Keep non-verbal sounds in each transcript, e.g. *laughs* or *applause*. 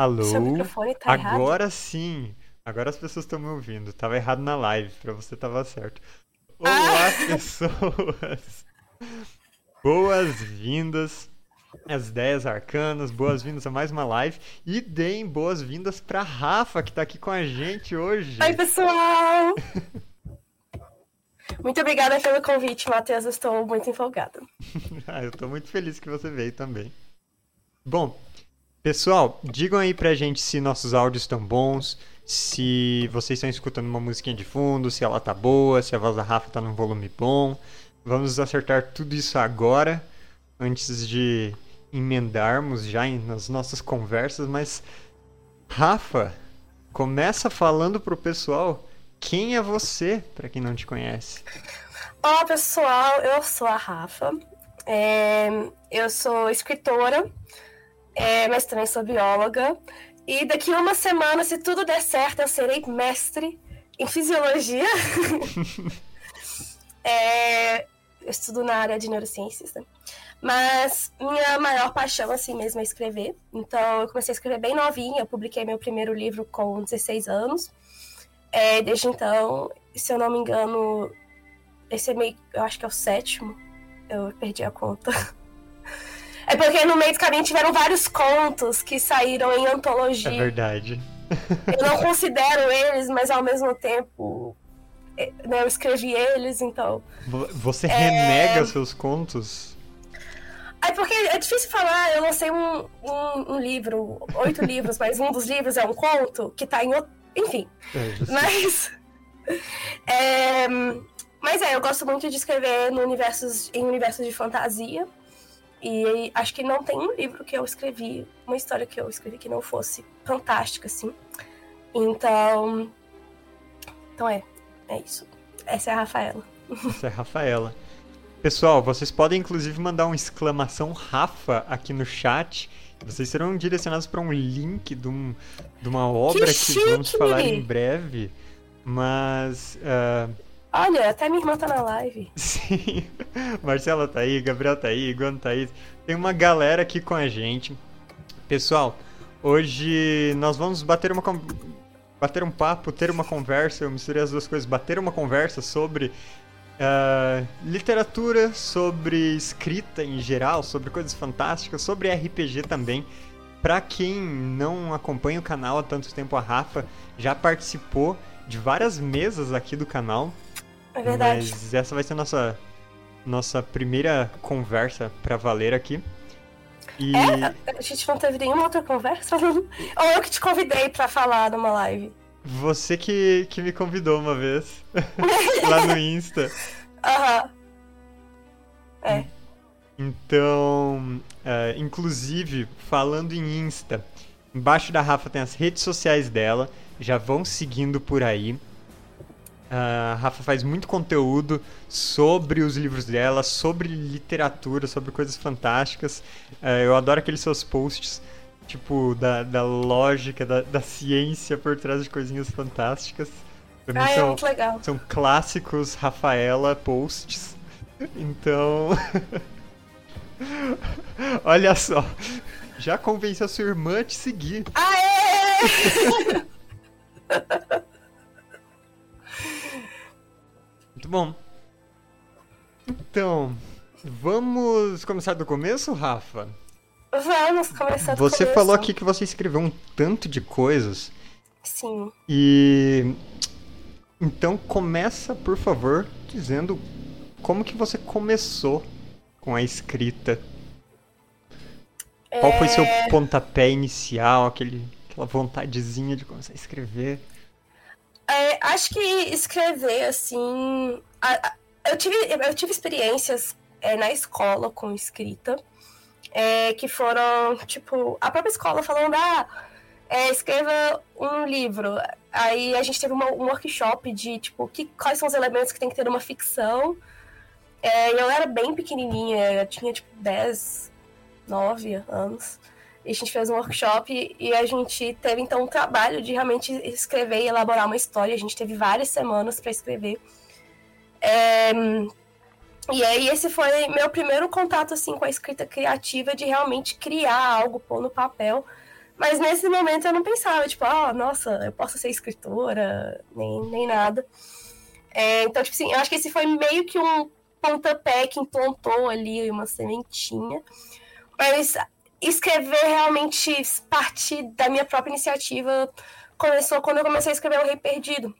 Alô? Seu microfone tá errado? Agora sim. Agora as pessoas estão me ouvindo. Tava errado na live, pra você tava certo. Olá, Ah! *laughs* pessoas! Boas-vindas às Ideias Arcanas, boas-vindas a mais uma live e deem boas-vindas pra Rafa, que tá aqui com a gente hoje. Oi, pessoal! Muito obrigada pelo convite, Matheus. Eu estou muito empolgada. *laughs* Ah, eu tô muito feliz que você veio também. Bom, pessoal, digam aí pra gente se nossos áudios estão bons, se vocês estão escutando uma musiquinha de fundo, se ela tá boa, se a voz da Rafa tá num volume bom. Vamos acertar tudo isso agora, antes de emendarmos já nas nossas conversas, mas Rafa, começa falando pro pessoal quem é você, pra quem não te conhece. Olá, pessoal. Eu sou a Rafa. É, eu sou escritora, é, mas também sou bióloga. E daqui a uma semana, se tudo der certo, eu serei mestre em fisiologia. *laughs* É, eu estudo na área de neurociências, né? Mas minha maior paixão, assim mesmo, é escrever. Então, eu comecei a escrever bem novinha. Eu publiquei meu primeiro livro com 16 anos. É, desde então, se eu não me engano, esse é meio. Eu acho que é o sétimo. Eu perdi a conta. *laughs* É porque no meio do caminho tiveram vários contos que saíram em É antologia. verdade. Eu não considero eles, mas ao mesmo tempo é, né, eu escrevi eles, então. Vo- Você renega seus contos? É porque é difícil falar, eu lancei um, um, um livro, oito livros, mas um dos livros é um conto que tá em outro. Enfim. É. Mas. é, mas é, eu gosto muito de escrever no universos, em universos de fantasia. E acho que não tem um livro que eu escrevi, uma história que eu escrevi que não fosse fantástica, assim. Então. Então é, é isso. Essa é a Rafaela. Essa é a Rafaela. Pessoal, vocês podem inclusive mandar um exclamação Rafa aqui no chat. Vocês serão direcionados para um link de, um- de uma obra que, chique! vamos falar em breve. Mas. ah, Olha, até minha irmã tá na live. *laughs* Sim, Marcela tá aí, Gabriel tá aí, Iguano tá aí. Tem uma galera aqui com a gente. Pessoal, hoje nós vamos bater uma bater um papo, ter uma conversa, eu misturei as duas coisas, bater uma conversa sobre ah, literatura, sobre escrita em geral, sobre coisas fantásticas, sobre RPG também. Pra quem não acompanha o canal há tanto tempo, a Rafa já participou de várias mesas aqui do canal. É verdade. Mas essa vai ser nossa, nossa primeira conversa pra valer aqui. E É, a gente não teve nenhuma outra conversa? *laughs* Ou eu que te convidei pra falar numa live? você que, que me convidou uma vez *laughs* lá no Insta. Aham. É. Então, é, inclusive, falando em Insta, embaixo da Rafa tem as redes sociais dela, já vão seguindo por aí. A Rafa faz muito conteúdo sobre os livros dela, sobre literatura, sobre coisas fantásticas. É, eu adoro aqueles seus posts, tipo, da, da lógica, da, da ciência por trás de coisinhas fantásticas. Pra mim Ah, é são, muito legal. são clássicos Rafaela posts. *laughs* Então. *laughs* Olha só. Já convence a sua irmã a te seguir. Aê! *laughs* bom. Então, vamos começar do começo, Rafa? Vamos começar do Você começo. falou aqui que você escreveu um tanto de coisas. Sim. E. Então começa, por favor, dizendo como que você começou com a escrita. Qual foi seu É, pontapé inicial, aquele, aquela vontadezinha de começar a escrever? É, acho que escrever, assim. a- a- eu, tive, eu tive experiências é, na escola com escrita. é, que foram, tipo, a própria escola falando, ah, é, escreva um livro. Aí a gente teve uma- um workshop de, tipo, que, quais são os elementos que tem que ter numa ficção. É, eu era bem pequenininha, eu tinha, tipo, 10, 9 anos. A gente fez um workshop e a gente teve, então, um trabalho de realmente escrever e elaborar uma história. A gente teve várias semanas para escrever. É, e aí esse foi meu primeiro contato, assim, com a escrita criativa, de realmente criar algo, pôr no papel. Mas nesse momento eu não pensava, tipo, ah, oh, nossa, eu posso ser escritora, nem, nem nada. É, então, tipo assim, eu acho que esse foi meio que um pontapé que implantou ali uma sementinha. Mas escrever realmente partir da minha própria iniciativa começou quando eu comecei a escrever O Rei Perdido.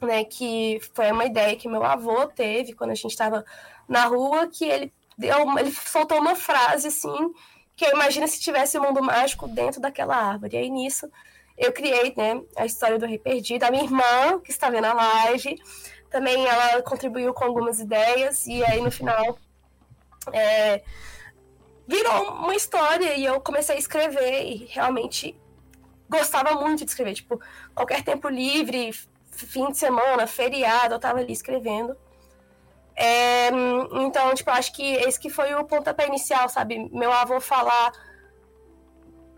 Né, que foi uma ideia que meu avô teve quando a gente estava na rua, que ele deu, ele soltou uma frase assim, que eu imagino se tivesse o um mundo mágico dentro daquela árvore. E aí nisso eu criei, né, a história do Rei Perdido. A minha irmã, que está vendo a live, também ela contribuiu com algumas ideias. E aí no final é, virou uma história e eu comecei a escrever e realmente gostava muito de escrever. Tipo, qualquer tempo livre, fim de semana, feriado, eu estava ali escrevendo. É, então, tipo, acho que esse que foi o pontapé inicial, sabe? Meu avô falar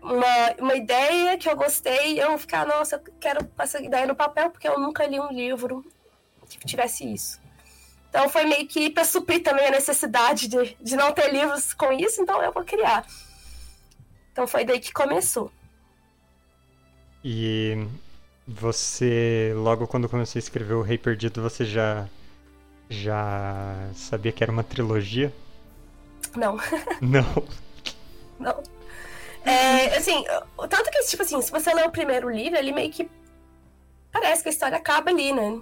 uma, uma ideia que eu gostei, eu ficar, nossa, eu quero essa ideia no papel, porque eu nunca li um livro que tivesse isso. Então foi meio que para suprir também a necessidade de, de não ter livros com isso, então eu vou criar. Então foi daí que começou. E você, logo quando começou a escrever O Rei Perdido, você já já sabia que era uma trilogia? Não. *laughs* Não. Não. É, assim, tanto que, tipo assim, se você lê o primeiro livro, ele meio que parece que a história acaba ali, né?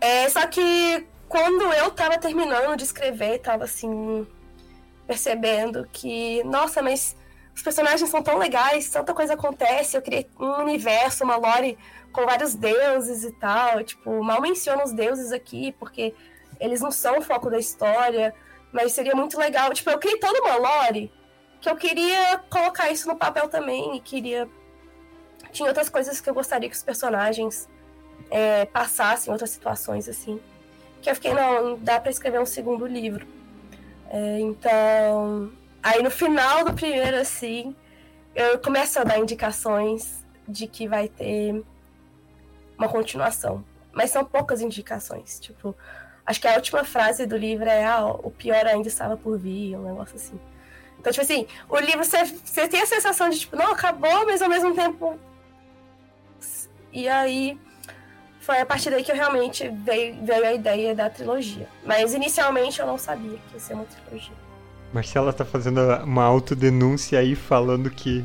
É, só que quando eu tava terminando de escrever, tava assim, percebendo que, nossa, mas os personagens são tão legais, tanta coisa acontece, eu criei um universo, uma lore com vários deuses e tal. Tipo, mal menciono os deuses aqui, porque eles não são o foco da história, mas seria muito legal. Tipo, eu criei toda uma lore que eu queria colocar isso no papel também e queria. Tinha outras coisas que eu gostaria que os personagens é, passassem, outras situações assim. Que eu fiquei, não, dá para escrever um segundo livro. É, então. Aí no final do primeiro, assim, eu começo a dar indicações de que vai ter uma continuação. Mas são poucas indicações. Tipo, acho que a última frase do livro é ah, o pior ainda estava por vir, um negócio assim. Então, tipo assim, o livro você, você tem a sensação de, tipo, não, acabou, mas ao mesmo tempo. E aí foi a partir daí que eu realmente veio, veio a ideia da trilogia. Mas inicialmente eu não sabia que ia ser uma trilogia. Marcela tá fazendo uma autodenúncia aí falando que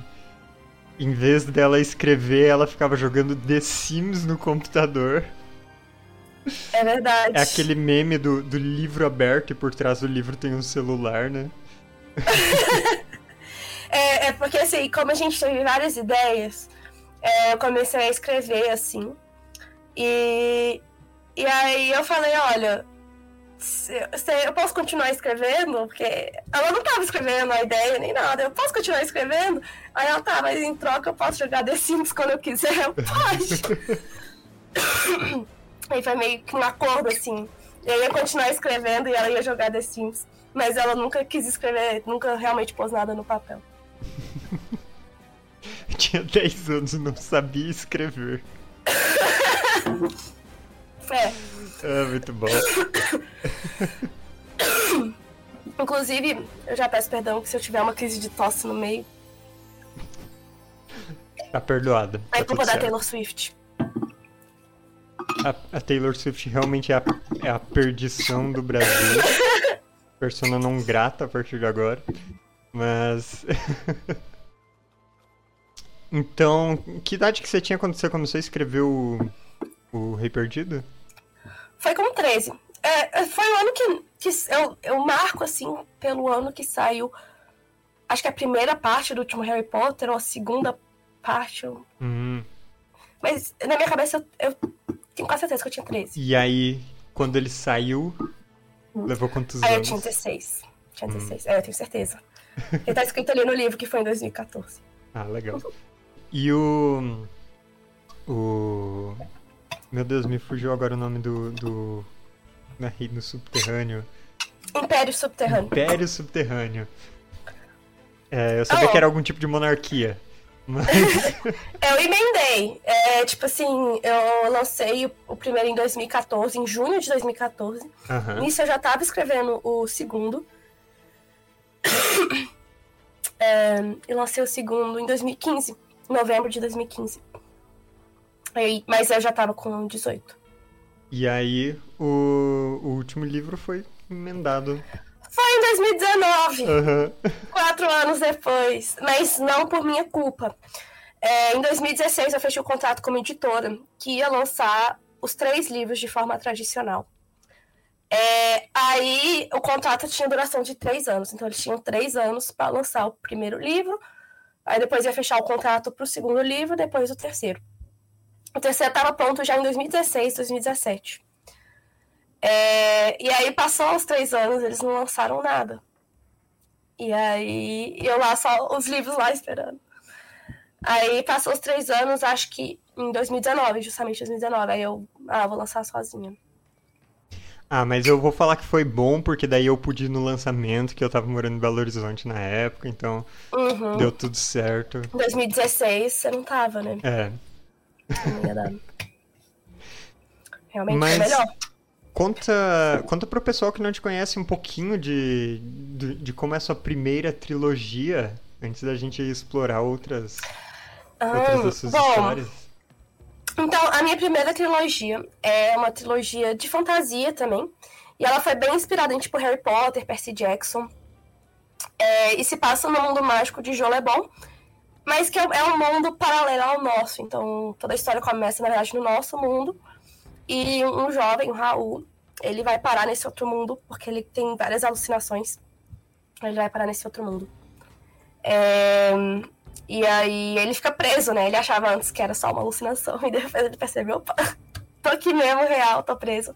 em vez dela escrever, ela ficava jogando The Sims no computador. É verdade. É aquele meme do, do livro aberto e por trás do livro tem um celular, né? *laughs* é, é, porque assim, como a gente teve várias ideias, é, eu comecei a escrever assim. E, e aí eu falei, olha, eu posso continuar escrevendo? Porque ela não estava escrevendo a ideia nem nada. Eu posso continuar escrevendo? Aí ela, tá, mas em troca eu posso jogar The Sims quando eu quiser? Eu, pode. *laughs* aí foi meio que um acordo, assim. Eu ia continuar escrevendo e ela ia jogar The Sims. Mas ela nunca quis escrever, nunca realmente pôs nada no papel. *laughs* Tinha 10 anos e não sabia escrever. *laughs* é. Ah, muito bom. *coughs* Inclusive, eu já peço perdão que se eu tiver uma crise de tosse no meio. Tá perdoada. É tá culpa da Taylor Swift. A, a, Taylor Swift realmente é a, é a perdição do Brasil. *laughs* Persona não grata a partir de agora. Mas. *laughs* então, que idade que você tinha quando você começou a escrever o, o Rei Perdido? Foi com 13. É, é, foi o ano que, que eu, eu marco, assim, pelo ano que saiu. Acho que a primeira parte do último Harry Potter, ou a segunda parte. Eu... Uhum. Mas na minha cabeça eu, eu tenho quase certeza que eu tinha 13. E aí, quando ele saiu, levou quantos aí anos? Aí eu tinha 16. Tinha 16. Hum. É, eu tenho certeza. Ele tá escrito ali no livro que foi em 2014. Ah, legal. E o. O. Meu Deus, me fugiu agora o nome do. do na né, no subterrâneo. Império Subterrâneo. Império Subterrâneo. É, eu sabia oh. que era algum tipo de monarquia. Mas... *laughs* eu emendei. É, tipo assim, eu lancei o, o, primeiro em 2014, em junho de 2014. Uhum. Nisso eu já tava escrevendo o segundo. *coughs* É, e lancei o segundo em 2015, novembro de 2015. Aí, mas eu já tava com 18. E aí, o, o último livro foi emendado. Foi em 2019, Aham. quatro anos depois, mas não por minha culpa. É, em 2016, eu fechei o contrato com uma editora que ia lançar os três livros de forma tradicional. É, aí, o contrato tinha duração de três anos, então eles tinham três anos para lançar o primeiro livro, aí depois ia fechar o contrato para o segundo livro, depois o terceiro. O terceiro estava pronto já em 2016, 2017. É, e aí passou os três anos, eles não lançaram nada. E aí eu lá só os livros lá esperando. Aí passou os três anos, acho que em 2019, justamente 2019. Aí eu, ah, vou lançar sozinha. Ah, mas eu vou falar que foi bom, porque daí eu pude ir no lançamento, que eu tava morando em Belo Horizonte na época, então Uhum. deu tudo certo. Em 2016 você não tava, né? É. Realmente Mas- foi melhor. Conta, conta pro pessoal que não te conhece um pouquinho de, de, de como é a sua primeira trilogia, antes da gente explorar outras, outras Ah, das suas bom, histórias. Então, a minha primeira trilogia é uma trilogia de fantasia também. E ela foi bem inspirada em tipo Harry Potter, Percy Jackson. É, e se passa no mundo mágico de Jolebon, mas que é é um mundo paralelo ao nosso. Então, toda a história começa, na verdade, no nosso mundo. E um jovem, o Raul, ele vai parar nesse outro mundo, porque ele tem várias alucinações. Ele vai parar nesse outro mundo. É, e aí ele fica preso, né? Ele achava antes que era só uma alucinação. *laughs* E depois ele percebeu, opa, tô aqui mesmo, real, tô preso.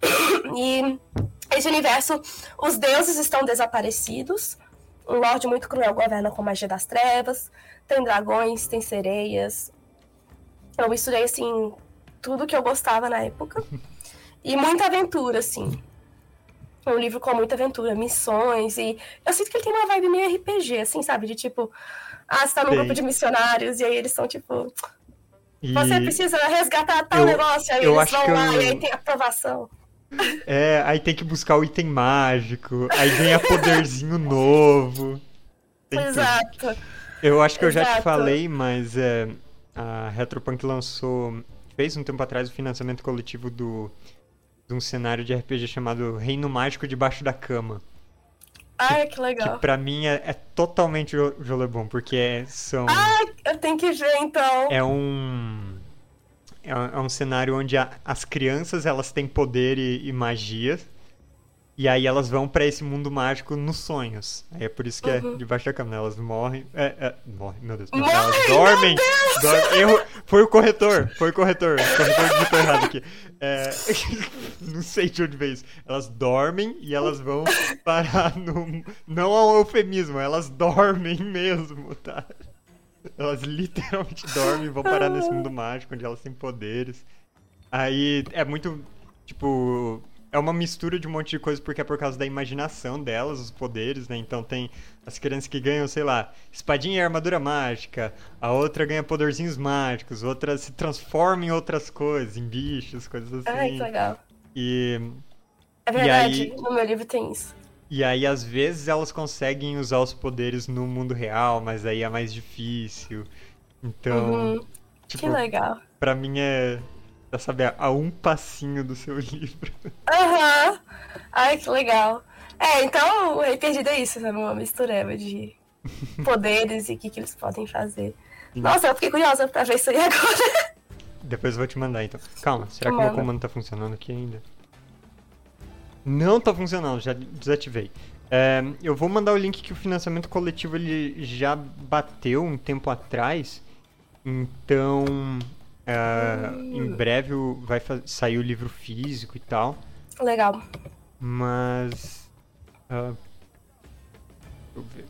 *coughs* E esse universo, os deuses estão desaparecidos. Um lorde muito cruel governa com magia das trevas. Tem dragões, tem sereias. Eu misturei, assim, tudo que eu gostava na época. E muita aventura, assim. Um livro com muita aventura, missões. E eu sinto que ele tem uma vibe meio RPG, assim, sabe? De tipo, ah, você tá num Sei. grupo de missionários e aí eles são tipo, E você precisa resgatar tal eu- negócio, aí eu eles vão lá eu- e aí tem aprovação. É, aí tem que buscar o item mágico, aí ganha poderzinho novo. tudo. Exato. Eu acho que eu já te Exato. falei, mas é, a Retropunk lançou, fez um tempo atrás o financiamento coletivo do, de um cenário de RPG chamado Reino Mágico Debaixo da Cama. Ai, que Que legal. pra mim é, é totalmente jo- Jolebon, porque é- são. Eu tenho que ver então. É um. É um, é um cenário onde a- as crianças elas têm poder e, e magia. E aí elas vão pra esse mundo mágico nos sonhos. Aí é por isso que é Uhum. debaixo da cama. Elas morrem. É, é, morrem, meu Deus. Morrem, elas dormem. dormem. Erro, foi o corretor. Foi o corretor. O corretor digitou errado aqui. É, *laughs* não sei de onde veio isso. Elas dormem e elas vão parar no. Não é um eufemismo, elas dormem mesmo, tá? *laughs* Elas literalmente dormem e vão parar nesse mundo mágico onde elas têm poderes. Aí é muito. Tipo. É uma mistura de um monte de coisa porque é por causa da imaginação delas, os poderes, né? Então tem as crianças que ganham, sei lá, espadinha e armadura mágica, a outra ganha poderzinhos mágicos, outra se transforma em outras coisas, em bichos, coisas assim. Ai, que legal. E É verdade, aí- no meu livro tem isso. E aí, às vezes, elas conseguem usar os poderes no mundo real, mas aí é mais difícil. Então, Uhum. tipo, Que legal. pra mim é, é sabe, a um passinho do seu *laughs* livro. Aham. Ai, que legal. É, então o Rei Perdido é isso, sabe? Uma mistureba de *laughs* poderes e o que, que eles podem fazer. Sim. Nossa, eu fiquei curiosa pra ver isso aí agora. Depois eu vou te mandar, então. Calma, será que o meu comando tá funcionando aqui ainda? Não tá funcionando, já desativei. É, eu vou mandar o link que o financiamento coletivo ele já bateu um tempo atrás. Então, é, em breve o- vai sair o livro físico e tal. Legal. Mas. ah, deixa eu ver.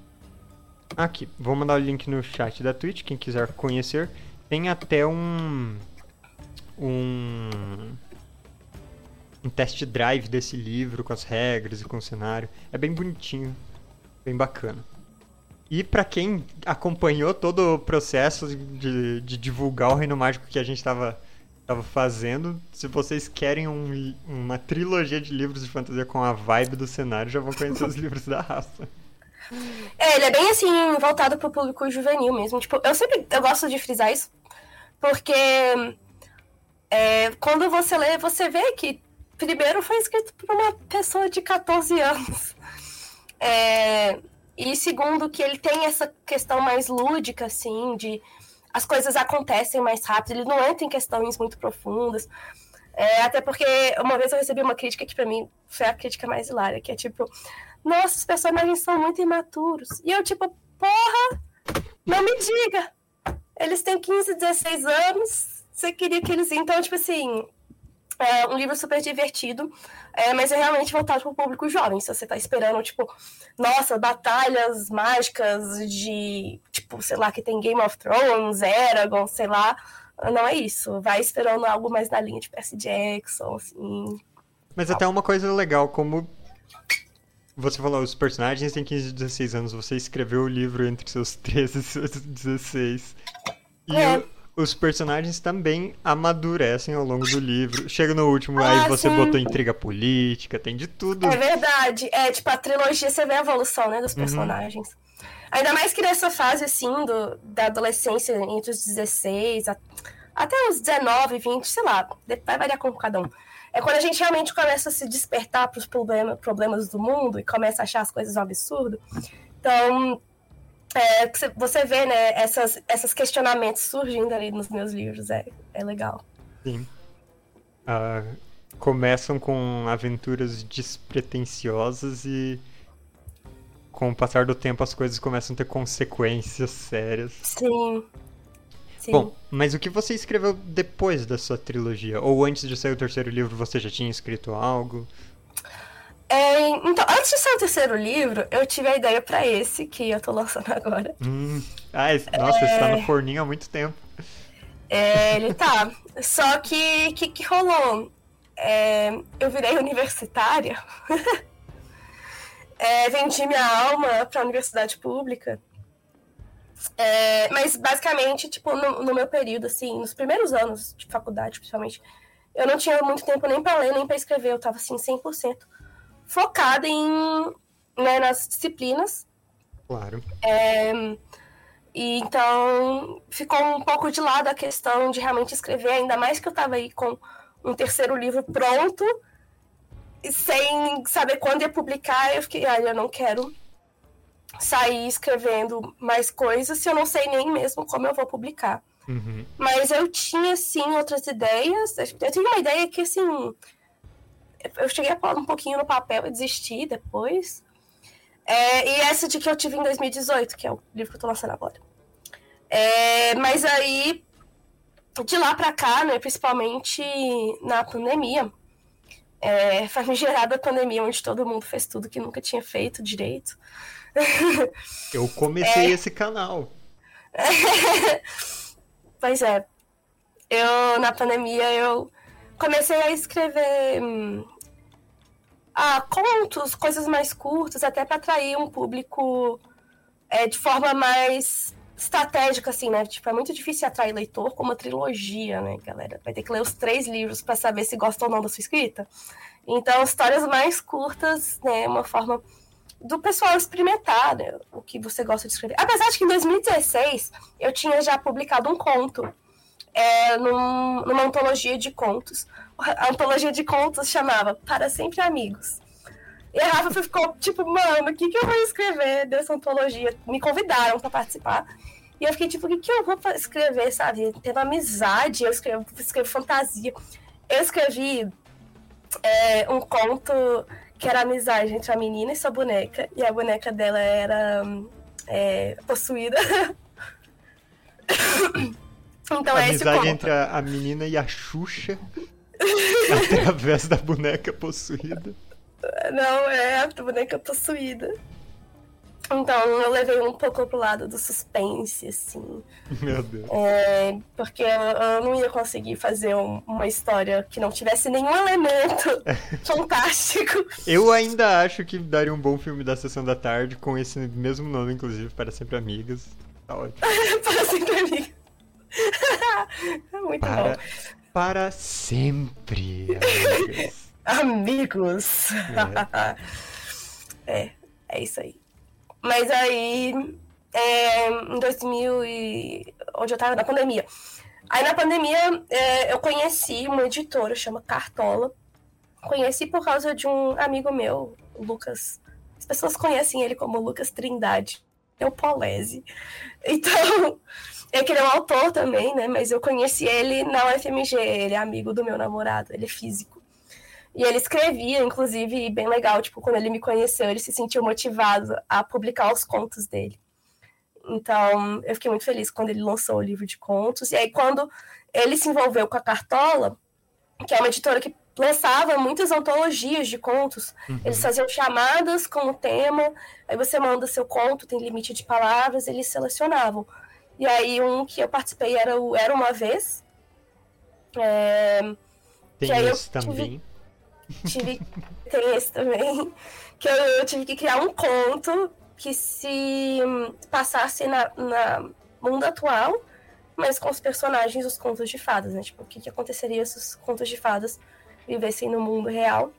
Aqui, vou mandar o link no chat da Twitch, quem quiser conhecer. Tem até um. Um. Um test drive desse livro com as regras e com o cenário. É bem bonitinho, bem bacana. E pra quem acompanhou todo o processo de, de divulgar o Reino Mágico que a gente tava, tava fazendo, se vocês querem um uma trilogia de livros de fantasia com a vibe do cenário, já vão conhecer os *laughs* livros da raça. É, ele é bem assim, voltado pro público juvenil mesmo. Tipo, eu sempre eu gosto de frisar isso, porque é, quando você lê, você vê que primeiro foi escrito por uma pessoa de 14 anos. É, e segundo, que ele tem essa questão mais lúdica, assim, de as coisas acontecem mais rápido, ele não entra em questões muito profundas. É, até porque uma vez eu recebi uma crítica que para mim foi a crítica mais hilária, que é tipo, nossa, os personagens são muito imaturos. E eu, tipo, porra, não me diga. Eles têm 15, 16 anos. Você queria que eles. Então, tipo assim, é um livro super divertido, é, mas é realmente voltado para o público jovem. Se você está esperando, tipo, nossa, batalhas mágicas de, tipo, sei lá, que tem Game of Thrones, Eragon, sei lá. Não é isso. Vai esperando algo mais na linha de Percy Jackson, assim. Mas até uma coisa legal, como você falou, os personagens têm 15 e 16 anos, você escreveu o livro entre seus 13 e seus 16. E é. o, os personagens também amadurecem ao longo do livro. Chega no último, ah, aí você sim. botou intriga política, tem de tudo. É verdade. É, tipo, a trilogia, você vê a evolução, né, dos uhum. personagens. Uhum. Ainda mais que nessa fase, assim, do, da adolescência, entre os 16 a, até os 19, 20, sei lá, vai variar com cada um. É quando a gente realmente começa a se despertar para os problema, problemas do mundo e começa a achar as coisas um absurdo. Então, é, você vê, né, essas, esses questionamentos surgindo ali nos meus livros, é, é legal. Sim. Uh, começam com aventuras despretensiosas e com o passar do tempo as coisas começam a ter consequências sérias. Sim. Sim. Bom, mas o que você escreveu depois da sua trilogia? Ou antes de sair o terceiro livro, você já tinha escrito algo? É, então, antes de sair o terceiro livro, eu tive a ideia para esse que eu tô lançando agora. Hum. Ah, esse, nossa, é... esse tá no forninho há muito tempo. É, ele tá. Só que o que, que, rolou? É, eu virei universitária. *laughs* é, vendi minha alma pra universidade pública. É, mas basicamente, tipo, no, no, meu período, assim, nos primeiros anos de faculdade, principalmente, eu não tinha muito tempo nem para ler, nem para escrever, eu tava assim, 100% focada em, né, nas disciplinas. Claro. É, e então ficou um pouco de lado a questão de realmente escrever, ainda mais que eu tava aí com um terceiro livro pronto, sem saber quando ia publicar, eu fiquei, olha, eu não quero sair escrevendo mais coisas se eu não sei nem mesmo como eu vou publicar. Uhum. Mas eu tinha, sim, outras ideias. Eu tinha uma ideia que, assim, eu cheguei a pôr um pouquinho no papel e desisti depois. É, e essa de que eu tive em 2018, que é o livro que eu tô lançando agora. É, mas aí, de lá pra cá, né, principalmente na pandemia, é, famigerada pandemia, onde todo mundo fez tudo que nunca tinha feito direito. *laughs* Eu comecei é... esse canal. *laughs* pois é. Eu, na pandemia, eu comecei a escrever hum, ah, contos, coisas mais curtas, até para atrair um público é, de forma mais estratégica, assim, né? Tipo, é muito difícil atrair leitor com uma trilogia, né, galera? Vai ter que ler os três livros para saber se gosta ou não da sua escrita. Então, histórias mais curtas, né? Uma forma do pessoal experimentar né, o que você gosta de escrever. Apesar de que em 2016 eu tinha já publicado um conto é, num, numa antologia de contos. A antologia de contos chamava Para Sempre Amigos. E a Rafa ficou tipo, mano, o que, que eu vou escrever dessa antologia? Me convidaram para participar. E eu fiquei tipo, o que, que eu vou escrever, sabe? Teve amizade, eu escrevo, escrevo fantasia. Eu escrevi é, um conto que era amizade entre a menina e sua boneca, e a boneca dela era é, possuída. *coughs* então a é esse ponto. entre a, a menina e a Xuxa através da boneca possuída. Não, é a boneca possuída. Então eu levei um pouco pro lado do suspense, assim. Meu Deus. É, porque eu, eu, não ia conseguir fazer um, uma história que não tivesse nenhum elemento *laughs* fantástico. Eu ainda acho que daria um bom filme da Sessão da Tarde com esse mesmo nome, inclusive, Para Sempre Amigas. Tá ótimo. *laughs* para Sempre Amigas. *laughs* Muito para, bom. Para sempre, *laughs* amigos. É. é, é isso aí. Mas aí, é, em 2000 e... onde eu tava na pandemia. Aí na pandemia é, eu conheci uma editora, chama Cartola. Conheci por causa de um amigo meu, Lucas. As pessoas conhecem ele como Lucas Trindade. É o Polese. Então, é que ele é um autor também, né? Mas eu conheci ele na UFMG. Ele é amigo do meu namorado, ele é físico. E ele escrevia, inclusive, bem legal, tipo, quando ele me conheceu, ele se sentiu motivado a publicar os contos dele. Então, eu fiquei muito feliz quando ele lançou o livro de contos. E aí, quando ele se envolveu com a Cartola, que é uma editora que lançava muitas antologias de contos, uhum. eles faziam chamadas com o tema, aí você manda seu conto, tem limite de palavras, eles selecionavam. E aí, um que eu participei era o Era Uma Vez. É... Tem esse também. Tive tive *laughs* tem esse também que eu, eu, tive que criar um conto que se passasse na, na mundo atual mas com os personagens dos contos de fadas né tipo o que, que aconteceria se os contos de fadas vivessem no mundo real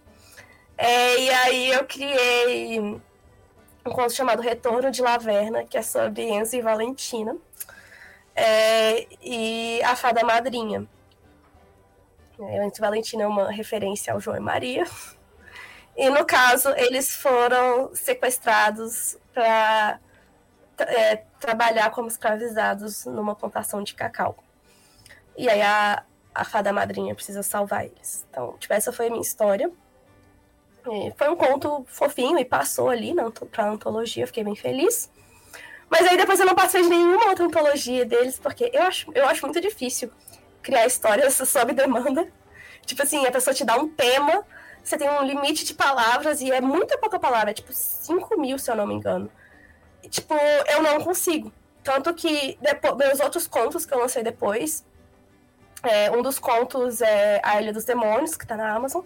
é, e aí eu criei um conto chamado Retorno de Laverna que é sobre Enzo e Valentina é, e a fada madrinha é, antes Valentina é uma referência ao João e Maria. *laughs* E no caso, eles foram sequestrados para é, trabalhar como escravizados numa plantação de cacau. E aí a, a fada madrinha precisa salvar eles. Então, tipo, essa foi a minha história. E foi um conto fofinho e passou ali na, pra antologia, fiquei bem feliz. Mas aí depois eu não passei de nenhuma outra antologia deles, porque eu acho, eu acho muito difícil criar histórias *laughs* sob demanda. Tipo assim, a pessoa te dá um tema, você tem um limite de palavras e é muita pouca palavra, é tipo 5 mil, se eu não me engano. E, tipo, eu não consigo. Tanto que depois, meus outros contos que eu lancei depois, é, um dos contos é A Ilha dos Demônios, que tá na Amazon.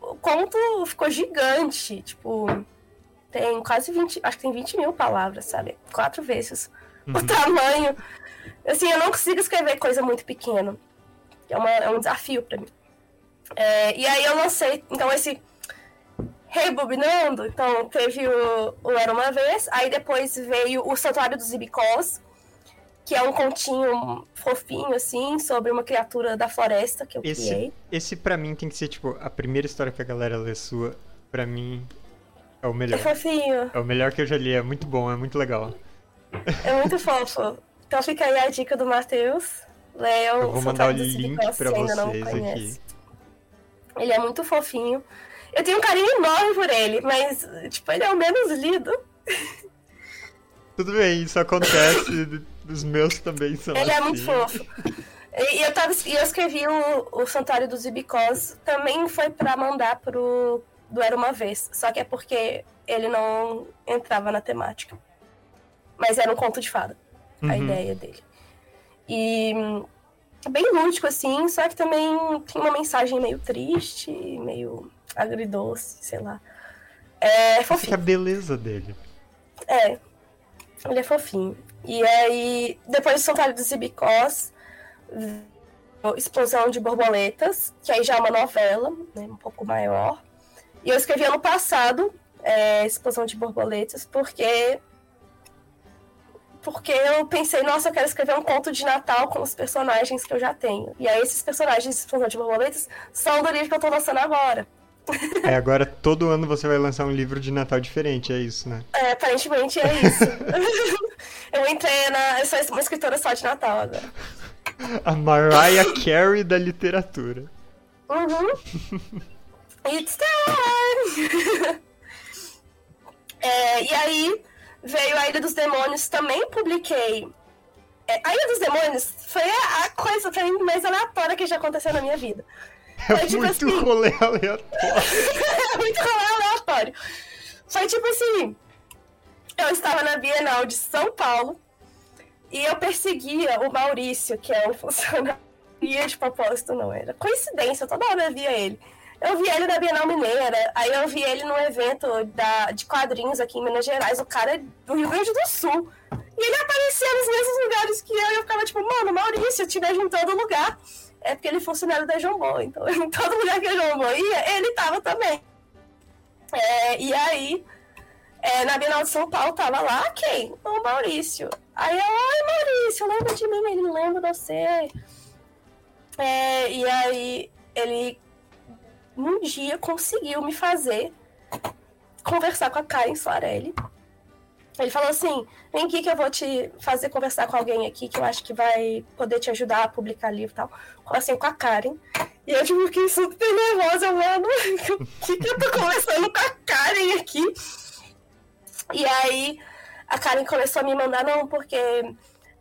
O conto ficou gigante, tipo, tem quase 20, acho que tem 20 mil palavras, sabe? Quatro vezes uhum. o tamanho. Assim, eu não consigo escrever coisa muito pequena. É, uma, é um desafio para mim. É, e aí eu lancei, então, esse rebobinando. Então, teve o, o Era Uma Vez, aí depois veio o Santuário dos Ibicós, que é um continho fofinho, assim, sobre uma criatura da floresta que eu esse, criei. Esse, pra mim, tem que ser, tipo, a primeira história que a galera lê sua. Pra mim, é o melhor. É fofinho. É o melhor que eu já li, é muito bom, é muito legal. É muito fofo. Então fica aí a dica do Matheus. Leiam Eu vou mandar o link pra vocês aqui. Ele é muito fofinho. Eu tenho um carinho enorme por ele, mas, tipo, ele é o menos lido. Tudo bem, isso acontece. Os meus também são Ele assim. é muito fofo. E eu, tava, eu escrevi o, o Santuário dos Ibicós, também foi pra mandar pro do Era Uma Vez. Só que é porque ele não entrava na temática. Mas era um conto de fada, uhum. a ideia dele. E bem lúdico, assim, só que também tem uma mensagem meio triste, meio agridoce, sei lá. É fofinho. a beleza dele. É, ele é fofinho. E aí, depois do Santuário dos Ibicós, Explosão de Borboletas, que aí já é uma novela, né, um pouco maior. E eu escrevi ano passado, é, Explosão de Borboletas, porque porque eu pensei, nossa, eu quero escrever um conto de Natal com os personagens que eu já tenho. E aí esses personagens de Explosão de Borboletas são do livro que eu tô lançando agora. *laughs* É, agora todo ano você vai lançar um livro de Natal diferente, é isso, né? É, aparentemente é isso. *laughs* eu entrei na. Eu sou uma escritora só de Natal agora. *laughs* A Mariah Carey da literatura. Uhum. It's time! *laughs* é, e aí veio a Ilha dos Demônios, também publiquei. É, a Ilha dos Demônios foi a, a, coisa pra mim mais aleatória que já aconteceu na minha vida. É foi, tipo, muito assim, *laughs* rolê aleatório. é *laughs* muito rolê aleatório. Foi tipo assim, eu estava na Bienal de São Paulo e eu perseguia o Maurício, que é um funcionário de propósito, não era. Coincidência, toda hora eu via ele. Eu vi ele na Bienal Mineira, aí eu vi ele num evento da, de quadrinhos aqui em Minas Gerais, o cara é do Rio Grande do Sul. E ele aparecia nos mesmos lugares que eu, e eu ficava tipo, mano, Maurício, eu te vejo em todo lugar. É porque ele é funcionário da Jambô, então *laughs* em todo lugar que a Jambô ia, ele tava também. É, e aí, é, na Bienal de São Paulo tava lá quem? O Maurício. Aí eu, ai Maurício, lembra de mim? Ele lembra de você. É, e aí ele um dia conseguiu me fazer conversar com a Karen Soarelli. Ele falou assim: vem aqui que eu vou te fazer conversar com alguém aqui que eu acho que vai poder te ajudar a publicar livro e tal. Assim, com a Karen. E eu tipo, fiquei super nervosa, mano. *laughs* O que, que eu tô conversando com a Karen aqui? E aí a Karen começou a me mandar, não, porque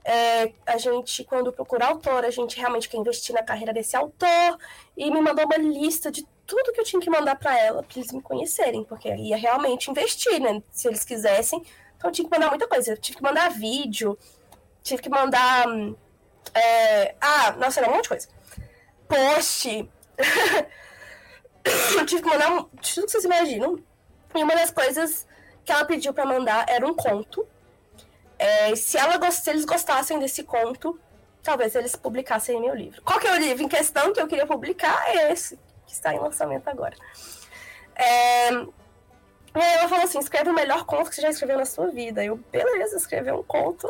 é, a gente, quando procura autor, a gente realmente quer investir na carreira desse autor. E me mandou uma lista de tudo que eu tinha que mandar para ela, pra eles me conhecerem, porque ia realmente investir, né? Se eles quisessem. Então eu tinha que mandar muita coisa. Eu tive que mandar vídeo, tive que mandar. É... Ah, nossa, era um monte de coisa. Post. eu *laughs* tive que mandar tudo que vocês imaginam. E uma das coisas que ela pediu para mandar era um conto. É, se, ela, se eles gostassem desse conto, talvez eles publicassem meu livro. Qual que é o livro em questão que eu queria publicar? É esse que está em lançamento agora. É... E aí ela falou assim: escreve o melhor conto que você já escreveu na sua vida. Eu, beleza, escrevi um conto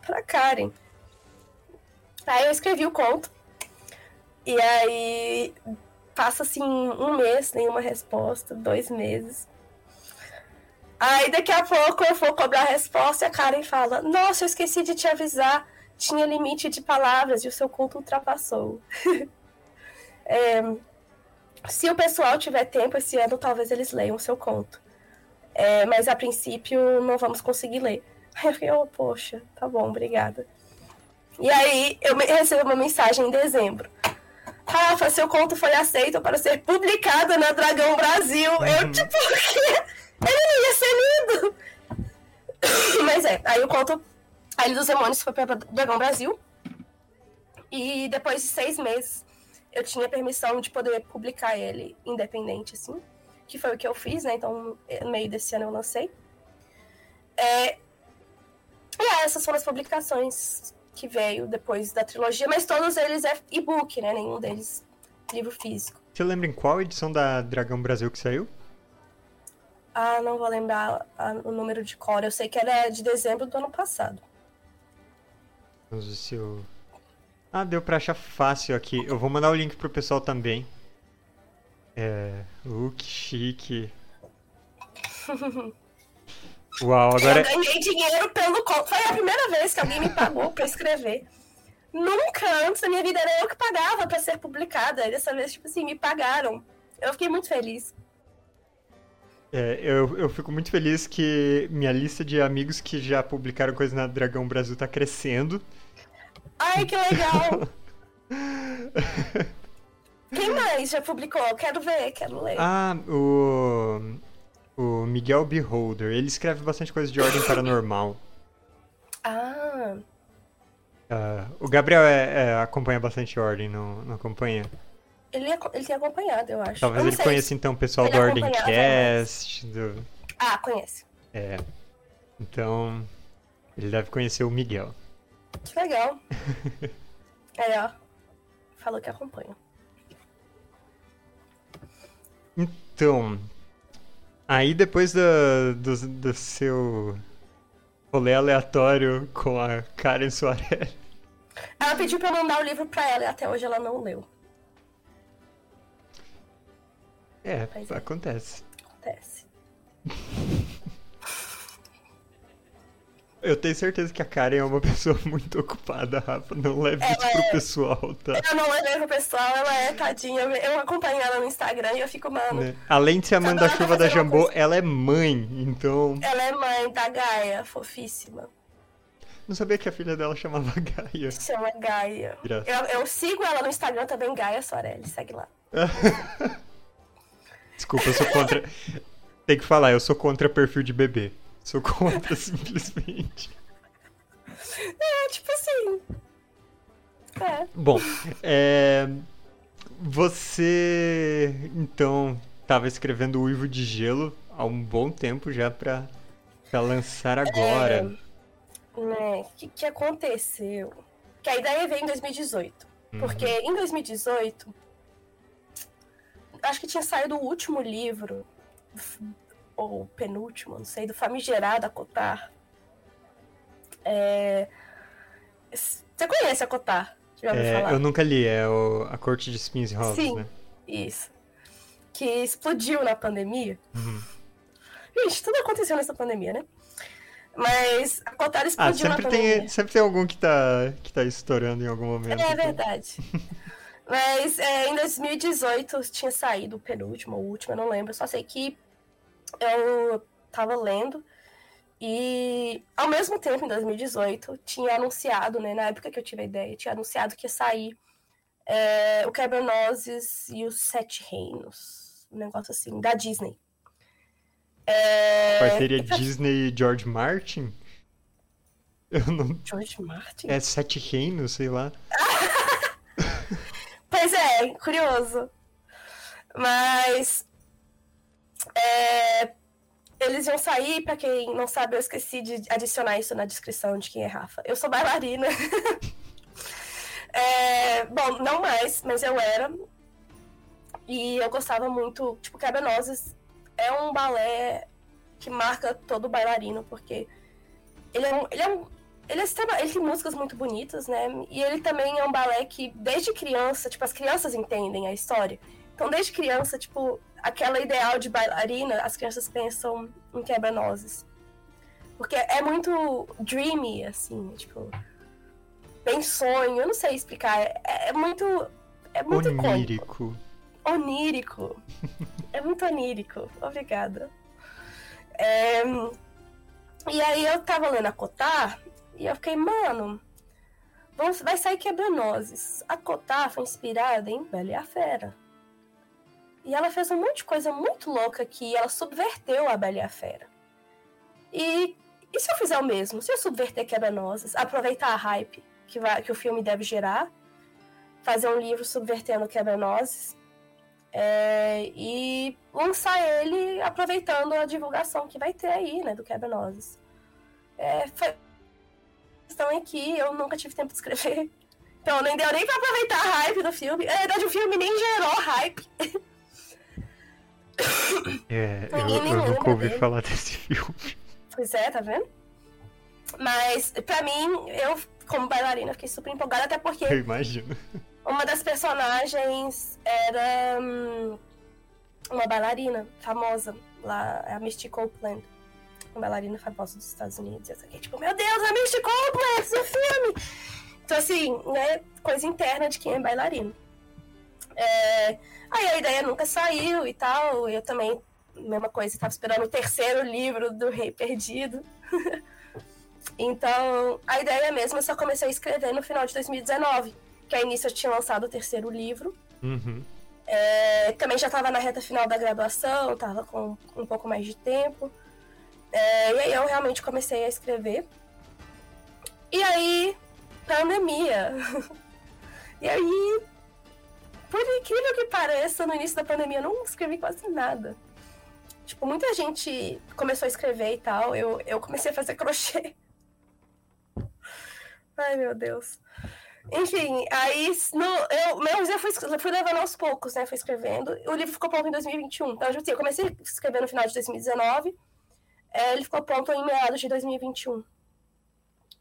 pra Karen. Aí eu escrevi o conto. E aí passa assim um mês, nenhuma resposta, dois meses. Aí daqui a pouco eu vou cobrar a resposta e a Karen fala: Nossa, eu esqueci de te avisar, tinha limite de palavras e o seu conto ultrapassou. *laughs* é, se o pessoal tiver tempo esse ano, talvez eles leiam o seu conto. É, mas a princípio não vamos conseguir ler. *laughs* Aí eu fiquei, oh, poxa, tá bom, obrigada. E aí eu recebi uma mensagem em dezembro. Rafa, seu conto foi aceito para ser publicado na Dragão Brasil. Uhum. Eu, tipo, *laughs* ele não ia ser lido. *laughs* Mas é, aí o conto A Ilha dos Demônios foi para Dragão Brasil. E depois de seis meses, eu tinha permissão de poder publicar ele independente, assim. Que foi o que eu fiz, né? Então, no meio desse ano eu lancei. É... E é, essas foram as publicações que veio depois da trilogia, mas todos eles é e-book, né? Nenhum deles livro físico. Você lembra em qual edição da Dragão Brasil que saiu? Ah, não vou lembrar o número de cor. Eu sei que era de dezembro do ano passado. Vamos ver se eu ah, deu pra achar fácil aqui. Eu vou mandar o link pro pessoal também. É. Uh, que chique. *laughs* Uau, agora. Eu ganhei dinheiro pelo conto. Foi a primeira vez que alguém me pagou pra escrever. Nunca antes da minha vida era eu que pagava pra ser publicada. Dessa vez, tipo assim, me pagaram. Eu fiquei muito feliz. É, eu, eu fico muito feliz que minha lista de amigos que já publicaram coisas na Dragão Brasil tá crescendo. Ai, que legal! *laughs* Quem mais já publicou? Quero ver, quero ler. Ah, o. O Miguel Beholder. Ele escreve bastante coisa de ordem paranormal. Ah. Uh, o Gabriel é, é, acompanha bastante ordem, não, não acompanha? Ele, ele tem acompanhado, eu acho. Talvez eu ele conheça então o pessoal do Ordemcast. Do... Ah, conhece. É. Então, ele deve conhecer o Miguel. Que legal. *laughs* é, ó. Falou que acompanha. Então, aí depois do, do, do seu rolê aleatório com a Karen Soares. Ela pediu pra eu mandar o livro pra ela e até hoje ela não leu. É, é. acontece. Acontece. Eu tenho certeza que a Karen é uma *laughs* pessoa muito ocupada, Rafa. Não leve isso pro é... pessoal, tá? Eu não levei pro pessoal, ela é tadinha. Eu acompanho ela no Instagram e eu fico, mano. Né? Além de ser a mãe da chuva da Jambô, ela é mãe, então. Ela é mãe da Gaia, fofíssima. Não sabia que a filha dela chamava *laughs* Gaia. Chama Gaia. Eu, eu, sigo ela no Instagram também, Gaia Soarelli. Segue lá. *laughs* Desculpa, eu sou contra. Tem que falar, eu sou contra perfil de bebê. Sou contra, *laughs* simplesmente. É, tipo assim. É. Bom, é... você então estava escrevendo o Uivo de Gelo há um bom tempo já para lançar agora. É, né, o que, que aconteceu? Que a ideia veio em 2018. Uhum. Porque em 2018, acho que tinha saído o último livro ou penúltimo, não sei, do famigerado Acotar. É... Você conhece Acotar? É, eu nunca li, é o, A Corte de Espinhos e Rosas, Sim, né? isso. Que explodiu na pandemia. Uhum. Gente, tudo aconteceu nessa pandemia, né? Mas a Cotar explodiu ah, sempre na tem, pandemia. Sempre tem algum que tá, que tá estourando em algum momento. É então. verdade. *laughs* Mas é, em 2018 tinha saído o penúltimo, o último, eu não lembro. Só sei que eu tava lendo e ao mesmo tempo, em 2018, tinha anunciado, né? Na época que eu tive a ideia, tinha anunciado que ia sair é, o Quebra-Nozes e os Sete Reinos. Um negócio assim, da Disney. É... Parceria Disney e George Martin? Eu não... George Martin? É Sete Reinos, sei lá. *laughs* pois é, curioso. Mas. É, eles iam sair, pra quem não sabe, eu esqueci de adicionar isso na descrição de quem é Rafa. Eu sou bailarina. *laughs* é, bom, não mais, mas eu era. E eu gostava muito. Tipo, Quebra-Nozes é um balé que marca todo bailarino, porque ele é um. Ele, é um, ele, é, ele tem músicas muito bonitas, né? E ele também é um balé que, desde criança, tipo, as crianças entendem a história. Então, desde criança, tipo, aquela ideal de bailarina, as crianças pensam em quebra-nozes. Porque é muito dreamy, assim, tipo. Bem sonho, eu não sei explicar. É, é muito. É muito Onírico. Onírico. é muito onírico. Obrigada. É... E aí eu tava lendo a Cotar e eu fiquei, mano, vamos, vai sair quebra-nozes. A Cotar foi inspirada em Bela e a Fera. E ela fez um monte de coisa muito louca que ela subverteu a Bela e a Fera. E, e se eu fizer o mesmo? Se eu subverter quebra-nozes, aproveitar a hype que, vai, que o filme deve gerar, fazer um livro subvertendo quebra-nozes é, e lançar ele aproveitando a divulgação que vai ter aí, né, do quebra-nozes. É, foi... Questão é que eu nunca tive tempo de escrever. *laughs* Então nem deu nem pra aproveitar a hype do filme. Na verdade, o filme nem gerou hype. *laughs* É, eu, eu nunca ouvi dele. falar desse *laughs* filme. Pois é, tá vendo? Mas, pra mim, eu, como bailarina, fiquei super empolgada, até porque. Eu imagino. Uma das personagens era hum, uma bailarina famosa, lá, a Misty Copeland. Uma bailarina famosa dos Estados Unidos. Eu fiquei tipo, meu Deus, a Misty Copeland, seu filme! Então, assim, né, coisa interna de quem é bailarino. É, aí a ideia nunca saiu e tal. Eu também, mesma coisa, estava esperando o terceiro livro do Rei Perdido. *laughs* então, a ideia mesmo eu só comecei a escrever no final de 2019. Que a início eu tinha lançado o terceiro livro. Uhum. É, também já estava na reta final da graduação, estava com um pouco mais de tempo. É, e aí eu realmente comecei a escrever. E aí, pandemia. *laughs* e aí, por incrível que pareça, no início da pandemia eu não escrevi quase nada. Tipo, muita gente começou a escrever e tal. Eu, eu comecei a fazer *laughs* crochê. Ai, meu Deus. Enfim, aí no, eu, meus eu fui, fui levando aos poucos, né? Fui escrevendo. O livro ficou pronto em 2021. Então, assim, eu comecei a escrever no final de 2019. É, ele ficou pronto em meados de 2021.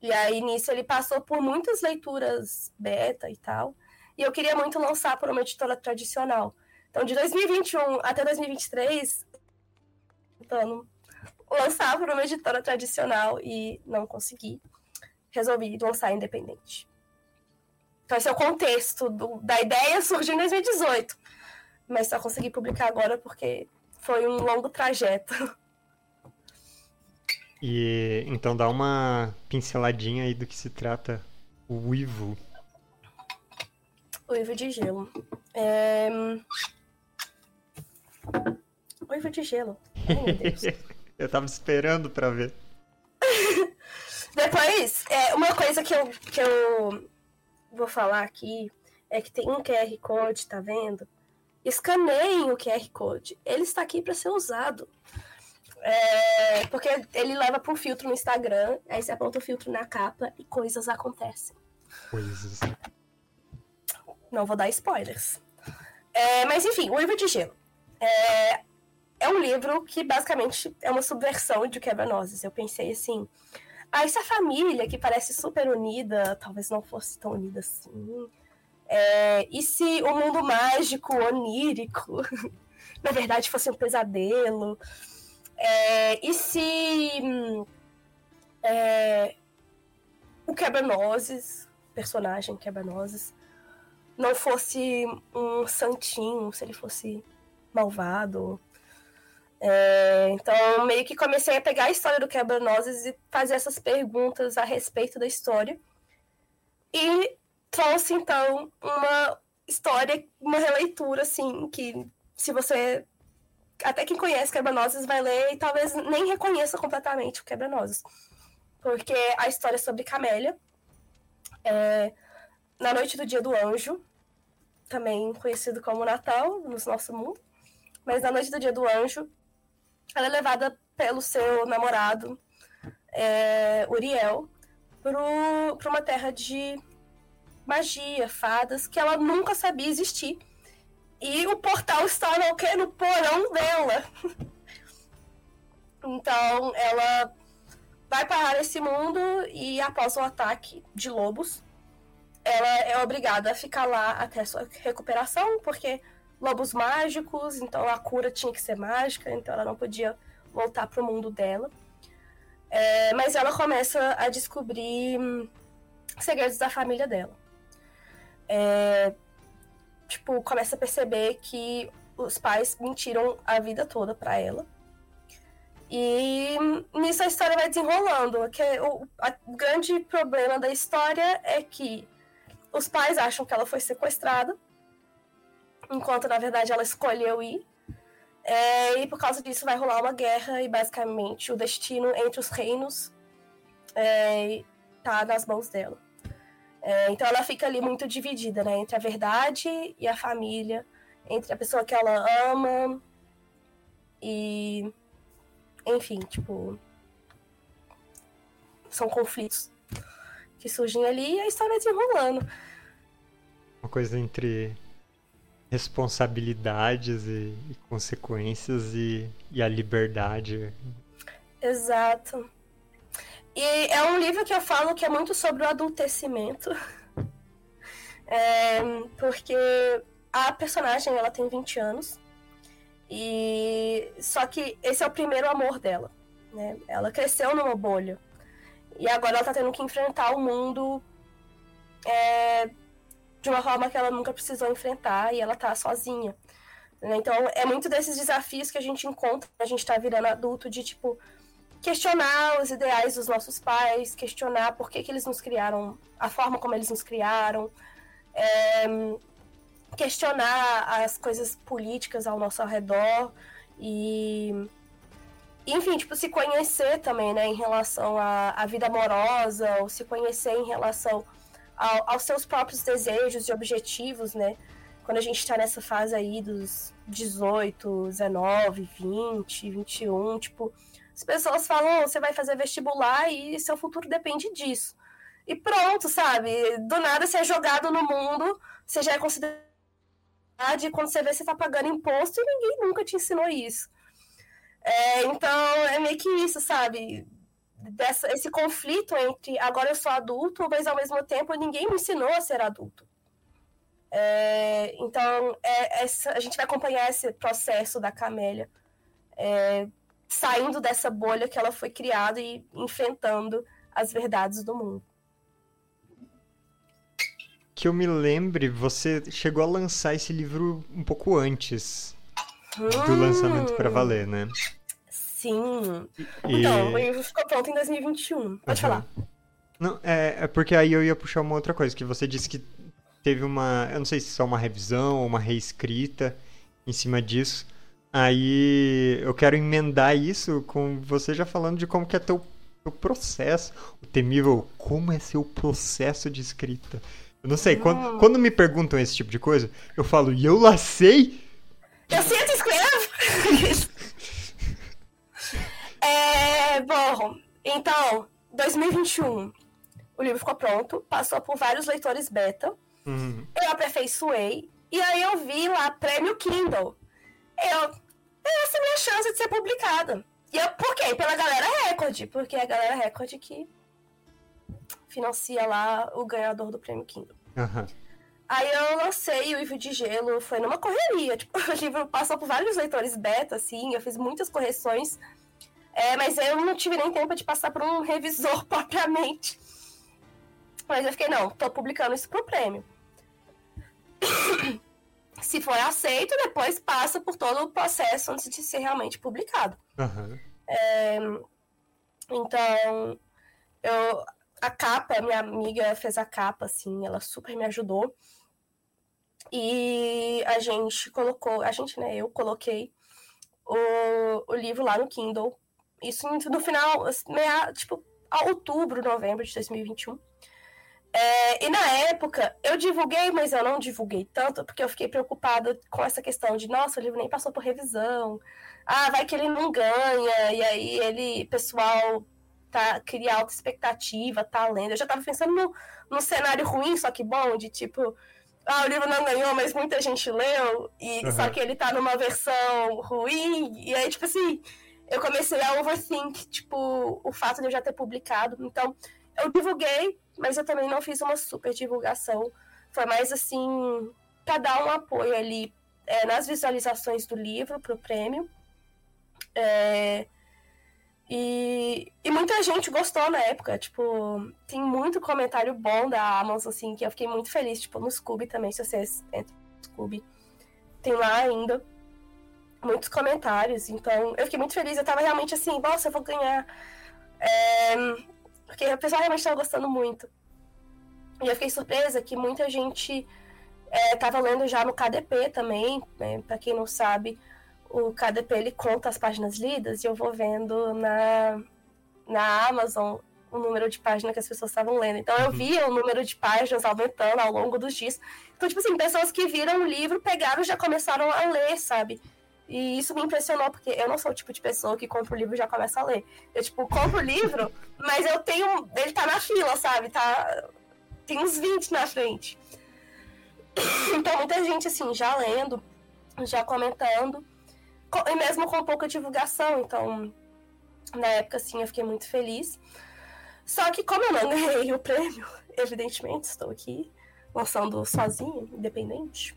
E aí, nisso, ele passou por muitas leituras beta e tal. E eu queria muito lançar por uma editora tradicional. Então, de 2021 até 2023, tentando lançar por uma editora tradicional e não consegui. Resolvi lançar independente. Então, esse é o contexto do, da ideia surgiu em 2018. Mas só consegui publicar agora porque foi um longo trajeto. E então dá uma pinceladinha aí do que se trata o Uivo. Uivo de gelo. É... Uivo de gelo. Ai, *laughs* eu tava esperando pra ver. *laughs* Depois, é, uma coisa que eu, que eu vou falar aqui é que tem um QR Code, tá vendo? Escaneiem o QR Code. Ele está aqui para ser usado. É, porque ele leva para um filtro no Instagram, aí você aponta o filtro na capa e coisas acontecem. Coisas. Não vou dar spoilers. É, mas enfim, o Uivo de Gelo. É, é um livro que basicamente é uma subversão de Quebra-Nozes. Eu pensei assim, ah, essa família que parece super unida, talvez não fosse tão unida assim. É, e se o mundo mágico, onírico, *laughs* na verdade fosse um pesadelo? É, e se é, o Quebra-Nozes, personagem Quebra-Nozes, não fosse um santinho, se ele fosse malvado. É, então, meio que comecei a pegar a história do Quebra-Nozes e fazer essas perguntas a respeito da história. E trouxe, então, uma história, uma releitura, assim, que se você. Até quem conhece Quebra-Nozes vai ler e talvez nem reconheça completamente o Quebra-Nozes. Porque a história é sobre Camélia. É, na noite do dia do anjo, também conhecido como Natal no nosso mundo, mas na noite do dia do anjo, ela é levada pelo seu namorado, é, Uriel, para uma terra de magia, fadas, que ela nunca sabia existir. E o portal está no, quê? no porão dela. *laughs* então, ela vai parar esse mundo e após o ataque de lobos, ela é obrigada a ficar lá até sua recuperação, porque lobos mágicos, então a cura tinha que ser mágica, então ela não podia voltar para o mundo dela. É, mas ela começa a descobrir hum, segredos da família dela. É, tipo, começa a perceber que os pais mentiram a vida toda para ela. E hum, nisso a história vai desenrolando. Que o, a, o grande problema da história é que os pais acham que ela foi sequestrada, enquanto na verdade ela escolheu ir. É, e por causa disso vai rolar uma guerra e basicamente o destino entre os reinos é, tá nas mãos dela. É, então ela fica ali muito dividida, né? Entre a verdade e a família, entre a pessoa que ela ama e. Enfim, tipo. São conflitos que surgem ali e a história desenrolando. Uma coisa entre responsabilidades e, e consequências e, e, a liberdade. Exato. E é um livro que eu falo que é muito sobre o adultecimento. *laughs* É, porque a personagem ela tem 20 anos. E só que esse é o primeiro amor dela. Né? Ela cresceu numa bolha. E agora ela tá tendo que enfrentar o mundo é, de uma forma que ela nunca precisou enfrentar e ela tá sozinha. Né? Então é muito desses desafios que a gente encontra, a gente tá virando adulto, de tipo questionar os ideais dos nossos pais, questionar por que, que eles nos criaram, a forma como eles nos criaram, é, questionar as coisas políticas ao nosso redor e enfim, tipo, se conhecer também, né, em relação à, à vida amorosa, ou se conhecer em relação ao, aos seus próprios desejos e objetivos, né? Quando a gente está nessa fase aí dos 18, 19, 20, 21, tipo, as pessoas falam, oh, você vai fazer vestibular e seu futuro depende disso. E pronto, sabe? Do nada você é jogado no mundo, você já é considerado, e quando você vê, você tá pagando imposto e ninguém nunca te ensinou isso. É, então, é meio que isso, sabe? Dessa, esse conflito entre agora eu sou adulto, mas ao mesmo tempo ninguém me ensinou a ser adulto. É, então, é, essa, a gente vai acompanhar esse processo da Camélia é, saindo dessa bolha que ela foi criada e enfrentando as verdades do mundo. Que eu me lembre, você chegou a lançar esse livro um pouco antes do lançamento para valer, né? Sim. E... Então, o livro ficou pronto em 2021. Pode uhum. falar. Não, é, é porque aí eu ia puxar uma outra coisa, que você disse que teve uma, eu não sei se só uma revisão ou uma reescrita em cima disso. Aí eu quero emendar isso com você já falando de como que é teu, teu processo, o temível, como é seu processo de escrita. Eu não sei, quando, hum. quando me perguntam esse tipo de coisa, eu falo, e eu lá sei? Eu sinto escrevo! *laughs* é, bom, então, 2021, o livro ficou pronto, passou por vários leitores beta, uhum. eu aperfeiçoei, e aí eu vi lá, prêmio Kindle. Eu, é essa a minha chance de ser publicada. E eu, por quê? Pela Galera Record, porque é a Galera Record que financia lá o ganhador do prêmio Kindle. Aham. Aí eu lancei o Ivo de Gelo, foi numa correria. Tipo, *laughs* o livro passou por vários leitores beta, assim, eu fiz muitas correções. É, mas eu não tive nem tempo de passar por um revisor *laughs* propriamente. Mas eu fiquei, não, tô publicando isso pro prêmio. *coughs* Se for aceito, depois passa por todo o processo antes de ser realmente publicado. Aham. É, então, eu, a capa, minha amiga fez a capa, assim, ela super me ajudou. E a gente colocou, a gente, né, eu coloquei o, o livro lá no Kindle. Isso no final, meia, tipo, a outubro, novembro de 2021. É, e na época, eu divulguei, mas eu não divulguei tanto, porque eu fiquei preocupada com essa questão de, nossa, o livro nem passou por revisão. Ah, vai que ele não ganha, e aí ele, pessoal, tá, cria alta expectativa, tá lendo. Eu já tava pensando no, no cenário ruim, só que bom, de tipo, ah, o livro não ganhou, mas muita gente leu, e Uhum. só que ele tá numa versão ruim, e aí, tipo assim, eu comecei a overthink, tipo, o fato de eu já ter publicado. Então, eu divulguei, mas eu também não fiz uma super divulgação. Foi mais assim, pra dar um apoio ali é, nas visualizações do livro pro prêmio. É, e, e muita gente gostou na época, tipo, tem muito comentário bom da Amazon, assim, que eu fiquei muito feliz, tipo, no Scooby também, se vocês entram no Scooby, tem lá ainda muitos comentários, então eu fiquei muito feliz, eu tava realmente assim, nossa, eu vou ganhar, é, porque o pessoal realmente tava gostando muito. E eu fiquei surpresa que muita gente é, tava lendo já no KDP também, né, pra quem não sabe, o KDP ele conta as páginas lidas e eu vou vendo na, na Amazon o número de páginas que as pessoas estavam lendo. Então eu Uhum. via o número de páginas aumentando ao longo dos dias. Então, tipo assim, pessoas que viram o livro, pegaram e já começaram a ler, sabe? E isso me impressionou, porque eu não sou o tipo de pessoa que compra o livro e já começa a ler. Eu, tipo, compro o livro, *laughs* mas eu tenho. Ele tá na fila, sabe? Tá. Tem uns 20 na frente. *coughs* Então, muita gente, assim, já lendo, já comentando co- e mesmo com pouca divulgação. Então, na época, assim, eu fiquei muito feliz. Só que, como eu não *laughs* ganhei o prêmio, evidentemente, estou aqui lançando sozinha, independente.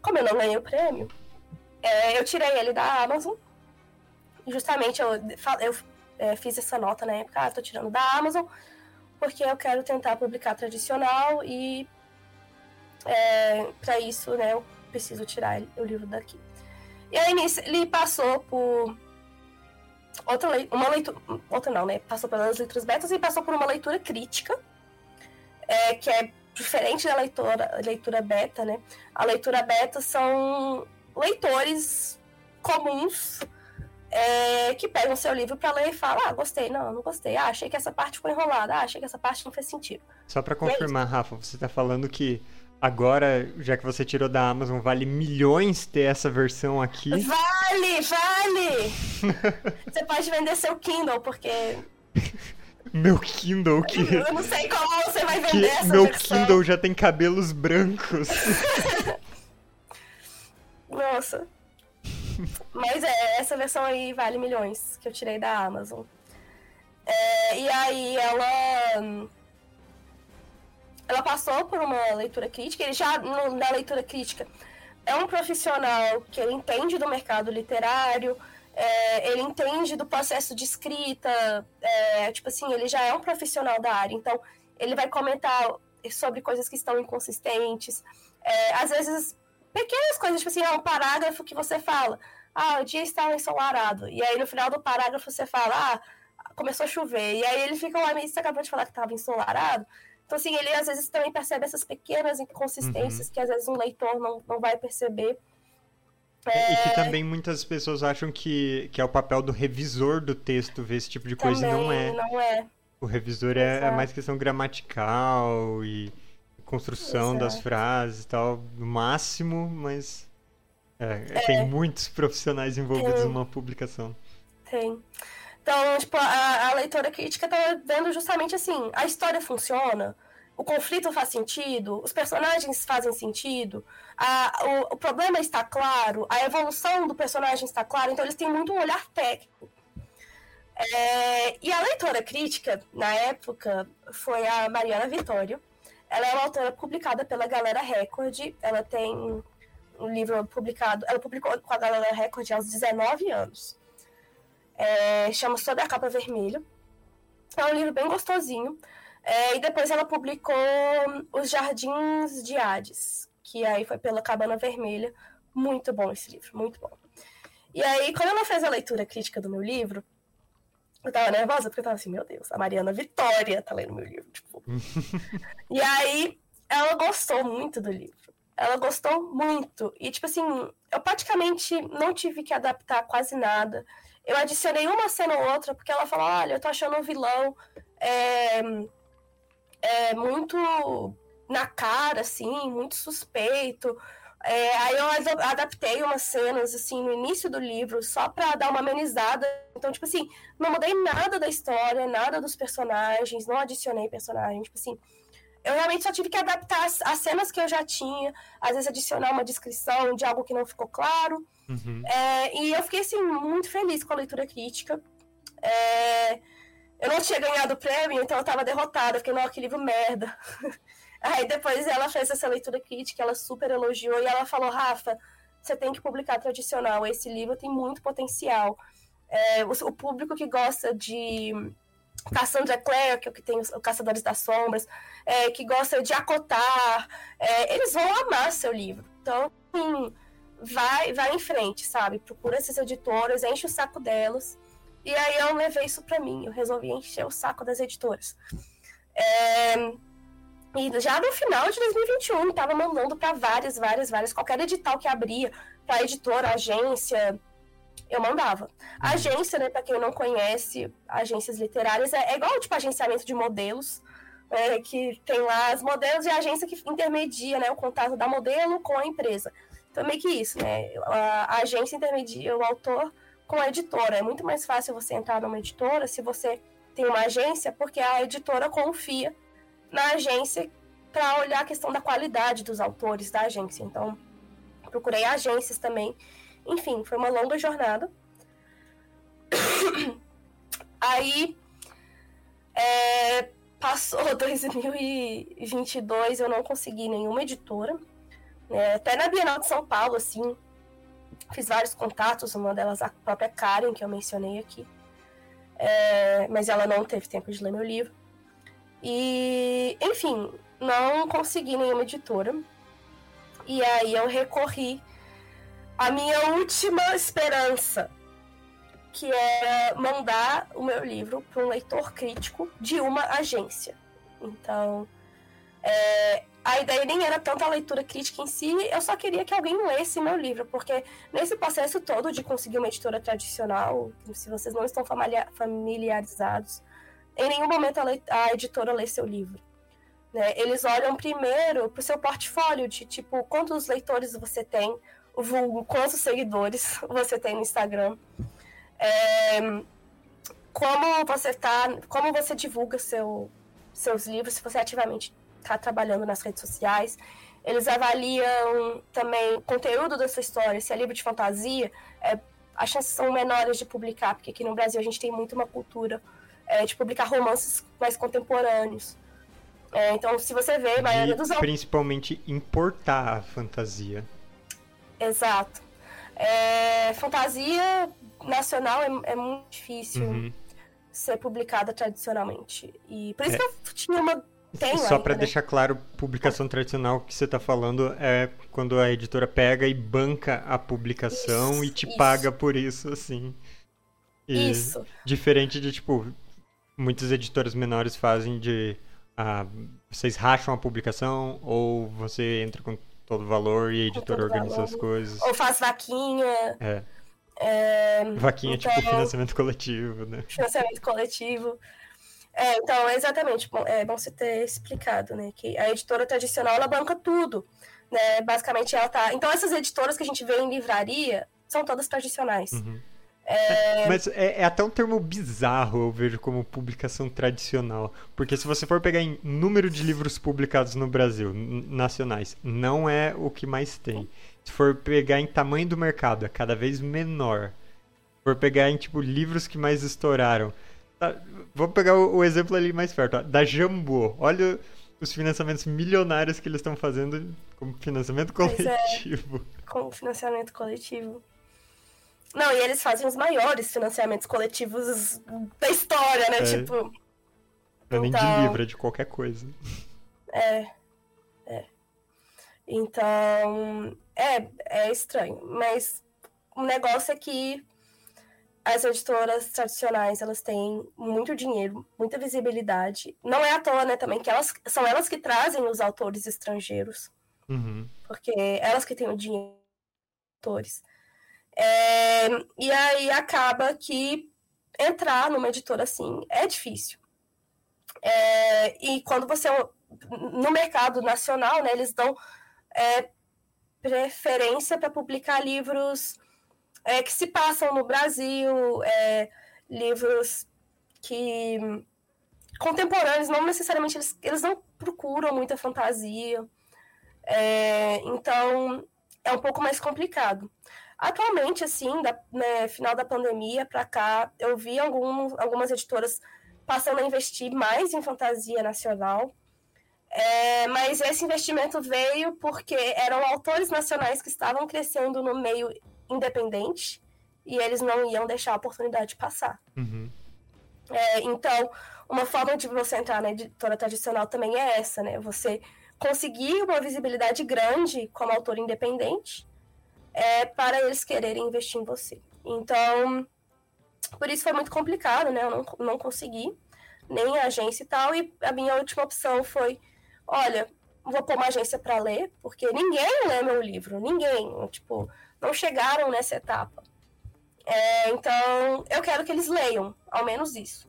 Como eu não ganhei o prêmio, é, eu tirei ele da Amazon. Justamente eu, eu é, fiz essa nota na época, ah, tô tirando da Amazon, porque eu quero tentar publicar tradicional e é, para isso, né, eu preciso tirar o livro daqui. E aí ele passou por outra lei- uma leitura, outra não, né? Passou pelas leituras betas e passou por uma leitura crítica, é, que é diferente da leitura, leitura beta, né? A leitura beta são leitores comuns é, que pegam seu livro para ler e falam, ah, gostei, não, não gostei, ah, achei que essa parte ficou enrolada, ah, achei que essa parte não fez sentido. Só pra é confirmar, Rafa, você tá falando que agora, já que você tirou da Amazon, vale milhões ter essa versão aqui? Vale, vale! *laughs* Você pode vender seu Kindle, porque Meu Kindle que, eu não sei como você vai que vender essa meu versão. Kindle já tem cabelos brancos. *laughs* Nossa. Mas é, essa versão aí vale milhões, que eu tirei da Amazon. É, e aí ela. Ela passou por uma leitura crítica, ele já, no- na leitura crítica, é um profissional que ele entende do mercado literário, é, ele entende do processo de escrita, é, tipo assim, ele já é um profissional da área, então ele vai comentar sobre coisas que estão inconsistentes, é, às vezes pequenas coisas, tipo assim, é um parágrafo que você fala, ah, o dia estava ensolarado, e aí no final do parágrafo você fala, ah, começou a chover, e aí ele fica lá, mas você acabou de falar que estava ensolarado, então assim, ele às vezes também percebe essas pequenas inconsistências que às vezes um leitor não, não vai perceber. E que também muitas pessoas acham que, que é o papel do revisor do texto ver esse tipo de coisa e também não é. não é. O revisor é, é mais questão gramatical e construção das Exato. frases e tal, no máximo, mas é, tem muitos *laughs* profissionais envolvidos Tem. numa publicação. Tem. Então, tipo, a, a leitora crítica tá vendo justamente assim, a história funciona, o conflito faz sentido, os personagens fazem sentido, a, o, o, problema está claro, a evolução do personagem está clara, então eles têm muito um olhar técnico. É, e a leitora crítica, na época, foi a Mariana Vitório. Ela é uma autora publicada pela Galera Record. Ela tem um livro publicado. Ela publicou com a Galera Record aos 19 anos. É, chama Sobre a Capa Vermelha. É um livro bem gostosinho. É, e depois ela publicou Os Jardins de Hades, que aí foi pela Cabana Vermelha. Muito bom esse livro, muito bom. E aí, quando ela fez a leitura crítica do meu livro, eu tava nervosa porque eu tava assim, meu Deus, a Mariana Vitória tá lendo meu livro, tipo. *laughs* e aí, ela gostou muito do livro. Ela gostou muito. E, tipo assim, eu praticamente não tive que adaptar quase nada. Eu adicionei uma cena ou outra, porque ela falou: olha, eu tô achando o vilão é, é muito na cara, assim, muito suspeito. É, aí eu adaptei umas cenas, assim, no início do livro, só pra dar uma amenizada. Então, tipo assim, não mudei nada da história, nada dos personagens, não adicionei personagem. Tipo assim, eu realmente só tive que adaptar as, as cenas que eu já tinha, às vezes adicionar uma descrição de algo que não ficou claro. Uhum. É, e eu fiquei, assim, muito feliz com a leitura crítica. É, eu não tinha ganhado o prêmio, então eu tava derrotada. Fiquei, não, que livro merda. *laughs* Aí depois ela fez essa leitura crítica, ela super elogiou e ela falou: Rafa, você tem que publicar tradicional. Esse livro tem muito potencial. É, o, o, público que gosta de Cassandra Clare, que é o que tem os Caçadores das Sombras, é, que gosta de acotar, é, eles vão amar seu livro. Então, vai, vai em frente, sabe? Procura essas editoras, enche o saco delas. E aí eu levei isso para mim, eu resolvi encher o saco das editoras. É, e já no final de 2021, estava mandando para várias, várias, várias, qualquer edital que abria, para editora, agência, eu mandava. A uhum. agência, né, para quem não conhece, agências literárias, é, é igual tipo agenciamento de modelos, é, que tem lá as modelos e a agência que intermedia né, o contato da modelo com a empresa. Então, meio que isso, né? A, a agência intermedia o autor com a editora. É muito mais fácil você entrar numa editora se você tem uma agência, porque a editora confia na agência para olhar a questão da qualidade dos autores da agência. Então, procurei agências também. Enfim, foi uma longa jornada. *coughs* Aí, é, passou *laughs* 2022, eu não consegui nenhuma editora. É, até na Bienal de São Paulo, assim, fiz vários contatos, uma delas a própria Karen, que eu mencionei aqui. É, mas ela não teve tempo de ler meu livro. E, enfim, não consegui nenhuma editora. E aí eu recorri à minha última esperança, que era mandar o meu livro para um leitor crítico de uma agência. Então, é, a ideia nem era tanto a leitura crítica em si, eu só queria que alguém lesse meu livro, porque nesse processo todo de conseguir uma editora tradicional, se vocês não estão familiarizados, em nenhum momento a, a editora lê seu livro. Né? Eles olham primeiro para o seu portfólio de tipo quantos leitores você tem, vulgo, quantos seguidores *laughs* você tem no Instagram, é, como você tá, como você divulga seu, seus livros, se você ativamente está trabalhando nas redes sociais. Eles avaliam também o conteúdo da sua história, se é livro de fantasia, é, as chances são menores de publicar, porque aqui no Brasil a gente tem muito uma cultura é, de publicar romances mais contemporâneos. É, então, se você vê, a maioria dos Principalmente importar a fantasia. Exato. É, fantasia nacional é, é muito difícil uhum. ser publicada tradicionalmente. E por isso é. que eu tinha uma. Tenho Só para né? deixar claro, publicação tradicional que você está falando é quando a editora pega e banca a publicação isso, e te isso. paga por isso, assim. E isso. Diferente de, tipo, muitas editoras menores fazem de ah, vocês racham a publicação ou você entra com todo o valor e a editora organiza valor. as coisas. Ou faz vaquinha. É. é vaquinha tipo, então, tipo financiamento coletivo, né? Financiamento coletivo. É, então, exatamente, bom, é bom você ter explicado, né? Que a editora tradicional, ela banca tudo, né? Basicamente, ela tá... Então, essas editoras que a gente vê em livraria são todas tradicionais. Uhum. É... Mas é, é, até um termo bizarro, eu vejo como publicação tradicional. Porque se você for pegar em número de livros publicados no Brasil, nacionais, não é o que mais tem. Se for pegar em tamanho do mercado, é cada vez menor. Se for pegar em tipo livros que mais estouraram. Tá, vou pegar o, o, exemplo ali mais perto, ó, da Jambô. Olha os financiamentos milionários que eles estão fazendo como financiamento é, coletivo. É, com financiamento coletivo. Não, e eles fazem os maiores financiamentos coletivos da história, né? É. Tipo. Não é nem de então livro, é de qualquer coisa. É. É. Então. É, é estranho. Mas o negócio é que as editoras tradicionais, elas têm muito dinheiro, muita visibilidade. Não é à toa, né, também, que elas são elas que trazem os autores estrangeiros. Uhum. Porque elas que têm o dinheiro autores. É, e aí acaba que entrar numa editora assim é difícil. É, e quando você no mercado nacional, né, eles dão é, preferência para publicar livros é, que se passam no Brasil, é, livros que contemporâneos, não necessariamente eles, eles não procuram muita fantasia. É, então é um pouco mais complicado. Atualmente, assim, da né, final da pandemia para cá, eu vi algum, algumas editoras passando a investir mais em fantasia nacional. É, mas esse investimento veio porque eram autores nacionais que estavam crescendo no meio independente e eles não iam deixar a oportunidade passar. Uhum. É, então, uma forma de você entrar na editora tradicional também é essa, né? Você conseguir uma visibilidade grande como autor independente é, para eles quererem investir em você. Então, por isso foi muito complicado, né? Eu não, não consegui, nem a agência e tal, e a minha última opção foi: olha, vou pôr uma agência para ler, porque ninguém lê meu livro, ninguém, tipo, não chegaram nessa etapa. É, então, eu quero que eles leiam, ao menos isso.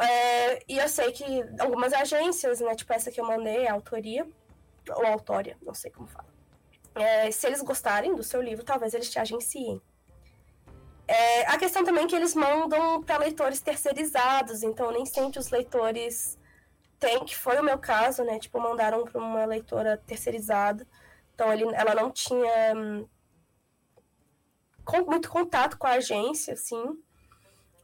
É, e eu sei que algumas agências, né, tipo essa que eu mandei, a autoria, ou autória, não sei como fala é, se eles gostarem do seu livro, talvez eles te agenciem. É, a questão também é que eles mandam para leitores terceirizados, então nem sempre os leitores têm, que foi o meu caso, né? Tipo, mandaram para uma leitora terceirizada, então ele, ela não tinha hum, com, muito contato com a agência, assim.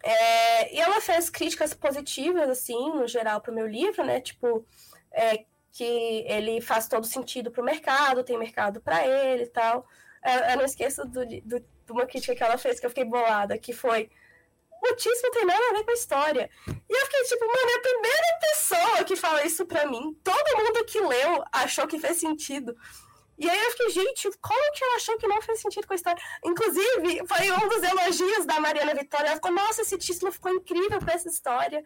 É, e ela fez críticas positivas, assim, no geral, para o meu livro, né? Tipo, é, que ele faz todo sentido para o mercado, tem mercado para ele e tal. Eu, eu não esqueço do, do, de uma crítica que ela fez que eu fiquei bolada, que foi o Tis não tem nada a ver com a história. E eu fiquei tipo, mano, é a primeira pessoa que fala isso pra mim. Todo mundo que leu achou que fez sentido. E aí eu fiquei, gente, como que ela achou que não fez sentido com a história? Inclusive, foi um dos elogios da Mariana Vitória. Ela ficou, nossa, esse título ficou incrível pra essa história.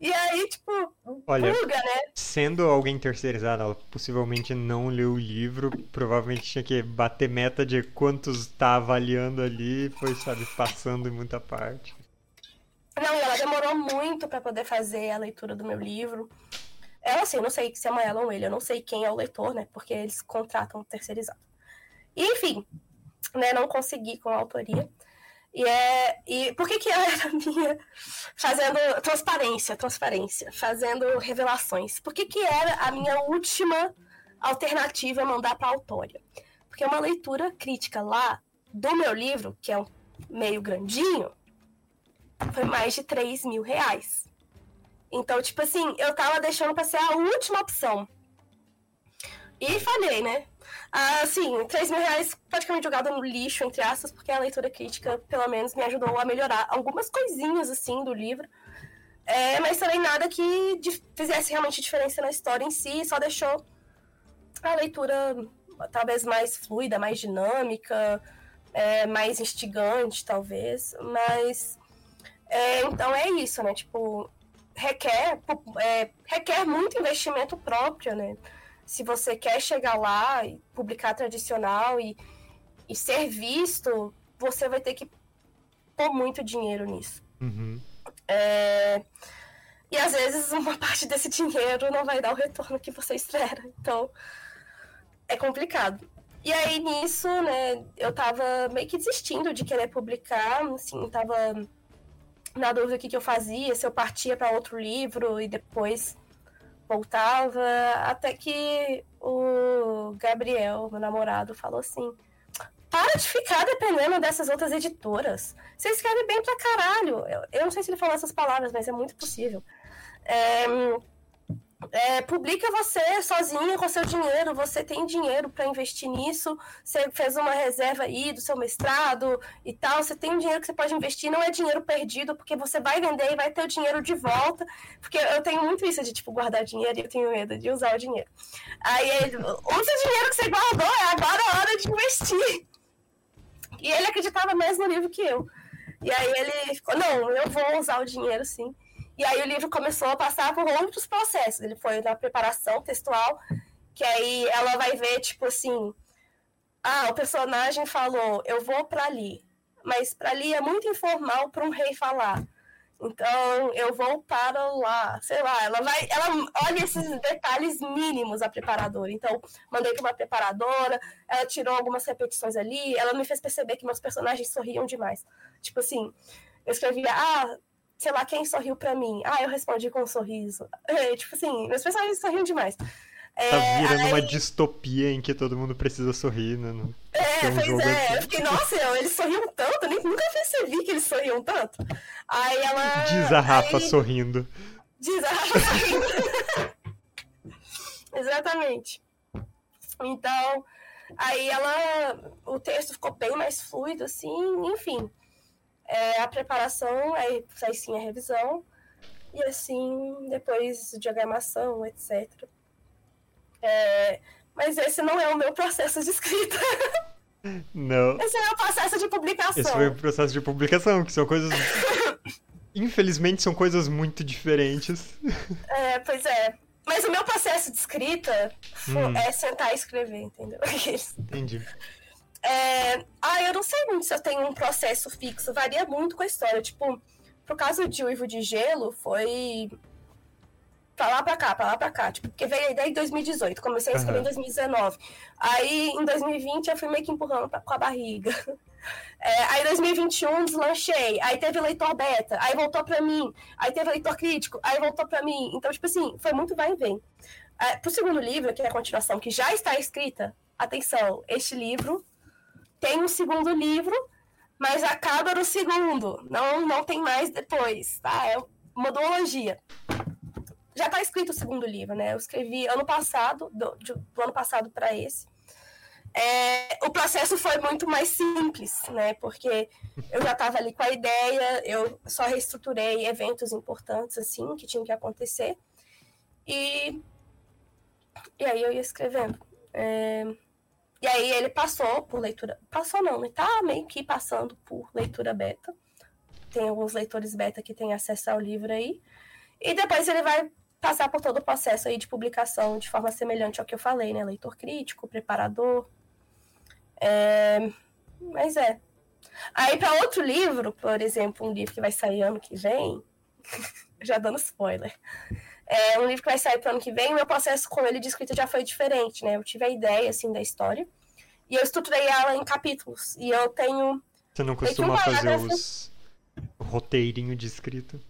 E aí, tipo, Olha, pulga, né? Sendo alguém terceirizado, ela possivelmente não leu o livro, provavelmente tinha que bater meta de quantos tá avaliando ali, foi, sabe, passando em muita parte. Não, e ela demorou muito para poder fazer a leitura do meu livro. Ela, assim, eu não sei se é ela ou ele, eu não sei quem é o leitor, né? Porque eles contratam terceirizado. E, enfim, né, não consegui com a autoria. E, é, e por que, que ela *laughs* era minha? Fazendo transparência, transparência, fazendo revelações. Por que, que era a minha última alternativa mandar para a autória? Porque uma leitura crítica lá do meu livro, que é um meio grandinho, foi mais de 3 mil reais. Então, tipo assim, eu tava deixando para ser a última opção. E falei, né? Assim, 3 mil reais praticamente jogado no lixo, entre aspas, porque a leitura crítica, pelo menos, me ajudou a melhorar algumas coisinhas, assim, do livro. É, mas também nada que fizesse realmente diferença na história em si, só deixou a leitura talvez mais fluida, mais dinâmica, é, mais instigante, talvez. Mas. É, então é isso, né? Tipo, requer, é, requer muito investimento próprio, né? Se você quer chegar lá e publicar tradicional e, e ser visto, você vai ter que pôr muito dinheiro nisso. Uhum. É... E às vezes uma *laughs* parte desse dinheiro não vai dar o retorno que você espera. Então é complicado. E aí, nisso, né, eu tava meio que desistindo de querer publicar, assim, tava na dúvida o que, que eu fazia, se eu partia para outro livro e depois voltava, até que o Gabriel, meu namorado, falou assim: para de ficar dependendo dessas outras editoras. Você escreve bem pra caralho. Eu, eu não sei se ele falou essas palavras, mas é muito possível. É, é, publica você sozinha com seu dinheiro, você tem dinheiro para investir nisso, você fez uma reserva aí do seu mestrado e tal, você tem dinheiro que você pode investir, não é dinheiro perdido, porque você vai vender e vai ter o dinheiro de volta, porque eu tenho muito isso de, tipo, guardar dinheiro e eu tenho medo de usar o dinheiro. Aí ele, usa o dinheiro que você guardou, é agora a hora de investir. E ele acreditava mais no livro que eu. E aí ele ficou, não, eu vou usar o dinheiro sim. E aí o livro começou a passar por outros processos. Ele foi na preparação textual, que aí ela vai ver, tipo assim, ah, o personagem falou, eu vou para ali. Mas para ali é muito informal para um rei falar. Então, eu vou para lá, sei lá, ela vai, ela olha esses detalhes mínimos a preparadora. Então, mandei para uma preparadora, ela tirou algumas repetições ali, ela me fez perceber que meus personagens sorriam demais. Tipo assim, eu escrevia, ah, sei lá, quem sorriu para mim? Ah, eu respondi com um sorriso. *laughs* É, tipo assim, meus personagens sorriam demais. É, tá virando aí... uma distopia em que todo mundo precisa sorrir, né? No... É, um pois é. Assim. Eu fiquei, nossa, eles sorriam tanto, nem, nunca percebi que eles sorriam tanto. Aí ela. Diz a Rafa aí... sorrindo. Diz a Rafa sorrindo. *laughs* Exatamente. Então, aí ela. O texto ficou bem mais fluido, assim, enfim. É, a preparação, aí, aí sim a revisão. E assim, depois diagramação, etc. É, mas esse não é o meu processo de escrita. *laughs* Não. Esse é o processo de publicação. Esse foi o processo de publicação, que são coisas. *laughs* Infelizmente, são coisas muito diferentes. É, pois é. Mas o meu processo de escrita hum. é sentar e escrever, entendeu? *laughs* Entendi. É... Ah, eu não sei muito se eu tenho um processo fixo, varia muito com a história. Tipo, pro caso de Uivo de Gelo, foi pra lá pra cá, pra lá pra cá. Tipo, porque veio a ideia em 2018, comecei a escrever uhum. em 2019. Aí em 2020 eu fui meio que empurrando pra, com a barriga. *laughs* É, aí em 2021 deslanchei, aí teve leitor beta, aí voltou pra mim, aí teve leitor crítico, aí voltou pra mim. Então, tipo assim, foi muito vai e vem. É, pro segundo livro, que é a continuação, que já está escrita, atenção, este livro tem um segundo livro, mas acaba no segundo, não, não tem mais depois, tá? É uma duologia já está escrito o segundo livro, né? Eu escrevi ano passado, do, do ano passado para esse. É, o processo foi muito mais simples, né? Porque eu já estava ali com a ideia, eu só reestruturei eventos importantes, assim, que tinham que acontecer. E, e aí eu ia escrevendo. É, e aí ele passou por leitura. Passou não, ele tá meio que passando por leitura beta. Tem alguns leitores beta que têm acesso ao livro aí. E depois ele vai passar por todo o processo aí de publicação de forma semelhante ao que eu falei, né? Leitor crítico, preparador. É... Mas é. Aí, para outro livro, por exemplo, um livro que vai sair ano que vem, *laughs* já dando spoiler. É um livro que vai sair para ano que vem, meu processo com ele de escrita já foi diferente, né? Eu tive a ideia, assim, da história, e eu estruturei ela em capítulos, e eu tenho... Você não costuma fazer os roteirinho de escrita?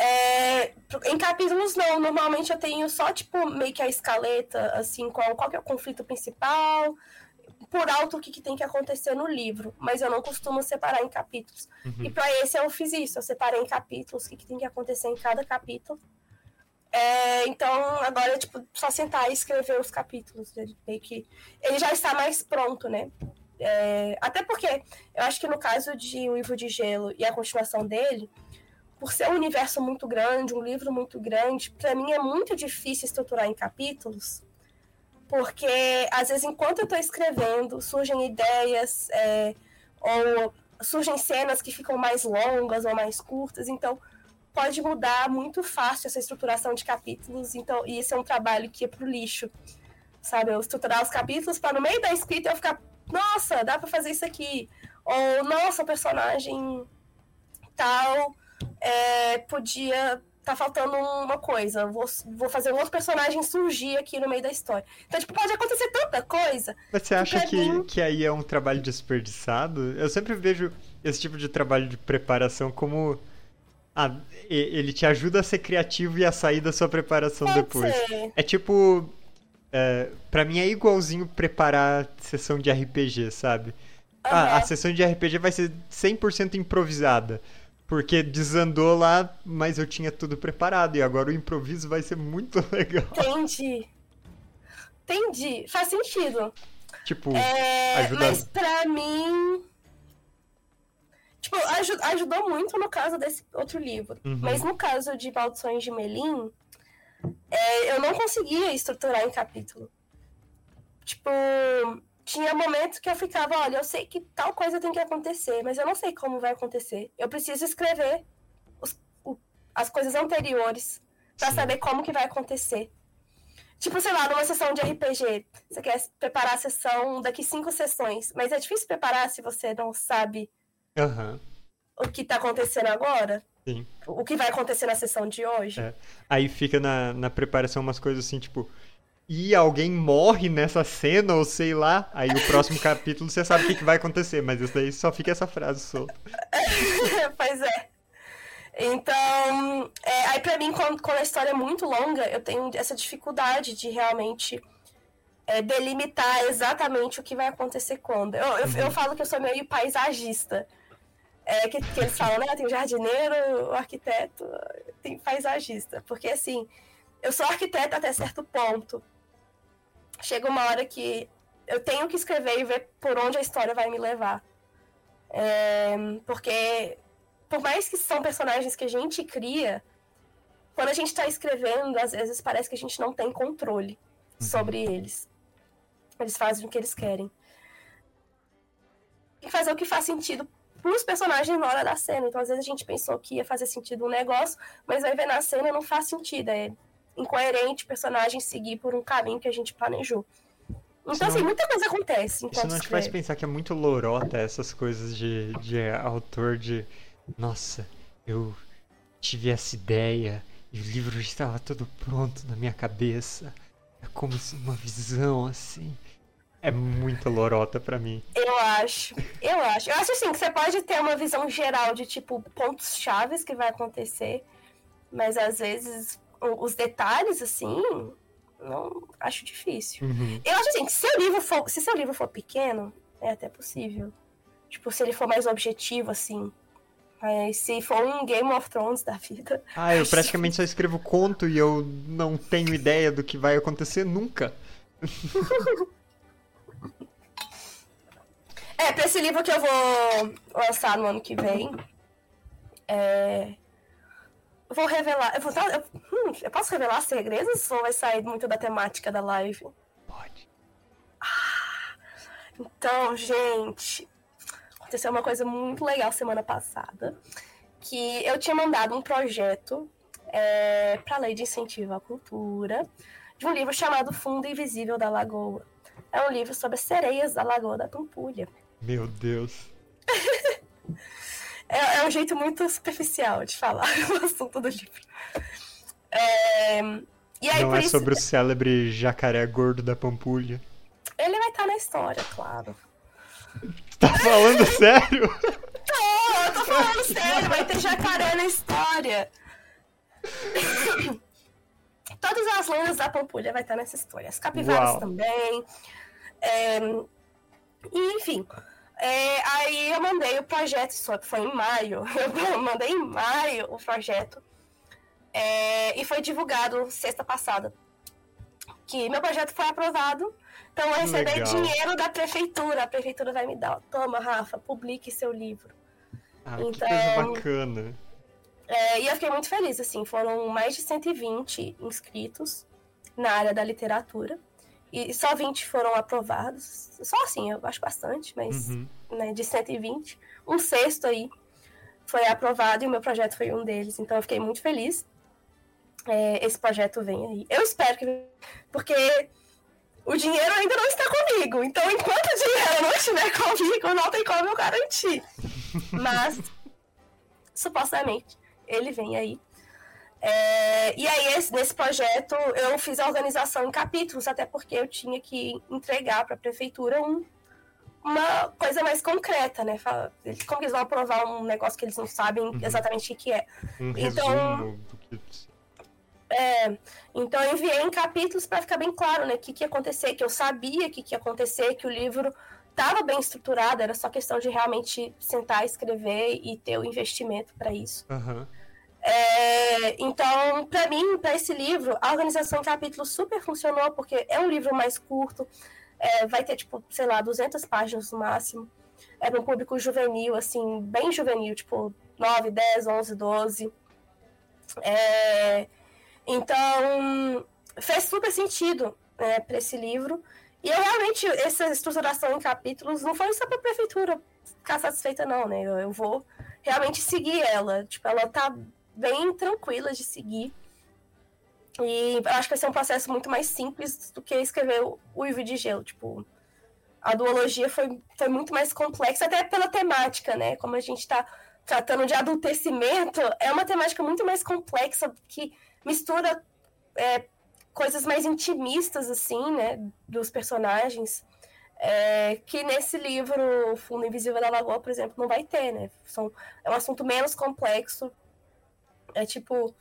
É, em capítulos não, normalmente eu tenho só tipo meio que a escaleta, assim, qual, qual é o conflito principal, por alto o que, que, tem que acontecer no livro, mas eu não costumo separar em capítulos. Uhum. E para esse eu fiz isso, eu separei em capítulos o que, que tem que acontecer em cada capítulo. É, então agora é tipo só sentar e escrever os capítulos, ele, meio que ele já está mais pronto, né? É, até porque eu acho que no caso de O Livro de Gelo e a continuação dele, por ser um universo muito grande, um livro muito grande, para mim é muito difícil estruturar em capítulos, porque às vezes enquanto eu estou escrevendo surgem ideias é, ou surgem cenas que ficam mais longas ou mais curtas, então pode mudar muito fácil essa estruturação de capítulos, então e isso é um trabalho que é pro lixo, sabe? Eu estruturar os capítulos para no meio da escrita eu ficar, nossa, dá para fazer isso aqui, ou nossa, o personagem tal é, podia tá faltando uma coisa, vou, vou fazer um outro personagem surgir aqui no meio da história. Então, tipo, pode acontecer tanta coisa. Mas você acha que, mim... que aí é um trabalho desperdiçado? Eu sempre vejo esse tipo de trabalho de preparação como. Ah, ele te ajuda a ser criativo e a sair da sua preparação pode depois. Ser. É tipo. É, para mim é igualzinho preparar sessão de RPG, sabe? Uhum. Ah, a sessão de RPG vai ser 100% improvisada. Porque desandou lá, mas eu tinha tudo preparado. E agora o improviso vai ser muito *laughs* legal. Entendi. Entendi. Faz sentido. Tipo, é, ajuda... Mas pra mim. Tipo, ajudou muito no caso desse outro livro. Uhum. Mas no caso de Maldições de Melim, é, eu não conseguia estruturar em capítulo. Tipo, tinha momentos que eu ficava, olha, eu sei que tal coisa tem que acontecer, mas eu não sei como vai acontecer. Eu preciso escrever os, o, as coisas anteriores para saber como que vai acontecer. Tipo, sei lá, numa sessão de RPG, você quer preparar a sessão daqui cinco sessões, mas é difícil preparar se você não sabe uhum. o que tá acontecendo agora. Sim. O que vai acontecer na sessão de hoje. É. Aí fica na, na preparação umas coisas assim, tipo, e alguém morre nessa cena, ou sei lá, aí o próximo *laughs* capítulo você sabe o que, que vai acontecer, mas isso daí só fica essa frase solta. *laughs* pois é. Então, é, aí pra mim, quando, quando, a história é muito longa, eu tenho essa dificuldade de realmente é, delimitar exatamente o que vai acontecer quando. Eu, eu, eu, uhum. falo que eu sou meio paisagista. É, que, que eles falam, né? Tem o jardineiro, o arquiteto, tem paisagista. Porque, assim, eu sou arquiteta até certo ponto chega uma hora que eu tenho que escrever e ver por onde a história vai me levar. É, porque, por mais que são personagens que a gente cria, quando a gente está escrevendo, às vezes parece que a gente não tem controle uhum. sobre eles. Eles fazem o que eles querem. E fazer o que faz sentido para os personagens na hora da cena. Então, às vezes, a gente pensou que ia fazer sentido um negócio, mas vai ver na cena e não faz sentido. É incoerente o personagem seguir por um caminho que a gente planejou. Então, assim, muita coisa acontece. Isso não te faz pensar que é muito lorota essas coisas de, de autor de. Nossa, eu tive essa ideia e o livro já estava todo pronto na minha cabeça. É como se uma visão assim. É muito lorota para mim. Eu acho. Eu acho. Eu acho assim que você pode ter uma visão geral de tipo pontos chaves que vai acontecer, mas às vezes os detalhes, assim, não acho difícil. Uhum. Eu acho assim, que se seu livro for, se seu livro for pequeno, é até possível. Tipo, se ele for mais objetivo, assim. Mas se for um Game of Thrones da vida. Ah, eu praticamente só escrevo conto e eu não tenho ideia do que vai acontecer nunca. *laughs* é, pra esse livro que eu vou lançar no ano que vem. É, vou revelar. Eu, vou, eu, hum, eu, posso revelar segredos ou vai sair muito da temática da live? Pode. Ah, então, gente. Aconteceu uma coisa muito legal semana passada. Que eu tinha mandado um projeto é, para a Lei de Incentivo à Cultura de um livro chamado Fundo Invisível da Lagoa. É um livro sobre as sereias da Lagoa da Pampulha. Meu Deus. *laughs* É, é um jeito muito superficial de falar *laughs* o assunto do livro. É, e aí, Não é isso... sobre o célebre jacaré gordo da Pampulha. Ele vai estar na história, claro. Tá falando *laughs* sério? Tô, eu tô falando sério, vai ter jacaré na história. *coughs* Todas as lendas da Pampulha vai estar nessa história. As capivaras Uau. também. É, e, enfim, é, aí eu mandei o projeto, só que foi em maio. *laughs* Eu mandei em maio o projeto. É, e foi divulgado sexta passada. Que meu projeto foi aprovado. Então eu recebi Legal. dinheiro da prefeitura. A prefeitura vai me dar. Toma, Rafa, publique seu livro. Ah, então, que coisa bacana. É, e eu fiquei muito feliz, assim. Foram mais de 120 inscritos na área da literatura. E só 20 foram aprovados. Só assim, eu acho bastante, mas uhum. né, de 120. Um sexto aí foi aprovado e o meu projeto foi um deles. Então eu fiquei muito feliz. É, esse projeto vem aí. Eu espero que. Porque o dinheiro ainda não está comigo. Então, enquanto o dinheiro não estiver comigo, não tem como eu garantir. *laughs* Mas, supostamente, ele vem aí. É, e aí, esse, nesse projeto, eu fiz a organização em capítulos, até porque eu tinha que entregar para a prefeitura um, uma coisa mais concreta, né? Como eles vão aprovar um negócio que eles não sabem uhum. exatamente o que é. Um então. É, então eu enviei em capítulos para ficar bem claro, né, o que, que ia acontecer, que eu sabia que, que ia acontecer, que o livro estava bem estruturado, era só questão de realmente sentar, escrever e ter o investimento para isso. Uhum. É, então, para mim, para esse livro, a organização em capítulos super funcionou, porque é um livro mais curto, é, vai ter, tipo, sei lá, 200 páginas no máximo. É para um público juvenil, assim, bem juvenil, tipo, 9, 10, 11, 12. É, então, fez super sentido né, para esse livro. E eu realmente, essa estruturação em capítulos não foi só para a prefeitura ficar satisfeita, não, né? Eu, eu, vou realmente seguir ela. Tipo, ela tá bem tranquila de seguir. E acho que vai ser um processo muito mais simples do que escrever o Uivo de Gelo. Tipo, a duologia foi, foi muito mais complexa, até pela temática, né? Como a gente está tratando de adultecimento, é uma temática muito mais complexa que mistura é, coisas mais intimistas, assim, né? Dos personagens. É, que nesse livro, Fundo Invisível da Lagoa, por exemplo, não vai ter, né? São, é um assunto menos complexo. É tipo,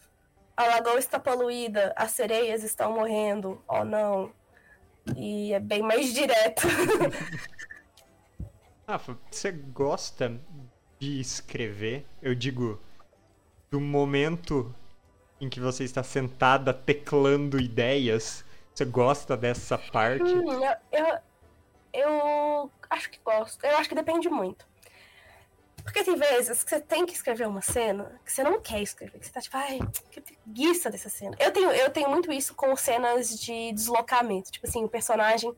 a lagoa está poluída, as sereias estão morrendo, oh não. E é bem mais direto. *laughs* ah, você gosta de escrever? Eu digo, do momento em que você está sentada teclando ideias. Você gosta dessa parte? Hum, eu, eu, eu acho que gosto. Eu acho que depende muito. Porque tem vezes que você tem que escrever uma cena que você não quer escrever, que você tá tipo, ai, que preguiça dessa cena. Eu tenho, eu tenho muito isso com cenas de deslocamento. Tipo assim, o personagem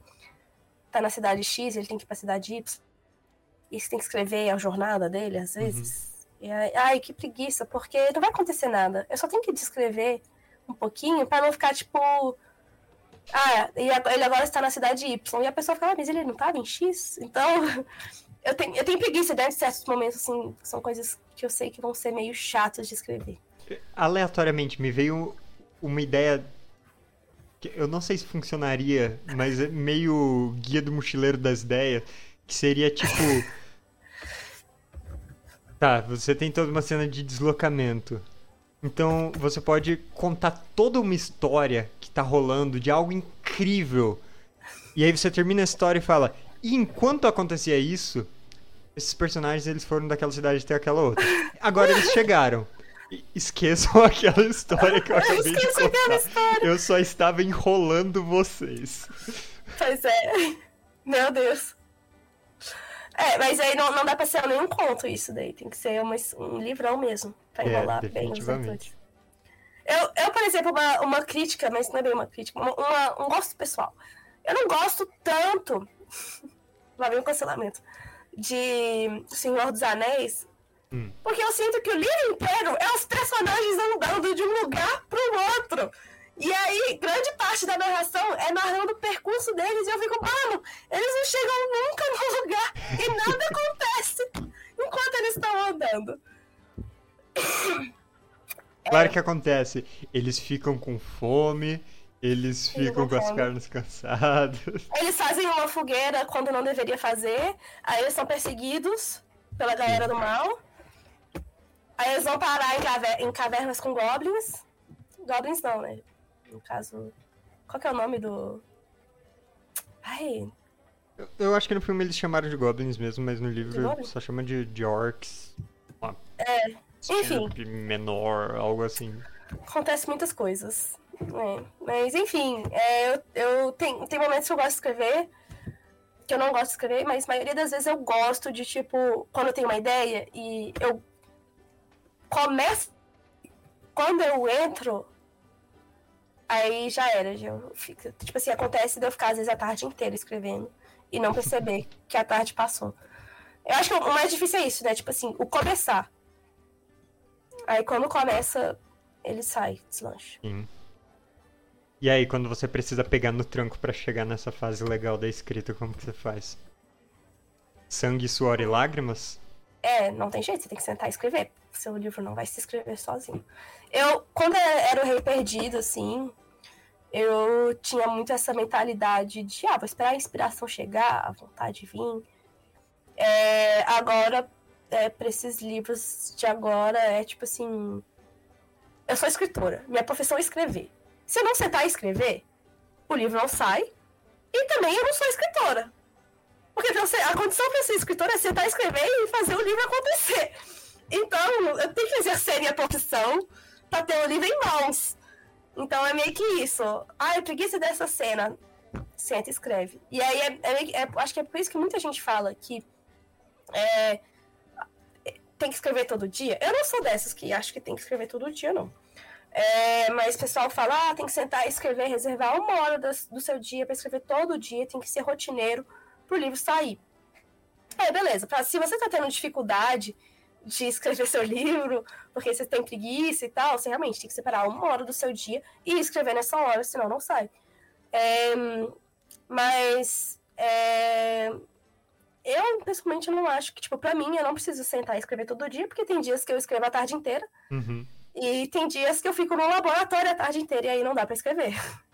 tá na cidade X, ele tem que ir pra cidade Y. E você tem que escrever a jornada dele, às uhum. vezes. Uhum. E aí, ai, que preguiça, porque não vai acontecer nada. Eu só tenho que descrever um pouquinho para não ficar tipo. Ah, ele agora está na cidade Y. E a pessoa fica, ah, mas ele não estava em X? Então, *laughs* eu tenho, eu tenho preguiça de certos momentos, assim, são coisas que eu sei que vão ser meio chatas de escrever. Aleatoriamente, me veio uma ideia que eu não sei se funcionaria, mas é meio guia do mochileiro das ideias, que seria tipo. *laughs* tá, você tem toda uma cena de deslocamento. Então você pode contar toda uma história que tá rolando de algo incrível. E aí você termina a história e fala: e enquanto acontecia isso, esses personagens eles foram daquela cidade até aquela outra. Agora eles chegaram. *laughs* Esqueçam *laughs* aquela história que eu acabei de contar. Eu só estava enrolando vocês. Pois é. Meu Deus. É, mas aí não, não dá pra ser nenhum conto isso daí. Tem que ser uma, um livrão mesmo. Pra é, enrolar é, bem os atores. Eu, eu, por exemplo, uma, uma crítica, mas não é bem uma crítica, uma, uma, um gosto pessoal. Eu não gosto tanto lá vem o cancelamento, de Senhor dos Anéis, hum. porque eu sinto que o livro inteiro é os personagens andando de um lugar para o outro. E aí, grande parte da narração é narrando o percurso deles e eu fico, mano, eles não chegam nunca no lugar e nada acontece enquanto eles estão andando. Claro que acontece. Eles ficam com fome, eles ficam com as pernas cansadas. *laughs* Eles fazem uma fogueira quando não deveria fazer. Aí eles são perseguidos pela galera do mal. Aí eles vão parar em, caver em cavernas com goblins. Goblins não, né? No caso. Qual que é o nome do. Ai. Eu, eu acho que no filme eles chamaram de goblins mesmo, mas no livro só chama de, de orcs. é. Enfim. Menor, algo assim. Acontece muitas coisas. É, mas, enfim, é, eu, eu tem, tem momentos que eu gosto de escrever, que eu não gosto de escrever, mas a maioria das vezes eu gosto de, tipo, quando eu tenho uma ideia e eu começo. Quando eu entro, aí já era. Já fico, tipo assim, acontece de eu ficar, às vezes, a tarde inteira escrevendo e não perceber que a tarde passou. Eu acho que o mais difícil é isso, né? Tipo assim, o começar. Aí quando começa, ele sai, deslancha. Sim. E aí, quando você precisa pegar no tranco para chegar nessa fase legal da escrita, como que você faz? Sangue, suor e lágrimas? É, não tem jeito, você tem que sentar e escrever. seu livro não vai se escrever sozinho. Eu, quando era o Rei Perdido, assim, eu tinha muito essa mentalidade de, ah, vou esperar a inspiração chegar, a vontade vir. É, agora, é, para esses livros de agora, é tipo assim. Eu sou escritora, minha profissão é escrever. Se eu não sentar e escrever, o livro não sai. E também eu não sou escritora. Porque a condição para ser escritora é sentar, escrever e fazer o livro acontecer. Então, eu tenho que exercer minha profissão para ter o livro em mãos. Então é meio que isso. Ah, eu preguiça dessa cena. Senta e escreve. E aí é, é, é, acho que é por isso que muita gente fala que é, tem que escrever todo dia. Eu não sou dessas que acho que tem que escrever todo dia, não. É, mas o pessoal fala, ah, tem que sentar e escrever, reservar uma hora do, do seu dia para escrever todo dia, tem que ser rotineiro pro livro sair. É, beleza. Pra, se você tá tendo dificuldade de escrever seu livro, porque você tem preguiça e tal, você realmente tem que separar uma hora do seu dia e escrever nessa hora, senão não sai. É, mas é, eu, pessoalmente, não acho que, tipo, pra mim, eu não preciso sentar e escrever todo dia, porque tem dias que eu escrevo a tarde inteira. Uhum. E tem dias que eu fico no laboratório a tarde inteira e aí não dá para escrever. *laughs*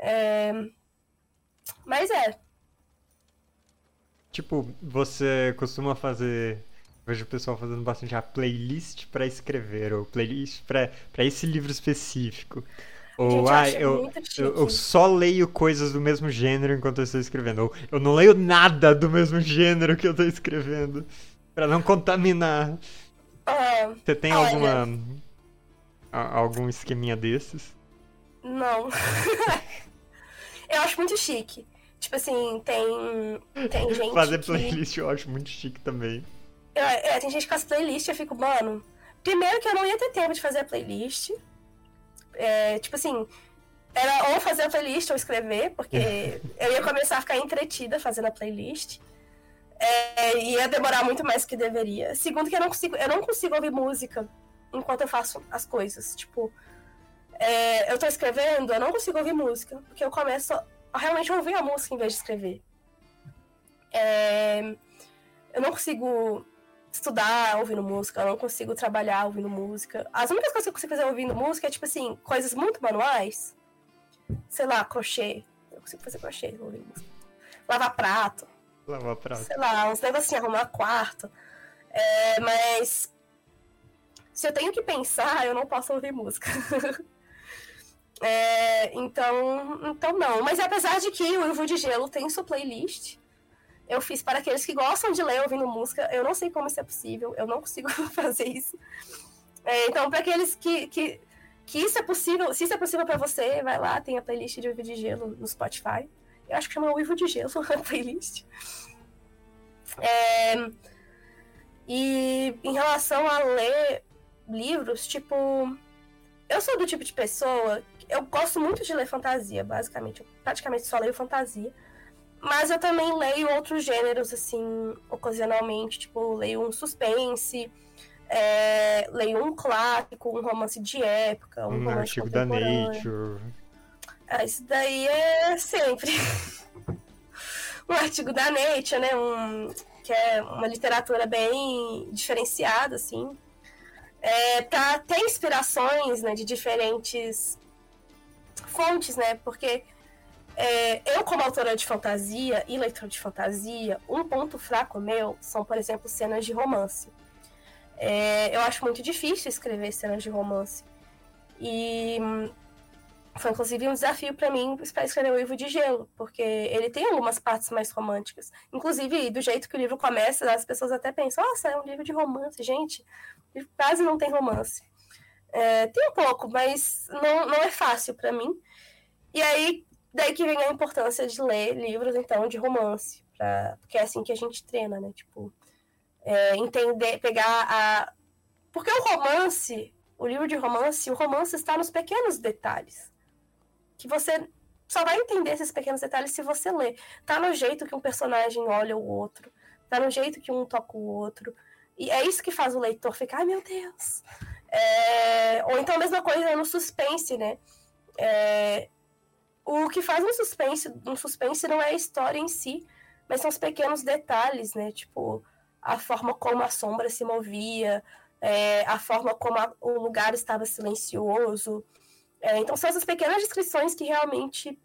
É... Mas é. Tipo, você costuma fazer. Vejo o pessoal fazendo bastante a playlist para escrever, ou playlist para esse livro específico. Ou, ah, eu, eu, eu, só leio coisas do mesmo gênero enquanto eu estou escrevendo. Ou eu não leio nada do mesmo gênero que eu estou escrevendo. para não contaminar. Ah, Você tem olha... alguma. algum esqueminha desses? Não. *laughs* eu acho muito chique. Tipo assim, tem. Tem *laughs* gente. Fazer que... playlist eu acho muito chique também. É, é, tem gente que faz playlist e eu fico, mano. Primeiro que eu não ia ter tempo de fazer a playlist. É, tipo assim, era ou fazer a playlist ou escrever, porque *laughs* eu ia começar a ficar entretida fazendo a playlist. É, ia demorar muito mais do que deveria. Segundo que eu não consigo, eu não consigo ouvir música enquanto eu faço as coisas. Tipo, é, eu tô escrevendo, eu não consigo ouvir música, porque eu começo a realmente ouvir a música em vez de escrever. É, eu não consigo estudar ouvindo música, eu não consigo trabalhar ouvindo música. As únicas coisas que eu consigo fazer ouvindo música é, tipo assim, coisas muito manuais. Sei lá, crochê. Eu consigo fazer crochê ouvindo música. Lavar prato. Lavar prato. Sei lá, uns negocinhos, assim, arrumar quarto. É, mas se eu tenho que pensar, eu não posso ouvir música. *laughs* é, então, então não. Mas apesar de que o Ivo de Gelo tem sua playlist, eu fiz para aqueles que gostam de ler ouvindo música. Eu não sei como isso é possível, eu não consigo *laughs* fazer isso. É, então, para aqueles que, que, que isso é possível, se isso é possível para você, vai lá, tem a playlist de Uivo de Gelo no Spotify. Eu acho que chama Uivo de Gelo *laughs* a playlist. É, e em relação a ler livros, tipo. Eu sou do tipo de pessoa. Eu gosto muito de ler fantasia, basicamente. Eu praticamente só leio fantasia. Mas eu também leio outros gêneros, assim, ocasionalmente. Tipo, leio um suspense, é, leio um clássico, um romance de época, um, um artigo da Nature. Ah, isso daí é sempre. *laughs* um artigo da Nature, né? Um, que é uma literatura bem diferenciada, assim. É, para ter inspirações né, de diferentes fontes, né? Porque é, eu, como autora de fantasia e leitora de fantasia, um ponto fraco meu são, por exemplo, cenas de romance. É, eu acho muito difícil escrever cenas de romance. E hum, foi inclusive um desafio para mim para escrever o livro de gelo, porque ele tem algumas partes mais românticas. Inclusive, do jeito que o livro começa, as pessoas até pensam: nossa, é um livro de romance, gente. Quase não tem romance. É, tem um pouco, mas não, não é fácil para mim. E aí, Daí que vem a importância de ler livros, então, de romance. Pra... Porque é assim que a gente treina, né? Tipo, é, entender, pegar a. Porque o romance, o livro de romance, o romance está nos pequenos detalhes. Que você só vai entender esses pequenos detalhes se você ler. Tá no jeito que um personagem olha o outro, tá no jeito que um toca o outro. E é isso que faz o leitor ficar, ai meu Deus. É... Ou então a mesma coisa no suspense, né? É o que faz um suspense, um suspense não é a história em si, mas são os pequenos detalhes, né? Tipo, a forma como a sombra se movia, é, a forma como a, o lugar estava silencioso. É, então, são essas pequenas descrições que realmente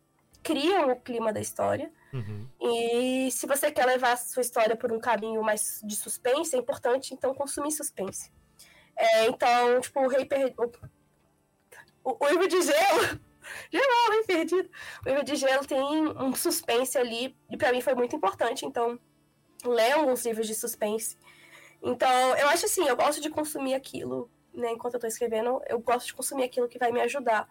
criam o clima da história. Uhum. E se você quer levar a sua história por um caminho mais de suspense, é importante, então, consumir suspense. É, então, tipo, o Rei *laughs* Perdido... O, o Livro de Gelo... Gelou, Rei Perdido. O Livro de Gelo tem um suspense ali, e para mim foi muito importante, então, ler alguns livros de suspense então, eu acho assim, eu gosto de consumir aquilo, né? Enquanto eu tô escrevendo, eu gosto de consumir aquilo que vai me ajudar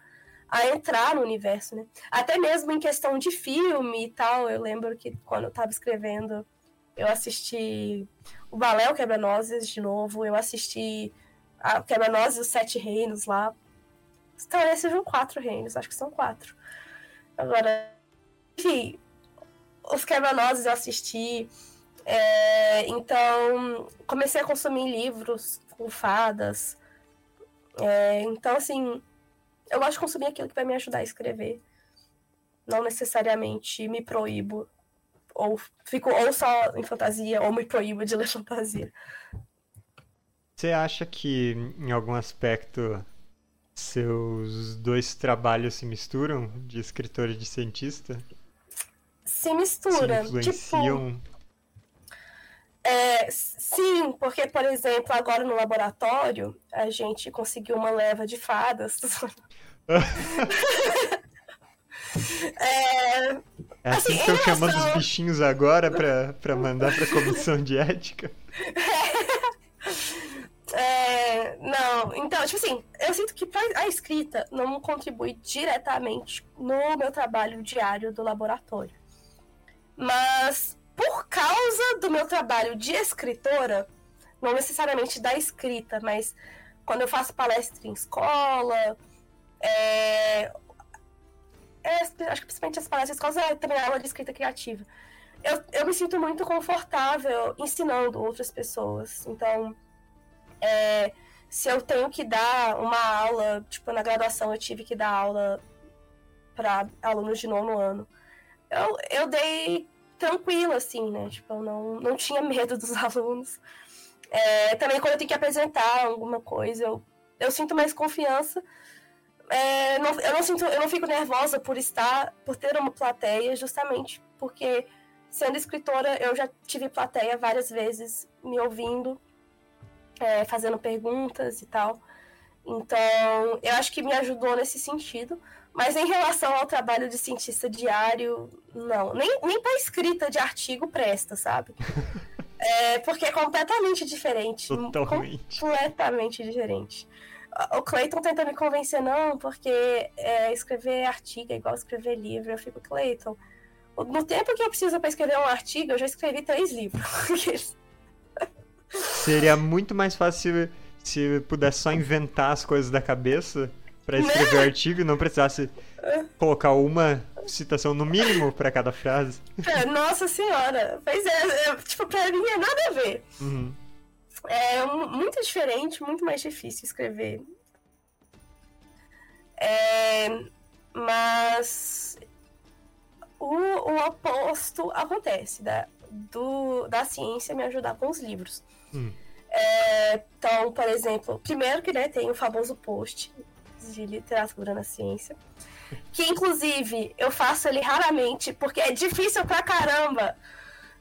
a entrar no universo, né? Até mesmo em questão de filme e tal, eu lembro que quando eu tava escrevendo, eu assisti o Balé o Quebra-Nozes de novo, eu assisti a Quebra-Nozes os Sete Reinos lá. Talvez sejam quatro reinos, acho que são quatro. Agora, enfim, os Quebra-Nozes eu assisti, é, então, comecei a consumir livros com fadas. É, então, assim, eu gosto de consumir aquilo que vai me ajudar a escrever. Não necessariamente me proíbo. Ou fico ou só em fantasia, ou me proíbo de ler *laughs* fantasia. Você acha que, em algum aspecto, seus dois trabalhos se misturam, de escritor e de cientista? Se mistura. Se influenciam tipo, é, sim, porque, por exemplo, agora no laboratório, a gente conseguiu uma leva de fadas. *laughs* é, é assim, que estão chamando os bichinhos agora pra, pra mandar pra comissão de ética? *laughs* É, não, então, tipo assim, eu sinto que a escrita não contribui diretamente no meu trabalho diário do laboratório. Mas por causa do meu trabalho de escritora, não necessariamente da escrita, mas quando eu faço palestra em escola, é, é, acho que principalmente as palestras em escola é também aula de escrita criativa. Eu, eu me sinto muito confortável ensinando outras pessoas. Então, é, se eu tenho que dar uma aula, tipo, na graduação eu tive que dar aula para alunos de nono ano. Eu, eu dei tranquila, assim, né? Tipo, eu não, não tinha *laughs* medo dos alunos. É, também quando eu tenho que apresentar alguma coisa, eu, eu sinto mais confiança. É, não, eu não sinto, eu não fico nervosa por estar, por ter uma plateia, justamente porque sendo escritora eu já tive plateia várias vezes me ouvindo, é, fazendo perguntas e tal. Então, eu acho que me ajudou nesse sentido. Mas em relação ao trabalho de cientista diário, não. Nem, nem para escrita de artigo presta, sabe? *laughs* É, porque é completamente diferente. Totalmente. Completamente diferente. O Clayton tenta me convencer, não, porque é, escrever artigo é igual escrever livro. Eu fico, Clayton, no tempo que eu preciso para escrever um artigo, eu já escrevi três livros. Seria muito mais fácil se pudesse só inventar as coisas da cabeça para escrever né? artigo e não precisasse colocar uma citação no mínimo para cada frase. Nossa senhora. Pois é, é, tipo, pra mim é nada a ver. Uhum. É muito diferente, muito mais difícil escrever. É, mas o, o oposto acontece da, do, da ciência me ajudar com os livros. Hum. É, então, por exemplo, primeiro que né, tem o famoso post de literatura na ciência. Que inclusive eu faço ele raramente, porque é difícil pra caramba.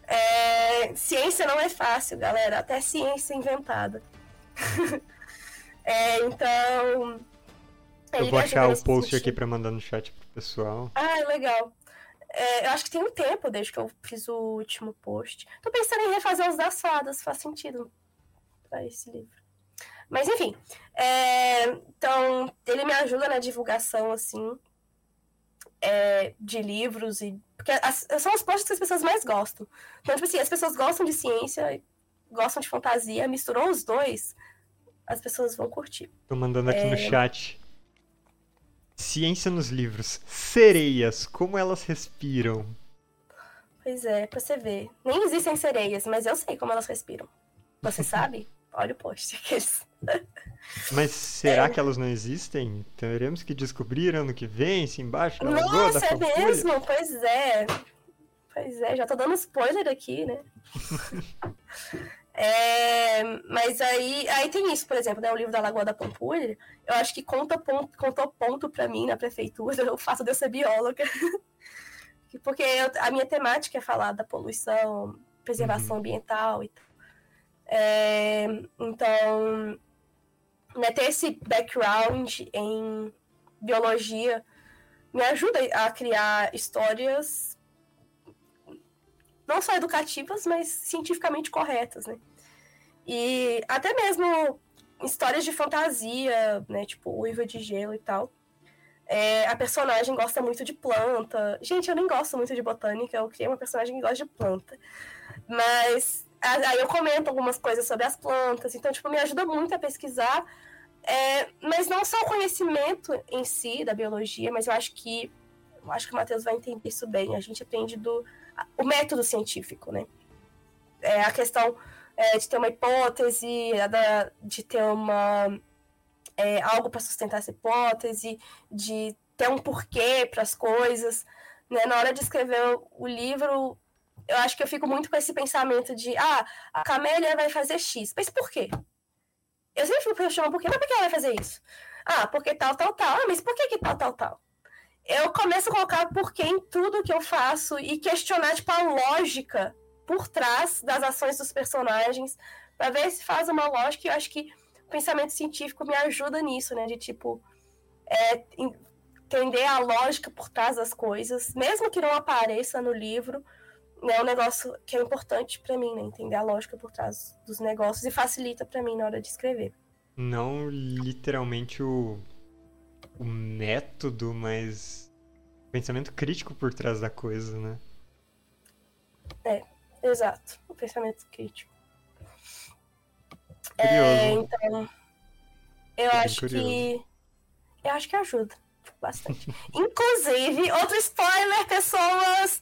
É, ciência não é fácil, galera. Até ciência inventada. *laughs* é, então. Eu vou achar o post aqui pra mandar no chat pro pessoal. Ah, legal. É, eu acho que tem um tempo desde que eu fiz o último post. Tô pensando em refazer os das fadas, faz sentido para esse livro. Mas enfim, é, então ele me ajuda na divulgação, assim, é, de livros e. Porque as, são os posts que as pessoas mais gostam. Então, tipo assim, as pessoas gostam de ciência, gostam de fantasia, misturou os dois, as pessoas vão curtir. Tô mandando aqui é... no chat. Ciência nos livros. Sereias, como elas respiram? Pois é, pra você ver. Nem existem sereias, mas eu sei como elas respiram. Você *laughs* sabe? Olha o post. Aqueles... Mas será que elas não existem? Teremos que descobrir ano que vem, se embaixo na Nossa, da é mesmo? Pois é. Pois é, já tô dando spoiler aqui, né? *laughs* É, mas aí, aí tem isso, por exemplo, né, o livro da Lagoa da Pampulha, eu acho que conta ponto, contou ponto para mim na prefeitura *laughs* o fato de eu ser bióloga. *laughs* Porque eu, a minha temática é falar da poluição, preservação uhum. ambiental e tal. É, então, né, ter esse background em biologia me ajuda a criar histórias não só educativas, mas cientificamente corretas, né? E até mesmo histórias de fantasia, né? Tipo, Uiva de Gelo e tal. É, a personagem gosta muito de planta. Gente, eu nem gosto muito de botânica, eu criei uma personagem que gosta de planta. Mas aí eu comento algumas coisas sobre as plantas, então, tipo, me ajuda muito a pesquisar. É, mas não só o conhecimento em si da biologia, mas eu acho que eu acho que o Matheus vai entender isso bem. A gente aprende do o método científico, né? É a questão é, de ter uma hipótese, de ter uma é, algo para sustentar essa hipótese, de ter um porquê para as coisas. Né? Na hora de escrever o livro, eu acho que eu fico muito com esse pensamento de ah, a Camélia vai fazer X. Mas por quê? Eu sempre fico questionando por quê, mas por que ela vai fazer isso? Ah, porque tal, tal, tal. Ah, mas por que, que tal, tal, tal? Eu começo a colocar porquê em tudo que eu faço e questionar, tipo, a lógica por trás das ações dos personagens, para ver se faz uma lógica. E eu acho que o pensamento científico me ajuda nisso, né? De, tipo, é, entender a lógica por trás das coisas, mesmo que não apareça no livro, é um negócio que é importante para mim, né, entender a lógica por trás dos negócios e facilita para mim na hora de escrever. Não literalmente o, o método, mas o pensamento crítico por trás da coisa, né? É, exato, o pensamento crítico. É, então, eu acho curioso. que eu acho que ajuda bastante. *laughs* Inclusive, outro spoiler, pessoas!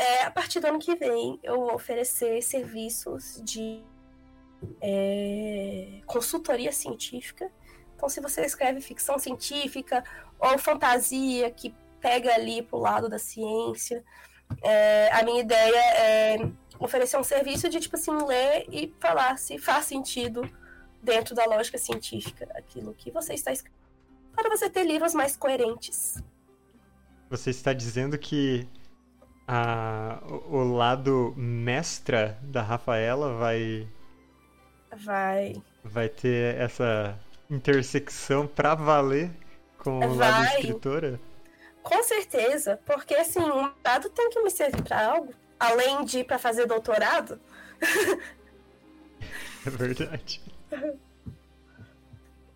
É, a partir do ano que vem, eu vou oferecer serviços de é, consultoria científica. Então, se você escreve ficção científica ou fantasia que pega ali pro lado da ciência, é, a minha ideia é oferecer um serviço de, tipo assim, ler e falar se faz sentido dentro da lógica científica aquilo que você está escrevendo para você ter livros mais coerentes. Você está dizendo que a, o lado mestra da Rafaela vai. Vai. Vai ter essa intersecção pra valer com o vai. lado escritora? Com certeza, porque assim, um lado tem que me servir para algo, além de ir para fazer doutorado. *laughs* é verdade.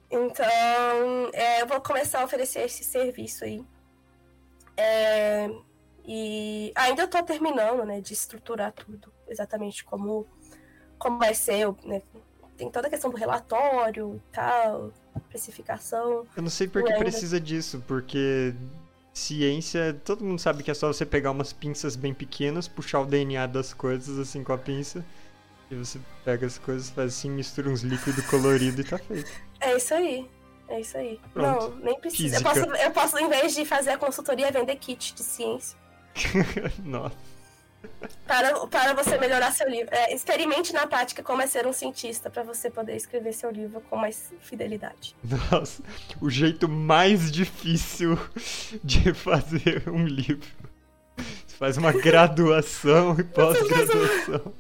Então, é, eu vou começar a oferecer esse serviço aí. É, e ainda estou terminando, né, de estruturar tudo, exatamente como, como vai ser, né, tem toda a questão do relatório e tal, precificação. Eu não sei por que ainda... precisa disso, porque ciência, todo mundo sabe que é só você pegar umas pinças bem pequenas, puxar o DNA das coisas assim com a pinça, e você pega as coisas, faz assim, mistura uns líquidos coloridos e tá feito. É isso aí. É isso aí. Pronto. Não, nem precisa. Eu posso, eu posso, em vez de fazer a consultoria, vender kit de ciência. *laughs* Nossa. Para, para você melhorar seu livro. É, experimente na prática como é ser um cientista para você poder escrever seu livro com mais fidelidade. Nossa, o jeito mais difícil de *laughs* fazer um livro. Você faz uma graduação e *laughs* pós-graduação.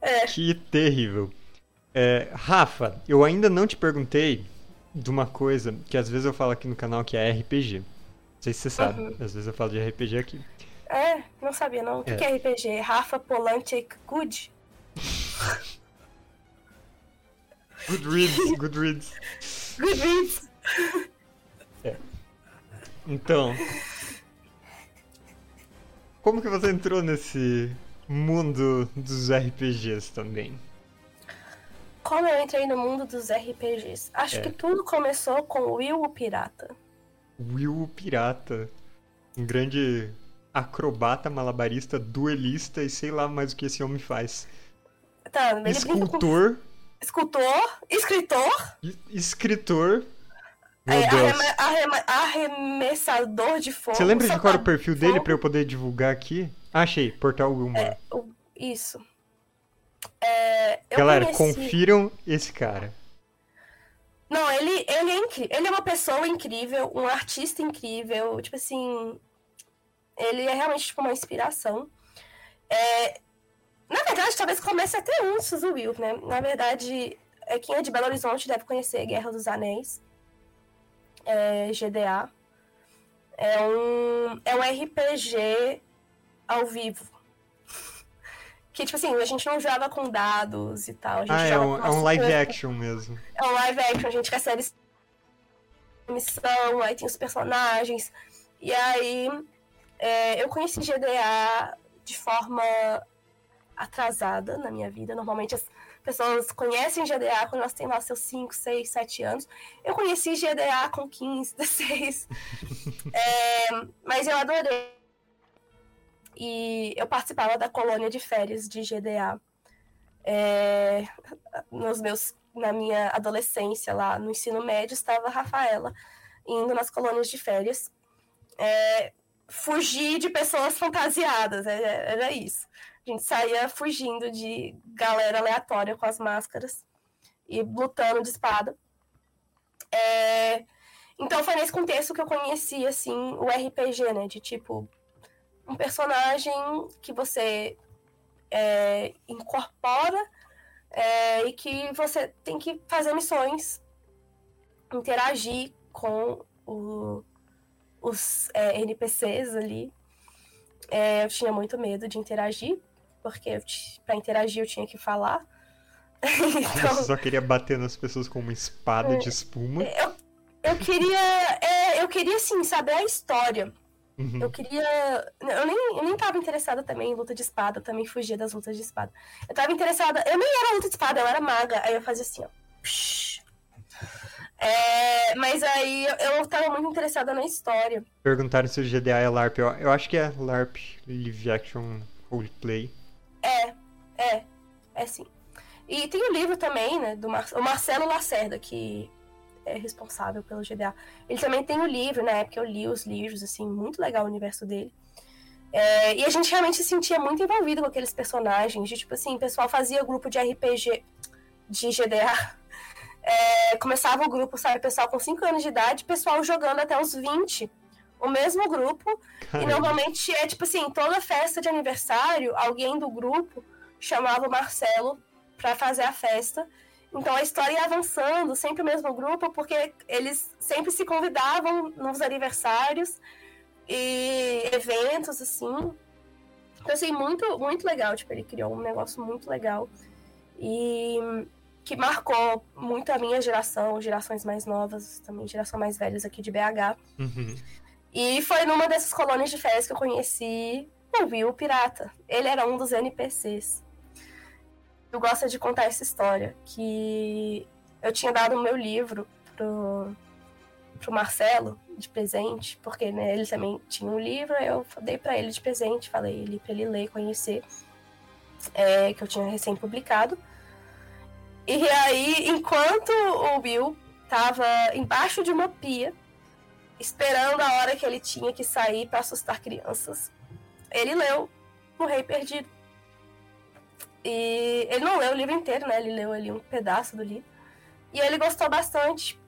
É. Que terrível. É, Rafa, eu ainda não te perguntei de uma coisa que às vezes eu falo aqui no canal que é RPG. Não sei se você sabe, uhum. às vezes eu falo de RPG aqui. É, não sabia não. O que é, que é RPG? Rafa Polantic Good? *laughs* Goodreads, Goodreads. Goodreads. É. Então, como que você entrou nesse mundo dos RPGs também? Como eu entrei no mundo dos RPGs? Acho é. que tudo começou com Will o Pirata. Will o Pirata. Um grande acrobata, malabarista, duelista e sei lá mais o que esse homem faz. Tá, Escultor. Escultor? Escritor? escritor. Meu é, Deus. arremessador de fogo. Você lembra de qual era o perfil dele para eu poder divulgar aqui? Ah, achei, Portal Wilmar. É, isso. É, Galera, conheci- confiram esse cara. Não, ele, ele é. Ele é uma pessoa incrível, um artista incrível. Tipo assim. Ele é realmente tipo, uma inspiração. É, na verdade, talvez comece até antes do Will, né? Na verdade, é, quem é de Belo Horizonte deve conhecer Guerra dos Anéis. É, GDA. É um, é um RPG ao vivo. Que, tipo assim, a gente não joga com dados e tal. A gente Ah, é um, é um live action mesmo. É um live action, a gente recebe missão, aí tem os personagens. E aí é, eu conheci GDA de forma atrasada na minha vida. Normalmente as pessoas conhecem GDA quando elas têm lá seus 5, 6, 7 anos. Eu conheci GDA com 15, 16. *laughs* É, mas eu adorei. E eu participava da colônia de férias de GDA. É, nos meus na minha adolescência lá no ensino médio estava a Rafaela indo nas colônias de férias é, fugir de pessoas fantasiadas era, era isso a gente saía fugindo de galera aleatória com as máscaras e lutando de espada É, então foi nesse contexto que eu conheci assim o RPG né de tipo um personagem que você é, incorpora é, e que você tem que fazer missões, interagir com o- os é, NPCs ali. É, eu tinha muito medo de interagir, porque para interagir eu tinha que falar. *laughs* então, Você só queria bater nas pessoas com uma espada de espuma. eu, eu queria, é, eu queria sim saber a história. Uhum. Eu queria. Eu nem, eu nem tava interessada também em luta de espada, eu também fugia das lutas de espada. Eu tava interessada. Eu nem era luta de espada, eu era maga. Aí eu fazia assim, ó. É, mas aí eu, eu tava muito interessada na história. Perguntaram se o GDA é LARP. Eu, eu acho que é LARP, Live Action Roleplay. É, é, é sim. E tem o livro também, né, do Mar o Marcelo Lacerda, que é responsável pelo GDA. Ele também tem o livro, na época eu li os livros, assim, muito legal o universo dele. É, e a gente realmente se sentia muito envolvido com aqueles personagens, de tipo assim, o pessoal fazia grupo de RPG de GDA. *laughs* É, começava o grupo, sabe, pessoal com 5 anos de idade, pessoal jogando até os 20. O mesmo grupo, e Caramba. normalmente é tipo assim, toda festa de aniversário, alguém do grupo chamava o Marcelo pra fazer a festa. Então a história ia avançando, sempre o mesmo grupo, porque eles sempre se convidavam nos aniversários e eventos, assim. Então, assim, muito, muito legal. Tipo, ele criou um negócio muito legal. E que marcou muito a minha geração, gerações mais novas, também geração mais velhas aqui de BH. Uhum. E foi numa dessas colônias de férias que eu conheci o Will Pirata. Ele era um dos NPCs. Eu gosto de contar essa história, que eu tinha dado o meu livro pro, pro Marcelo de presente, porque né, ele também tinha um livro, eu dei para ele de presente, falei ele para ele ler conhecer, é, que eu tinha recém publicado. E aí, enquanto o Will tava embaixo de uma pia, esperando a hora que ele tinha que sair para assustar crianças, ele leu O Rei Perdido. E ele não leu o livro inteiro, né? Ele leu ali um pedaço do livro. E ele gostou bastante.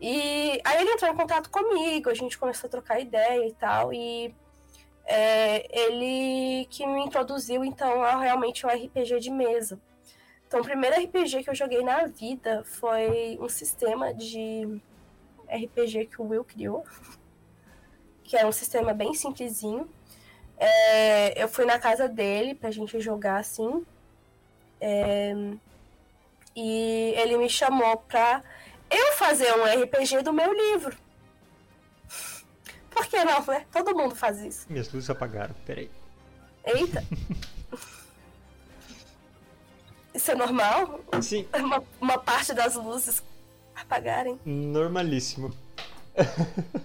E aí ele entrou em contato comigo, a gente começou a trocar ideia e tal. E é, ele que me introduziu, então, a realmente um RPG de mesa. Então, o primeiro RPG que eu joguei na vida foi um sistema de RPG que o Will criou, que era um sistema bem simplesinho. É, eu fui na casa dele pra gente jogar assim. É, e ele me chamou pra eu fazer um RPG do meu livro. Por que não, né? Todo mundo faz isso. Minhas luzes apagaram, peraí. Eita! *laughs* Isso é normal? Sim, *laughs* Uma, uma parte das luzes apagarem? normalíssimo. *laughs*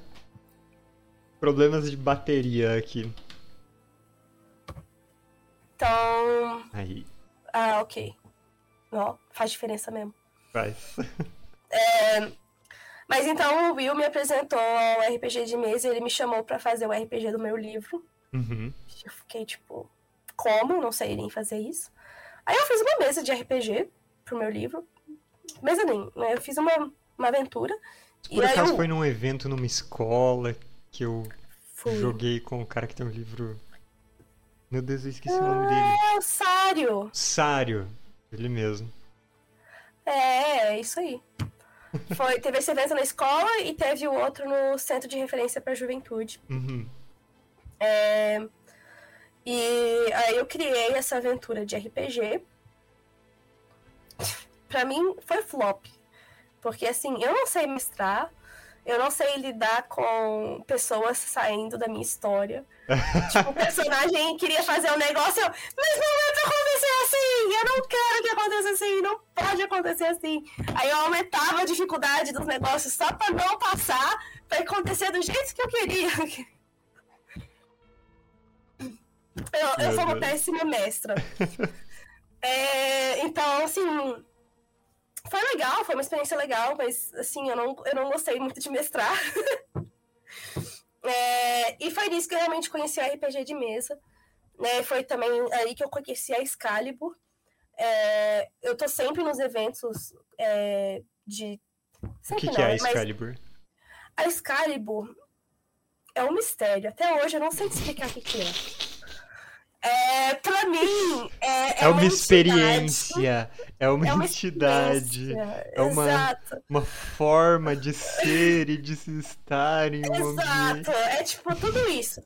Problemas de bateria aqui. Então. Aí, Ah, ok. Ó, faz diferença mesmo. faz. *laughs* Mas então o Will me apresentou ao RPG de mesa e ele me chamou pra fazer o RPG do meu livro. Uhum. Eu fiquei tipo, como? Não sei nem fazer isso. Aí eu fiz uma mesa de RPG pro meu livro. Mesa nem, né? Eu fiz uma, uma aventura. Por e acaso eu... foi num evento numa escola que eu Fui. joguei com o cara que tem um livro. Meu Deus, eu esqueci ah, o nome dele. É, o Sário. Sário, ele mesmo. É, é isso aí. *laughs* Foi, teve esse evento na escola e teve o outro no Centro de Referência para a Juventude. Uhum. É, e aí eu criei essa aventura de RPG. Pra mim foi flop. Porque assim, eu não sei mestrar, eu não sei lidar com pessoas saindo da minha história. *laughs* tipo, o personagem queria fazer um negócio, eu, mas não é pra acontecer assim! Eu não quero que aconteça assim, não pode acontecer assim. Aí eu aumentava a dificuldade dos negócios só pra não passar, pra acontecer do jeito que eu queria. Eu, eu sou uma péssima mestra. *laughs* é, então, assim, foi legal, foi uma experiência legal, mas, assim, eu não, eu não gostei muito de mestrar. *laughs* é, e foi nisso que eu realmente conheci a RPG de mesa. Né? Foi também aí que eu conheci a Excalibur. É, eu tô sempre nos eventos é, de. o que, que é a Excalibur? A Excalibur é um mistério. Até hoje eu não sei explicar o que, que é. É, pra mim, é, é, é uma, uma experiência, é uma, é uma entidade, é uma, uma forma de ser e de se estar em um Exato, ambiente. é tipo tudo isso.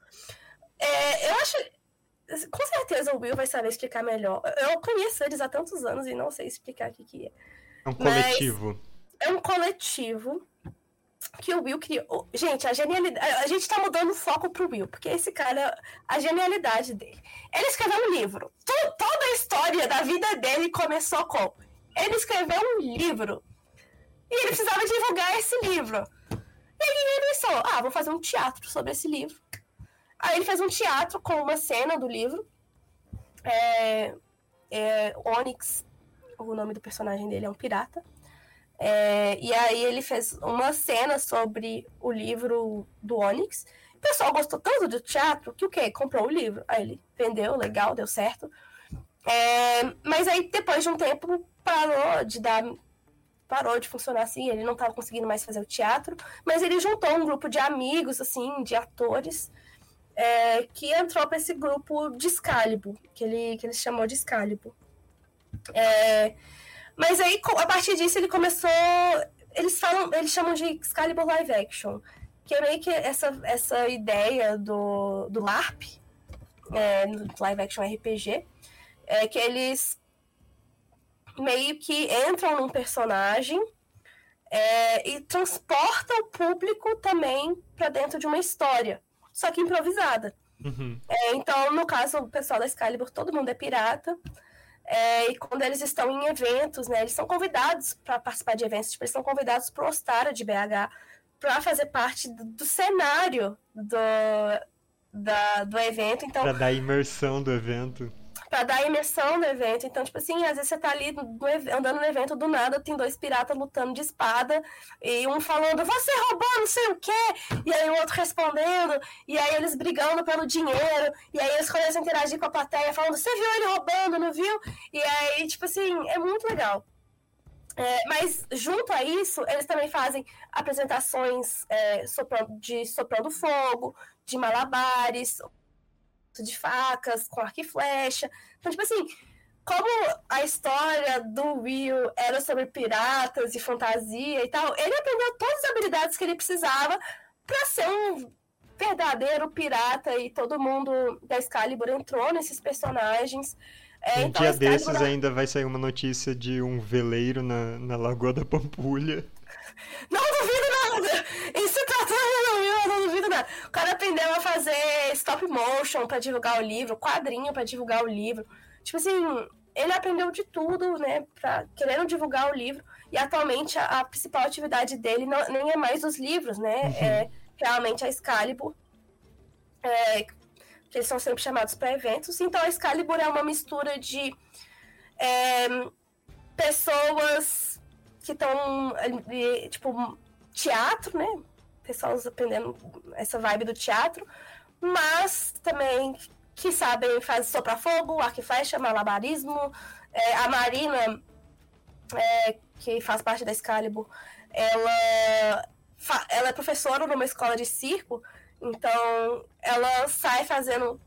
É, eu acho. Com certeza o Will vai saber explicar melhor. Eu conheço eles há tantos anos e não sei explicar o que, que é. É um coletivo. é um coletivo que o Will criou. Gente, a genialidade. A gente tá mudando o foco pro Will, porque esse cara, a genialidade dele. Ele escreveu um livro. toda a história da vida dele começou com. Ele escreveu um livro. E ele precisava divulgar esse livro. E ele pensou: ah, vou fazer um teatro sobre esse livro. Aí ele fez um teatro com uma cena do livro. É, é, Onyx, o nome do personagem dele é um pirata. É, e aí ele fez uma cena sobre o livro do Onyx. O pessoal gostou tanto do teatro que o quê? Comprou o livro. Aí ele vendeu, legal, deu certo. É, mas aí depois de um tempo parou de dar. Parou de funcionar assim, ele não estava conseguindo mais fazer o teatro, mas ele juntou um grupo de amigos, assim, de atores, é, que entrou para esse grupo de Excalibur, que ele, que ele chamou de Excalibur. É, mas aí, a partir disso, ele começou. Eles falam, eles chamam de Excalibur Live Action, que é meio que essa, essa ideia do, do LARP, é, Live Action RPG, é que eles meio que entram num personagem é, e transportam o público também para dentro de uma história, só que improvisada. Uhum. É, então, no caso, o pessoal da Excalibur, todo mundo é pirata. É, e quando eles estão em eventos, né, eles são convidados para participar de eventos, tipo, eles são convidados para o Ostara de BH para fazer parte do, do cenário do, da, do evento. Então, para dar imersão do evento para dar imersão no evento. Então, tipo assim, às vezes você tá ali andando no evento do nada, tem dois piratas lutando de espada, e um falando, você roubou não sei o quê, e aí o outro respondendo, e aí eles brigando pelo dinheiro, e aí eles começam a interagir com a plateia, falando, você viu ele roubando, não viu? E aí, tipo assim, é muito legal. É, mas junto a isso, eles também fazem apresentações é, soprando, de soprando fogo, de malabares, de facas, com arco e flecha. Então, tipo assim, como a história do Will era sobre piratas e fantasia e tal, ele aprendeu todas as habilidades que ele precisava para ser um verdadeiro pirata e todo mundo da Excalibur entrou nesses personagens. É, um então, dia desses ainda vai sair uma notícia de um veleiro na, na Lagoa da Pampulha. Não duvido nada! Isso tá tudo eu não duvido nada. O cara aprendeu a fazer stop motion para divulgar o livro, quadrinho para divulgar o livro. Tipo assim, ele aprendeu de tudo, né, pra, querendo divulgar o livro. E atualmente a, a principal atividade dele não, nem é mais os livros, né? Uhum. É realmente a Excalibur. É, que eles são sempre chamados para eventos. Então a Excalibur é uma mistura de é, pessoas que estão, tipo, teatro, né? Pessoas aprendendo essa vibe do teatro, mas também que sabem fazer soprar fogo, arco e flecha, malabarismo, É, a Marina, é, que faz parte da Excalibur, ela, ela é professora numa escola de circo, então ela sai fazendo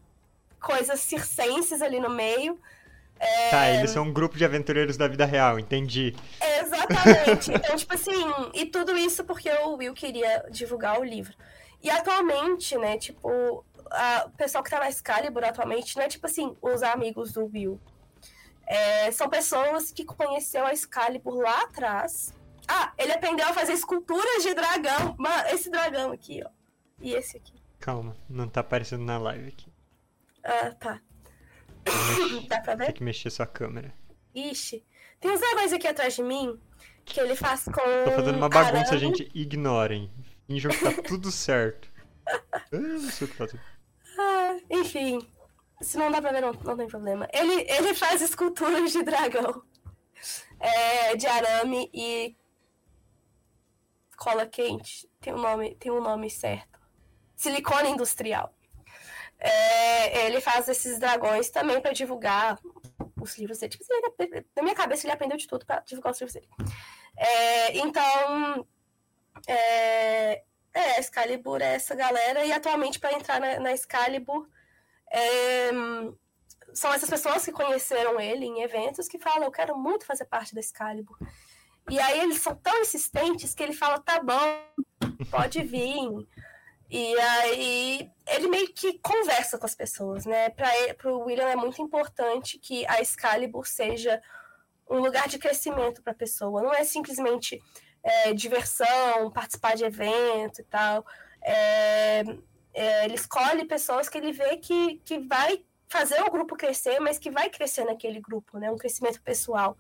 coisas circenses ali no meio. É... Tá, eles são um grupo de aventureiros da vida real, entendi. Exatamente. *laughs* então, tipo assim, e tudo isso porque o Will queria divulgar o livro. E atualmente, né, tipo, a, o pessoal que tá na Excalibur atualmente não é tipo assim, os amigos do Will. É, são pessoas que conheceu a Excalibur lá atrás. Ah, ele aprendeu a fazer esculturas de dragão. Esse dragão aqui, ó. E esse aqui. Calma, não tá aparecendo na live aqui. Ah, tá. Dá pra ver? Tem que mexer sua câmera. Ixi. Tem uns dragões aqui atrás de mim que ele faz com. Tô fazendo uma bagunça, arame. gente. Ignorem. Finjam que tá tudo certo. *laughs* Eu não sei o que fazer. Ah, enfim. Se não dá pra ver, não, não tem problema. Ele, ele faz esculturas de dragão. É, de arame e cola quente. Tem um nome, tem um nome certo. Silicone industrial. É, ele faz esses dragões também para divulgar os livros dele. Tipo, ele, na minha cabeça, ele aprendeu de tudo para divulgar os livros dele. É, então, é, é, Excalibur é essa galera, e atualmente, para entrar na, na Excalibur, é, são essas pessoas que conheceram ele em eventos que falam: Eu quero muito fazer parte da Excalibur. E aí eles são tão insistentes que ele fala: Tá bom, pode vir. E aí ele meio que conversa com as pessoas, né? Para o William é muito importante que a Excalibur seja um lugar de crescimento para a pessoa. Não é simplesmente é, diversão, participar de evento e tal. É, é, ele escolhe pessoas que ele vê que, que vai fazer o grupo crescer, mas que vai crescer naquele grupo, né? Um crescimento pessoal.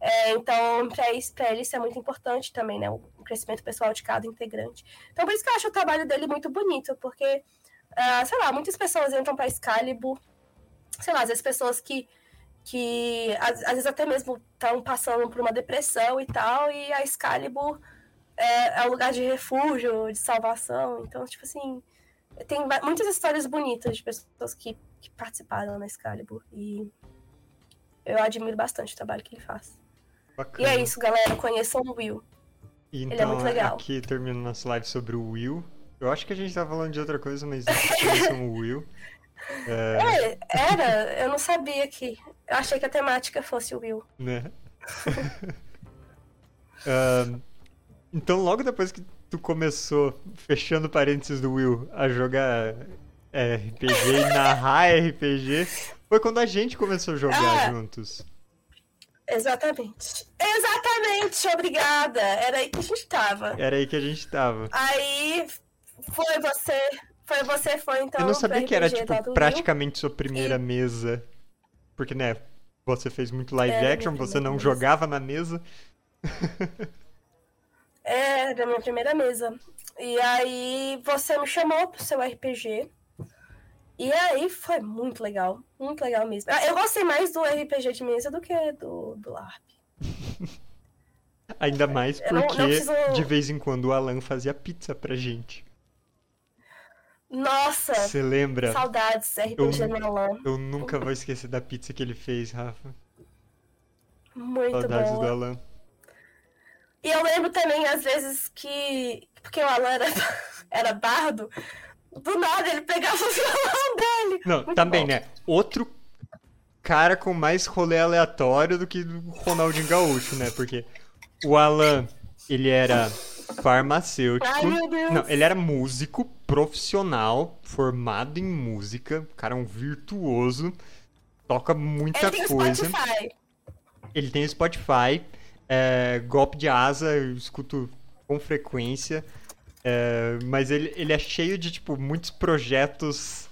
É, então, para isso, ele isso é muito importante também, né? O, crescimento pessoal de cada integrante. Então, por isso que eu acho o trabalho dele muito bonito, porque, uh, sei lá, muitas pessoas entram para Excalibur, sei lá, às vezes pessoas que, que às, às vezes até mesmo estão passando por uma depressão e tal, e a Excalibur é, é um lugar de refúgio, de salvação. Então, tipo assim, tem muitas histórias bonitas de pessoas que, que participaram na Excalibur. E eu admiro bastante o trabalho que ele faz. Bacana. E é isso, galera. Conheçam o Will. Então, Ele é muito legal. aqui termina nossa live sobre o Will. Eu acho que a gente tá falando de outra coisa, mas conheçam o Will. É... *laughs* é... era, eu não sabia que. Eu achei que a temática fosse o Will. Né? *laughs* uh, então, logo depois que tu começou, fechando parênteses do Will, a jogar é, RPG e narrar RPG, foi quando a gente começou a jogar ah, juntos. Exatamente. Exatamente, obrigada. Era aí que a gente tava. Era aí que a gente tava. Aí foi você. Foi você, foi então. Eu não sabia que era, tipo, praticamente sua primeira e... mesa. Porque, né, você fez muito live é, action, você não mesa. jogava na mesa. é, era minha primeira mesa. E aí você me chamou pro seu RPG. E aí foi muito legal. Muito legal mesmo. Eu gostei mais do RPG de mesa do que do, do LARP. *laughs* Ainda mais porque não, não preciso... de vez em quando o Alan fazia pizza pra gente. Nossa! Você lembra? Saudades RPG eu, Alan. Eu nunca vou esquecer da pizza que ele fez, Rafa. Muito Saudades boa. do Alan. E eu lembro também, às vezes, que. Porque o Alan era, *laughs* era bardo, do nada ele pegava o violão dele. Não, Muito também, bom. né? Outro cara com mais rolê aleatório do que o Ronaldinho Gaúcho, né? Porque o Alan, ele era farmacêutico. Ai, meu Deus. Não, ele era músico profissional, formado em música. O cara é um virtuoso. Toca muita ele tem coisa. Spotify. Ele tem Spotify. É, golpe de asa, eu escuto com frequência. É, mas ele, ele é cheio de, tipo, muitos projetos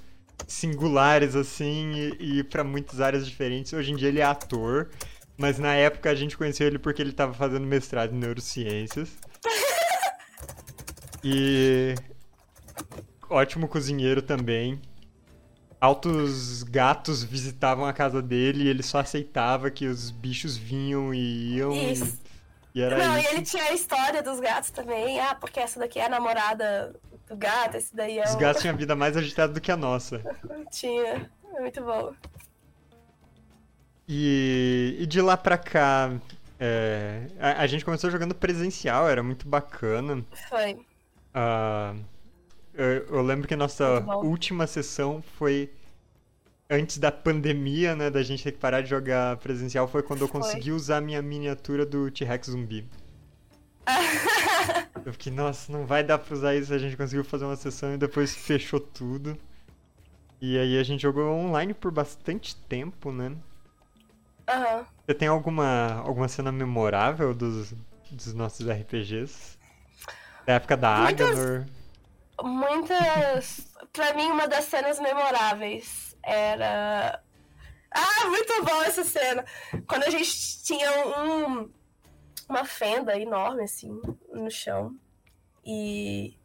singulares, assim, e, e para muitas áreas diferentes. Hoje em dia ele é ator, mas na época a gente conheceu ele porque ele estava fazendo mestrado em neurociências. *laughs* E. Ótimo cozinheiro também. Altos gatos visitavam a casa dele e ele só aceitava que os bichos vinham e iam. Isso. E era Não, isso. e ele tinha a história dos gatos também. Ah, porque essa daqui é a namorada do gato, esse daí é Os o... gatos tinham a vida mais agitada do que a nossa. *laughs* tinha. É muito bom. E, e de lá pra cá, é, a, a gente começou jogando presencial, era muito bacana. Foi. Ah, eu, eu lembro que a nossa última sessão foi antes da pandemia, né? Da gente ter que parar de jogar presencial. Foi quando eu Foi. consegui usar a minha miniatura do T-Rex zumbi. *laughs* Eu fiquei, nossa, não vai dar pra usar isso. A gente conseguiu fazer uma sessão e depois fechou tudo. E aí a gente jogou online por bastante tempo, né? Aham. Você tem alguma, alguma cena memorável dos, dos nossos RPGs? Da época da Muitas-? Muitas. Pra mim, uma das cenas memoráveis era. Ah, muito bom essa cena! Quando a gente tinha um, uma fenda enorme, assim, no chão. E.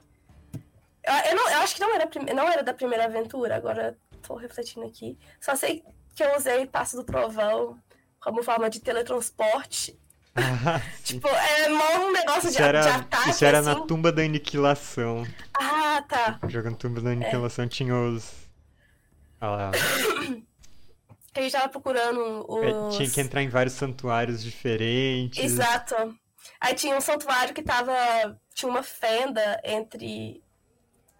Eu, eu não, eu acho que não era, prim- não era da primeira aventura, agora tô refletindo aqui. Só sei que eu usei Passo do Trovão como forma de teletransporte. Ah. *laughs* Tipo, é mó um negócio de, era, de ataque. isso era assim. na tumba da aniquilação. Ah, tá. Jogando tumba da aniquilação tinha os. Ah lá, *coughs* a gente tava procurando é, os. tinha que entrar em vários santuários diferentes. Exato. Aí tinha um santuário que tava. Tinha uma fenda entre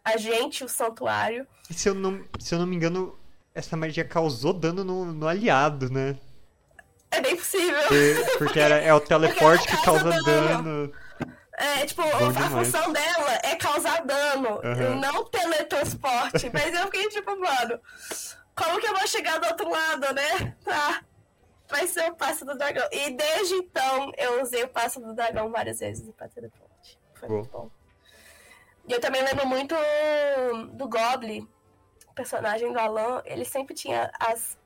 a gente e o santuário. E se eu não, se eu não me engano, essa magia causou dano no, no aliado, né? É bem possível. Porque, porque era, é o *laughs* teleporte que causa causa dano. dano. É, tipo, Bom a demais. função dela é causar dano, Aham. não teletransporte. *laughs* Mas eu fiquei tipo, mano, como que eu vou chegar do outro lado, né? Tá. Vai ser o passo do dragão. E desde então eu usei o passo do dragão várias vezes pra teleporte. Foi Boa. muito bom. E eu também lembro muito do Goblin, o personagem do Alan. Ele sempre tinha as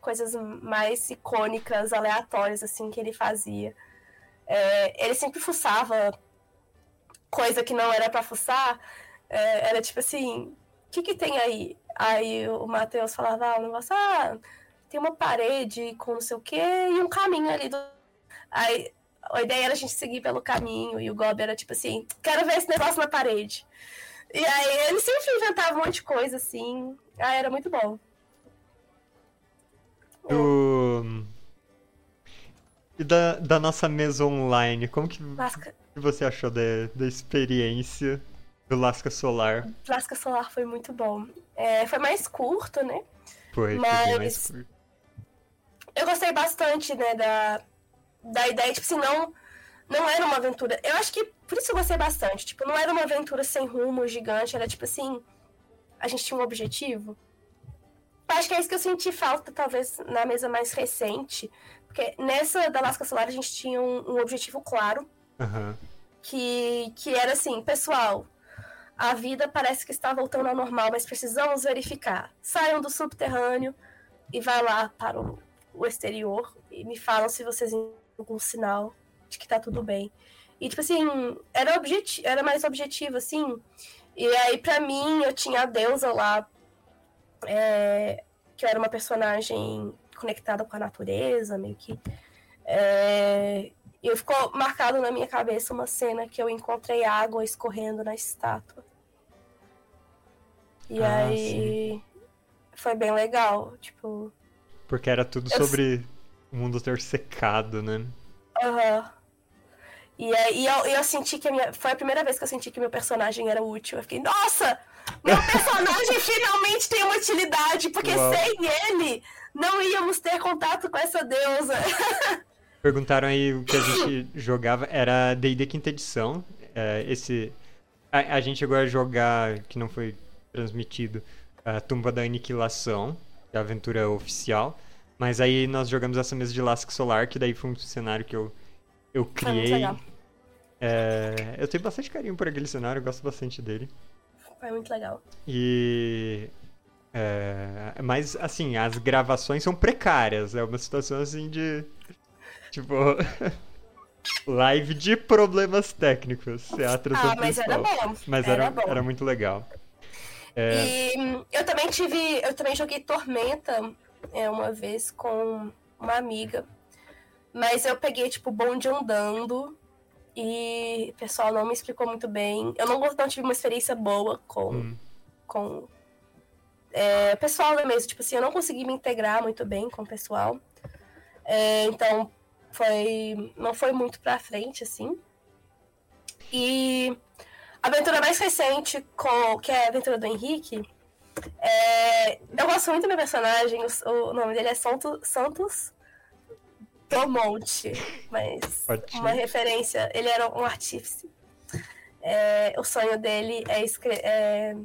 coisas mais icônicas, aleatórias, assim, que ele fazia. É, ele sempre fuçava coisa que não era pra fuçar. É, era tipo assim, o que que tem aí? Aí o Matheus falava ah, um negócio, ah, tem uma parede com não sei o quê e um caminho ali do... Aí a ideia era a gente seguir pelo caminho e o Gob era tipo assim, quero ver esse negócio na parede. E aí ele sempre inventava um monte de coisa assim. Ah, era muito bom. E da, da nossa mesa online, como que, Lasca, que você achou da, da experiência do Lasca Solar? Lasca Solar foi muito bom. É, foi mais curto, né? Foi, bem mais Mas- curto. eu gostei bastante, né, da, da ideia, tipo assim, não, não era uma aventura. Eu acho que por isso eu gostei bastante. Tipo, não era uma aventura sem rumo, gigante, era tipo assim, a gente tinha um objetivo. Eu acho que é isso que eu senti falta, talvez, na mesa mais recente. Porque nessa da Lasca Solar a gente tinha um, um objetivo claro, Aham. que, que era assim, pessoal, a vida parece que está voltando ao normal, mas precisamos verificar. Saiam do subterrâneo e vai lá para o, o exterior e me falam se vocês têm algum sinal de que tá tudo bem. E tipo assim, era, objeti era mais objetivo, assim. E aí, pra mim, eu tinha a deusa lá, é, que era uma personagem conectada com a natureza, meio que. É, e ficou marcado na minha cabeça uma cena que eu encontrei água escorrendo na estátua. E Ah, aí foi bem legal, tipo, Porque era tudo Eu- sobre o mundo ter secado, né? aham. E aí eu, eu senti que a minha. Foi a primeira vez que eu senti que meu personagem era útil. Eu fiquei, nossa! Meu *laughs* personagem finalmente tem uma utilidade, porque Uau. sem ele não íamos ter contato com essa deusa. *laughs* Perguntaram aí o que a gente *coughs* jogava. Era D&D quinta edição. É, esse... A, a gente chegou a jogar, que não foi transmitido, a Tumba da Aniquilação, que é a aventura oficial. Mas aí nós jogamos essa mesa de Lasca Solar, que daí foi um cenário que eu, eu criei. É, eu tenho bastante carinho por aquele cenário, eu gosto bastante dele. Foi muito legal. E. é, mas, assim, as gravações são precárias. É uma situação assim de. Tipo. *laughs* live de problemas técnicos. É a atração Ah, mas era principal. bom. Mas era, era, bom. era muito legal. É, E hum, eu também tive. Eu também joguei Tormenta é, uma vez com uma amiga. Mas eu peguei, tipo, bonde andando. E o pessoal não me explicou muito bem. Eu não, não tive uma experiência boa com, hum, com é, pessoal da mesa. Tipo assim, eu não consegui me integrar muito bem com o pessoal. É, então, foi não foi muito pra frente, assim. E a aventura mais recente, com, que é a aventura do Henrique, é, eu gosto muito do meu personagem, o, o nome dele é Santos, Santos Monte, mas Ótimo. uma referência, ele era um artífice. É, o sonho dele é, é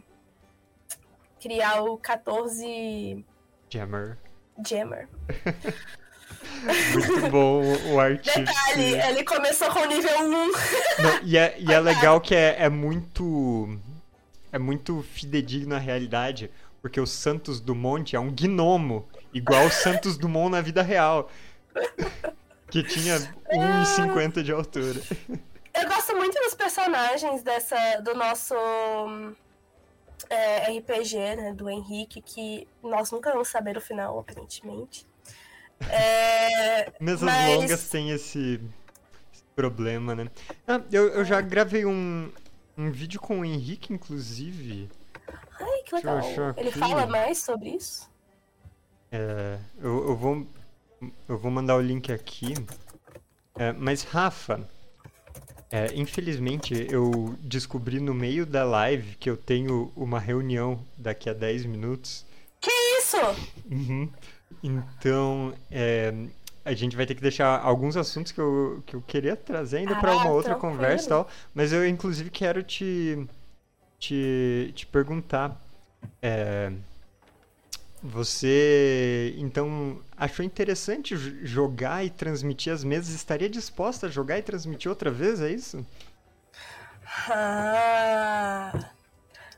criar o 14 Jammer. Jammer. *laughs* Muito bom o- artista. Detalhe, ele começou com o nível 1. Não, e é, e é legal que é, é muito. É muito fidedigno à realidade, porque o Santos Dumont é um gnomo, igual o Santos Dumont na vida real. Que tinha 1,50 de altura. Eu gosto muito dos personagens dessa, do nosso é, RPG, né, do Henrique, que nós nunca vamos saber o final, aparentemente. É, Mesas Mas- longas têm esse, esse problema, né? Ah, eu, eu já gravei um, um vídeo com o Henrique, inclusive. ai, que legal. Ele fala mais sobre isso? É, eu, eu vou, eu vou mandar o link aqui. É, mas, Rafa, é, infelizmente eu descobri no meio da live que eu tenho uma reunião daqui a 10 minutos. Que isso? Uhum. Então, é, a gente vai ter que deixar alguns assuntos que eu, que eu queria trazer ainda para uma Ah, outra tranquilo. conversa e tal. Mas eu, inclusive, quero te, te, te perguntar. é, você, então, achou interessante jogar e transmitir as mesas? Estaria disposta a jogar e transmitir outra vez, é isso? Ah,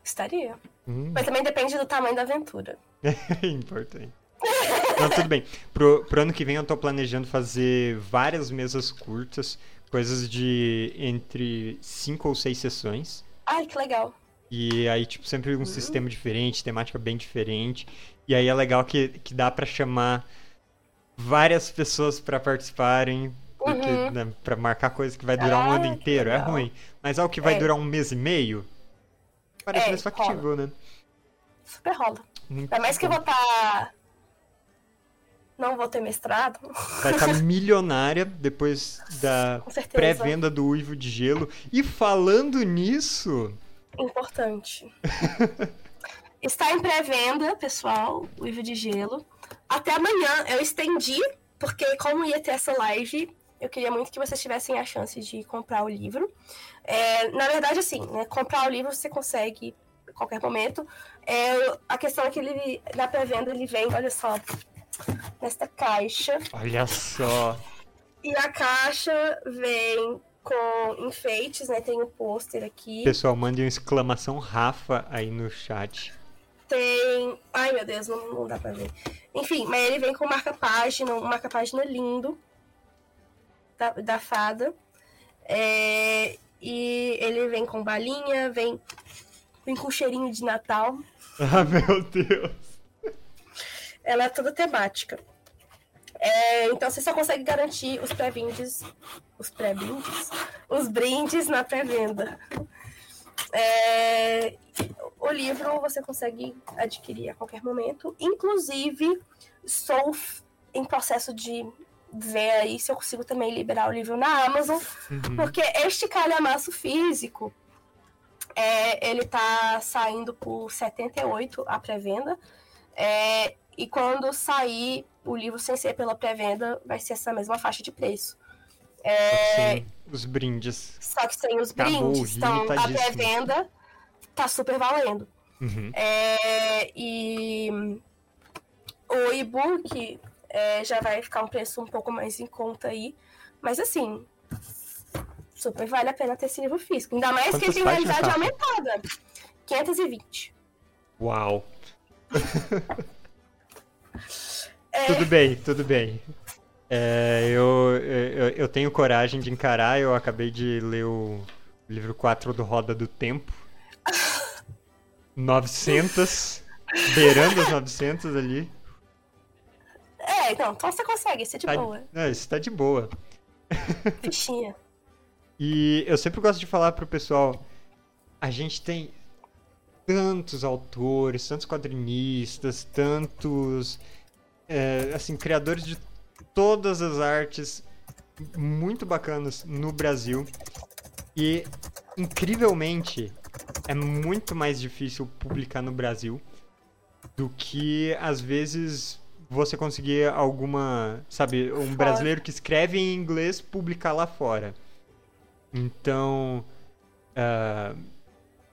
estaria. Hum. Mas também depende do tamanho da aventura. *laughs* É importante. Não, tudo bem. Pro, pro ano que vem eu tô planejando fazer várias mesas curtas, coisas de entre 5 ou 6 sessões. Ai, que legal. E aí, tipo, sempre um sistema diferente, temática bem diferente. E aí é legal que, que dá pra chamar várias pessoas pra participarem. Porque, Uhum. né, pra marcar coisa que vai durar um Ah, ano que inteiro, é ruim. Mas algo que vai É. durar um mês e meio, parece É, mais factível, né? Super rola. Muito Ainda mais que eu vou estar. Não vou ter mestrado. Vai estar *laughs* milionária depois da pré-venda do Uivo de Gelo. E falando nisso, Importante. *laughs* Está em pré-venda, pessoal, o Ivo de Gelo. Até amanhã eu estendi, porque como ia ter essa live, eu queria muito que vocês tivessem a chance de comprar o livro. É, na verdade, assim, né, comprar o livro você consegue a qualquer momento. É, a questão é que ele, na pré-venda ele vem, olha só, nesta caixa. olha só. E a caixa vem com enfeites, né? Tem um pôster aqui. Pessoal, mandem uma exclamação Rafa aí no chat. Tem. Ai meu Deus, não, não dá pra ver. Enfim, mas ele vem com marca-página, um marca-página lindo da, da fada. É, e ele vem com balinha, vem, vem com cheirinho de Natal. *laughs* Ah, meu Deus. Ela é toda temática. É, então você só consegue garantir os pré-brindes. Os pré-brindes? Os brindes na pré-venda. É, o livro você consegue adquirir a qualquer momento. Inclusive, estou f- em processo de ver aí se eu consigo também liberar o livro na Amazon. Uhum. Porque este calhamaço físico, é, ele tá saindo por 78 a pré-venda. É, e quando sair o livro sem ser pela pré-venda, vai ser essa mesma faixa de preço. É, Sim, os brindes. só que sem os Acabou, brindes, então a limitadíssimo. pré-venda tá super valendo. Uhum. É, e o e-book é, já vai ficar um preço um pouco mais em conta aí. Mas assim, super vale a pena ter esse livro físico. Ainda mais que Quantas ele tem realidade Rafa? aumentada. 520. Uau. *laughs* É, Tudo bem, tudo bem. É, eu, eu, eu tenho coragem de encarar, eu acabei de ler o livro 4 do Roda do Tempo. 900, beirando as 900 ali. é, então, então você consegue, isso é de Tá, boa. é, isso tá de boa. Fichinha. E eu sempre gosto de falar pro pessoal, a gente tem tantos autores, tantos quadrinistas, tantos é, assim criadores de todas as artes muito bacanas no Brasil. E, incrivelmente, é muito mais difícil publicar no Brasil do que, às vezes, você conseguir alguma. Sabe, um brasileiro que escreve em inglês publicar lá fora. Então. ah,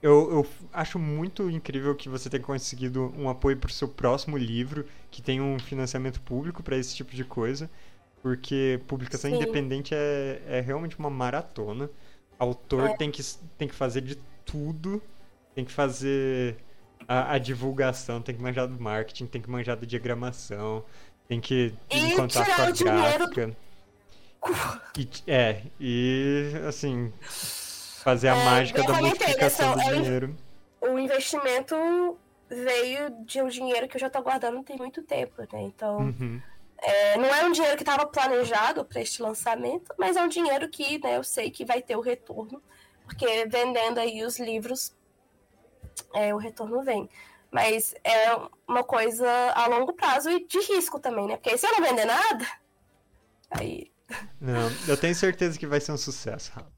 eu, eu acho muito incrível que você tenha conseguido um apoio para o seu próximo livro, que tem um financiamento público para esse tipo de coisa, porque publicação Sim. independente é, é realmente uma maratona. Autor É. tem, que, tem que fazer de tudo, tem que fazer a, a divulgação, tem que manjar do marketing, tem que manjar da diagramação, tem que E tirar com a o dinheiro- gráfica. E, é, e assim, fazer a É, mágica da comentei, multiplicação do né, é- dinheiro. O investimento veio de um dinheiro que eu já tô guardando tem muito tempo, né? Então, Uhum. é, não é um dinheiro que estava planejado para este lançamento, mas é um dinheiro que né, eu sei que vai ter o retorno, porque vendendo aí os livros, é, o retorno vem. Mas é uma coisa a longo prazo e de risco também, né? Porque se eu não vender nada, aí. Não, eu tenho certeza que vai ser um sucesso, Rafa.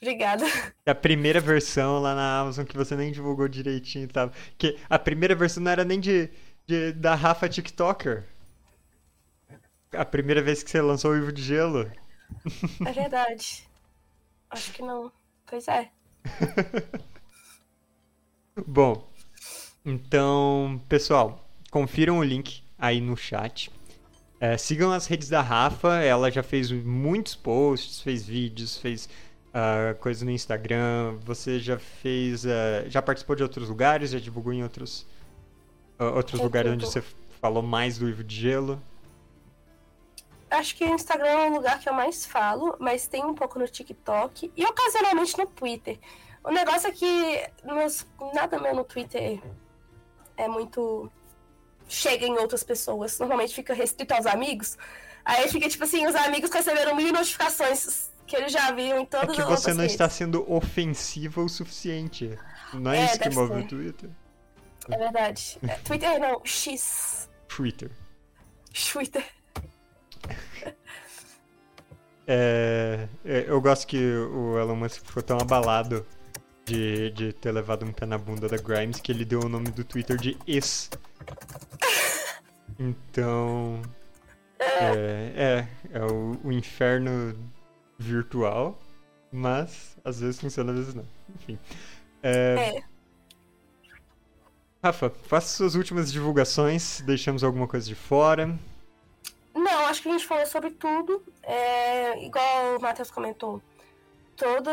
Obrigada. A primeira versão lá na Amazon que você nem divulgou direitinho, tá? Que a primeira versão não era nem de, de- da Rafa TikToker. A primeira vez que você lançou o Ivo de Gelo. É verdade. Acho que não. Pois é. *laughs* Bom, então, pessoal, confiram o link aí no chat. É, sigam as redes da Rafa, ela já fez muitos posts, fez vídeos, fez ah, coisa no Instagram. Você já fez, ah, já participou de outros lugares, já divulgou em outros, ah, outros Eu lugares onde você falou mais do Ivo de Gelo. Acho que o Instagram é o lugar que eu mais falo, mas tem um pouco no TikTok e ocasionalmente no Twitter. O negócio é que meus, nada meu no Twitter é muito. chega em outras pessoas. Normalmente fica restrito aos amigos. Aí fica tipo assim: os amigos receberam mil notificações que eles já viram em É todas que as você não redes. está sendo ofensiva o suficiente. Não é, É, isso que move o ser. Twitter? É verdade. É, Twitter não, X. Twitter. Twitter. *laughs* É, é, eu gosto que o Elon Musk ficou tão abalado de, de ter levado um pé na bunda da Grimes que ele deu o nome do Twitter de Ex. *laughs* Então. É, é, é o, o inferno virtual, mas às vezes funciona, às vezes não. Enfim. É, É. Rafa, faça suas últimas divulgações. Deixamos alguma coisa de fora. Não, acho que a gente falou sobre tudo. É, igual o Matheus comentou. Toda.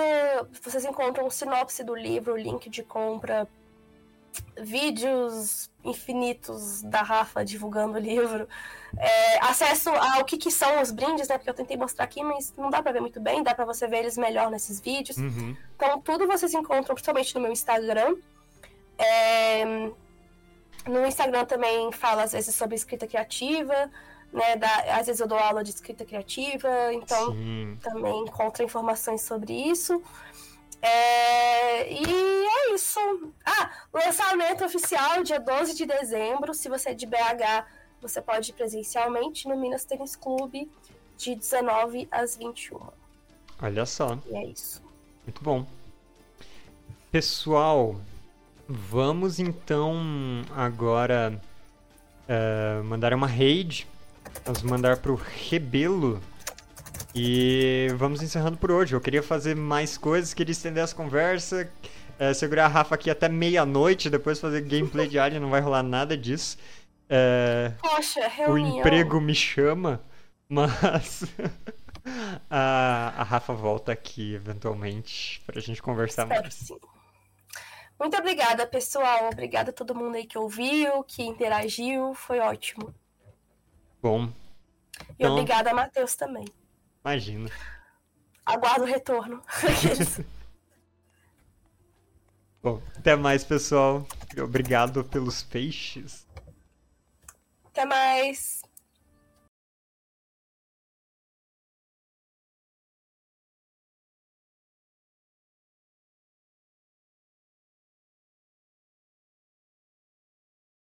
Vocês encontram sinopse do livro, link de compra, vídeos infinitos da Rafa divulgando o livro. é, acesso ao que, que são os brindes, né? Porque eu tentei mostrar aqui, mas não dá pra ver muito bem, dá pra você ver eles melhor nesses vídeos. Uhum. Então, tudo vocês encontram principalmente no meu Instagram. É, No Instagram também falo às vezes sobre escrita criativa, né? da- às vezes eu dou aula de escrita criativa, então Sim. também encontra informações sobre isso. É, e é isso. Ah, lançamento oficial dia 12 de dezembro. Se você é de BH, você pode ir presencialmente no Minas Tênis Clube de 19 às 21. Olha só. E é isso. Muito bom. Pessoal, vamos então agora eh, mandar uma raid. Vamos mandar pro Rebelo. E vamos encerrando por hoje. Eu queria fazer mais coisas, queria estender essa conversa. eh, segurar a Rafa aqui até meia-noite, depois fazer gameplay de Alien, não vai rolar nada disso. Eh, Poxa, o reunião. emprego me chama, mas *laughs* a, a Rafa volta aqui eventualmente pra gente conversar Espero mais. sim. Muito obrigada, pessoal. Obrigada a todo mundo aí que ouviu, que interagiu. Foi ótimo. Bom, E Então- obrigada a Matheus também. Imagina. Aguardo o retorno. *laughs* Bom, até mais, pessoal. Obrigado pelos peixes. Até mais.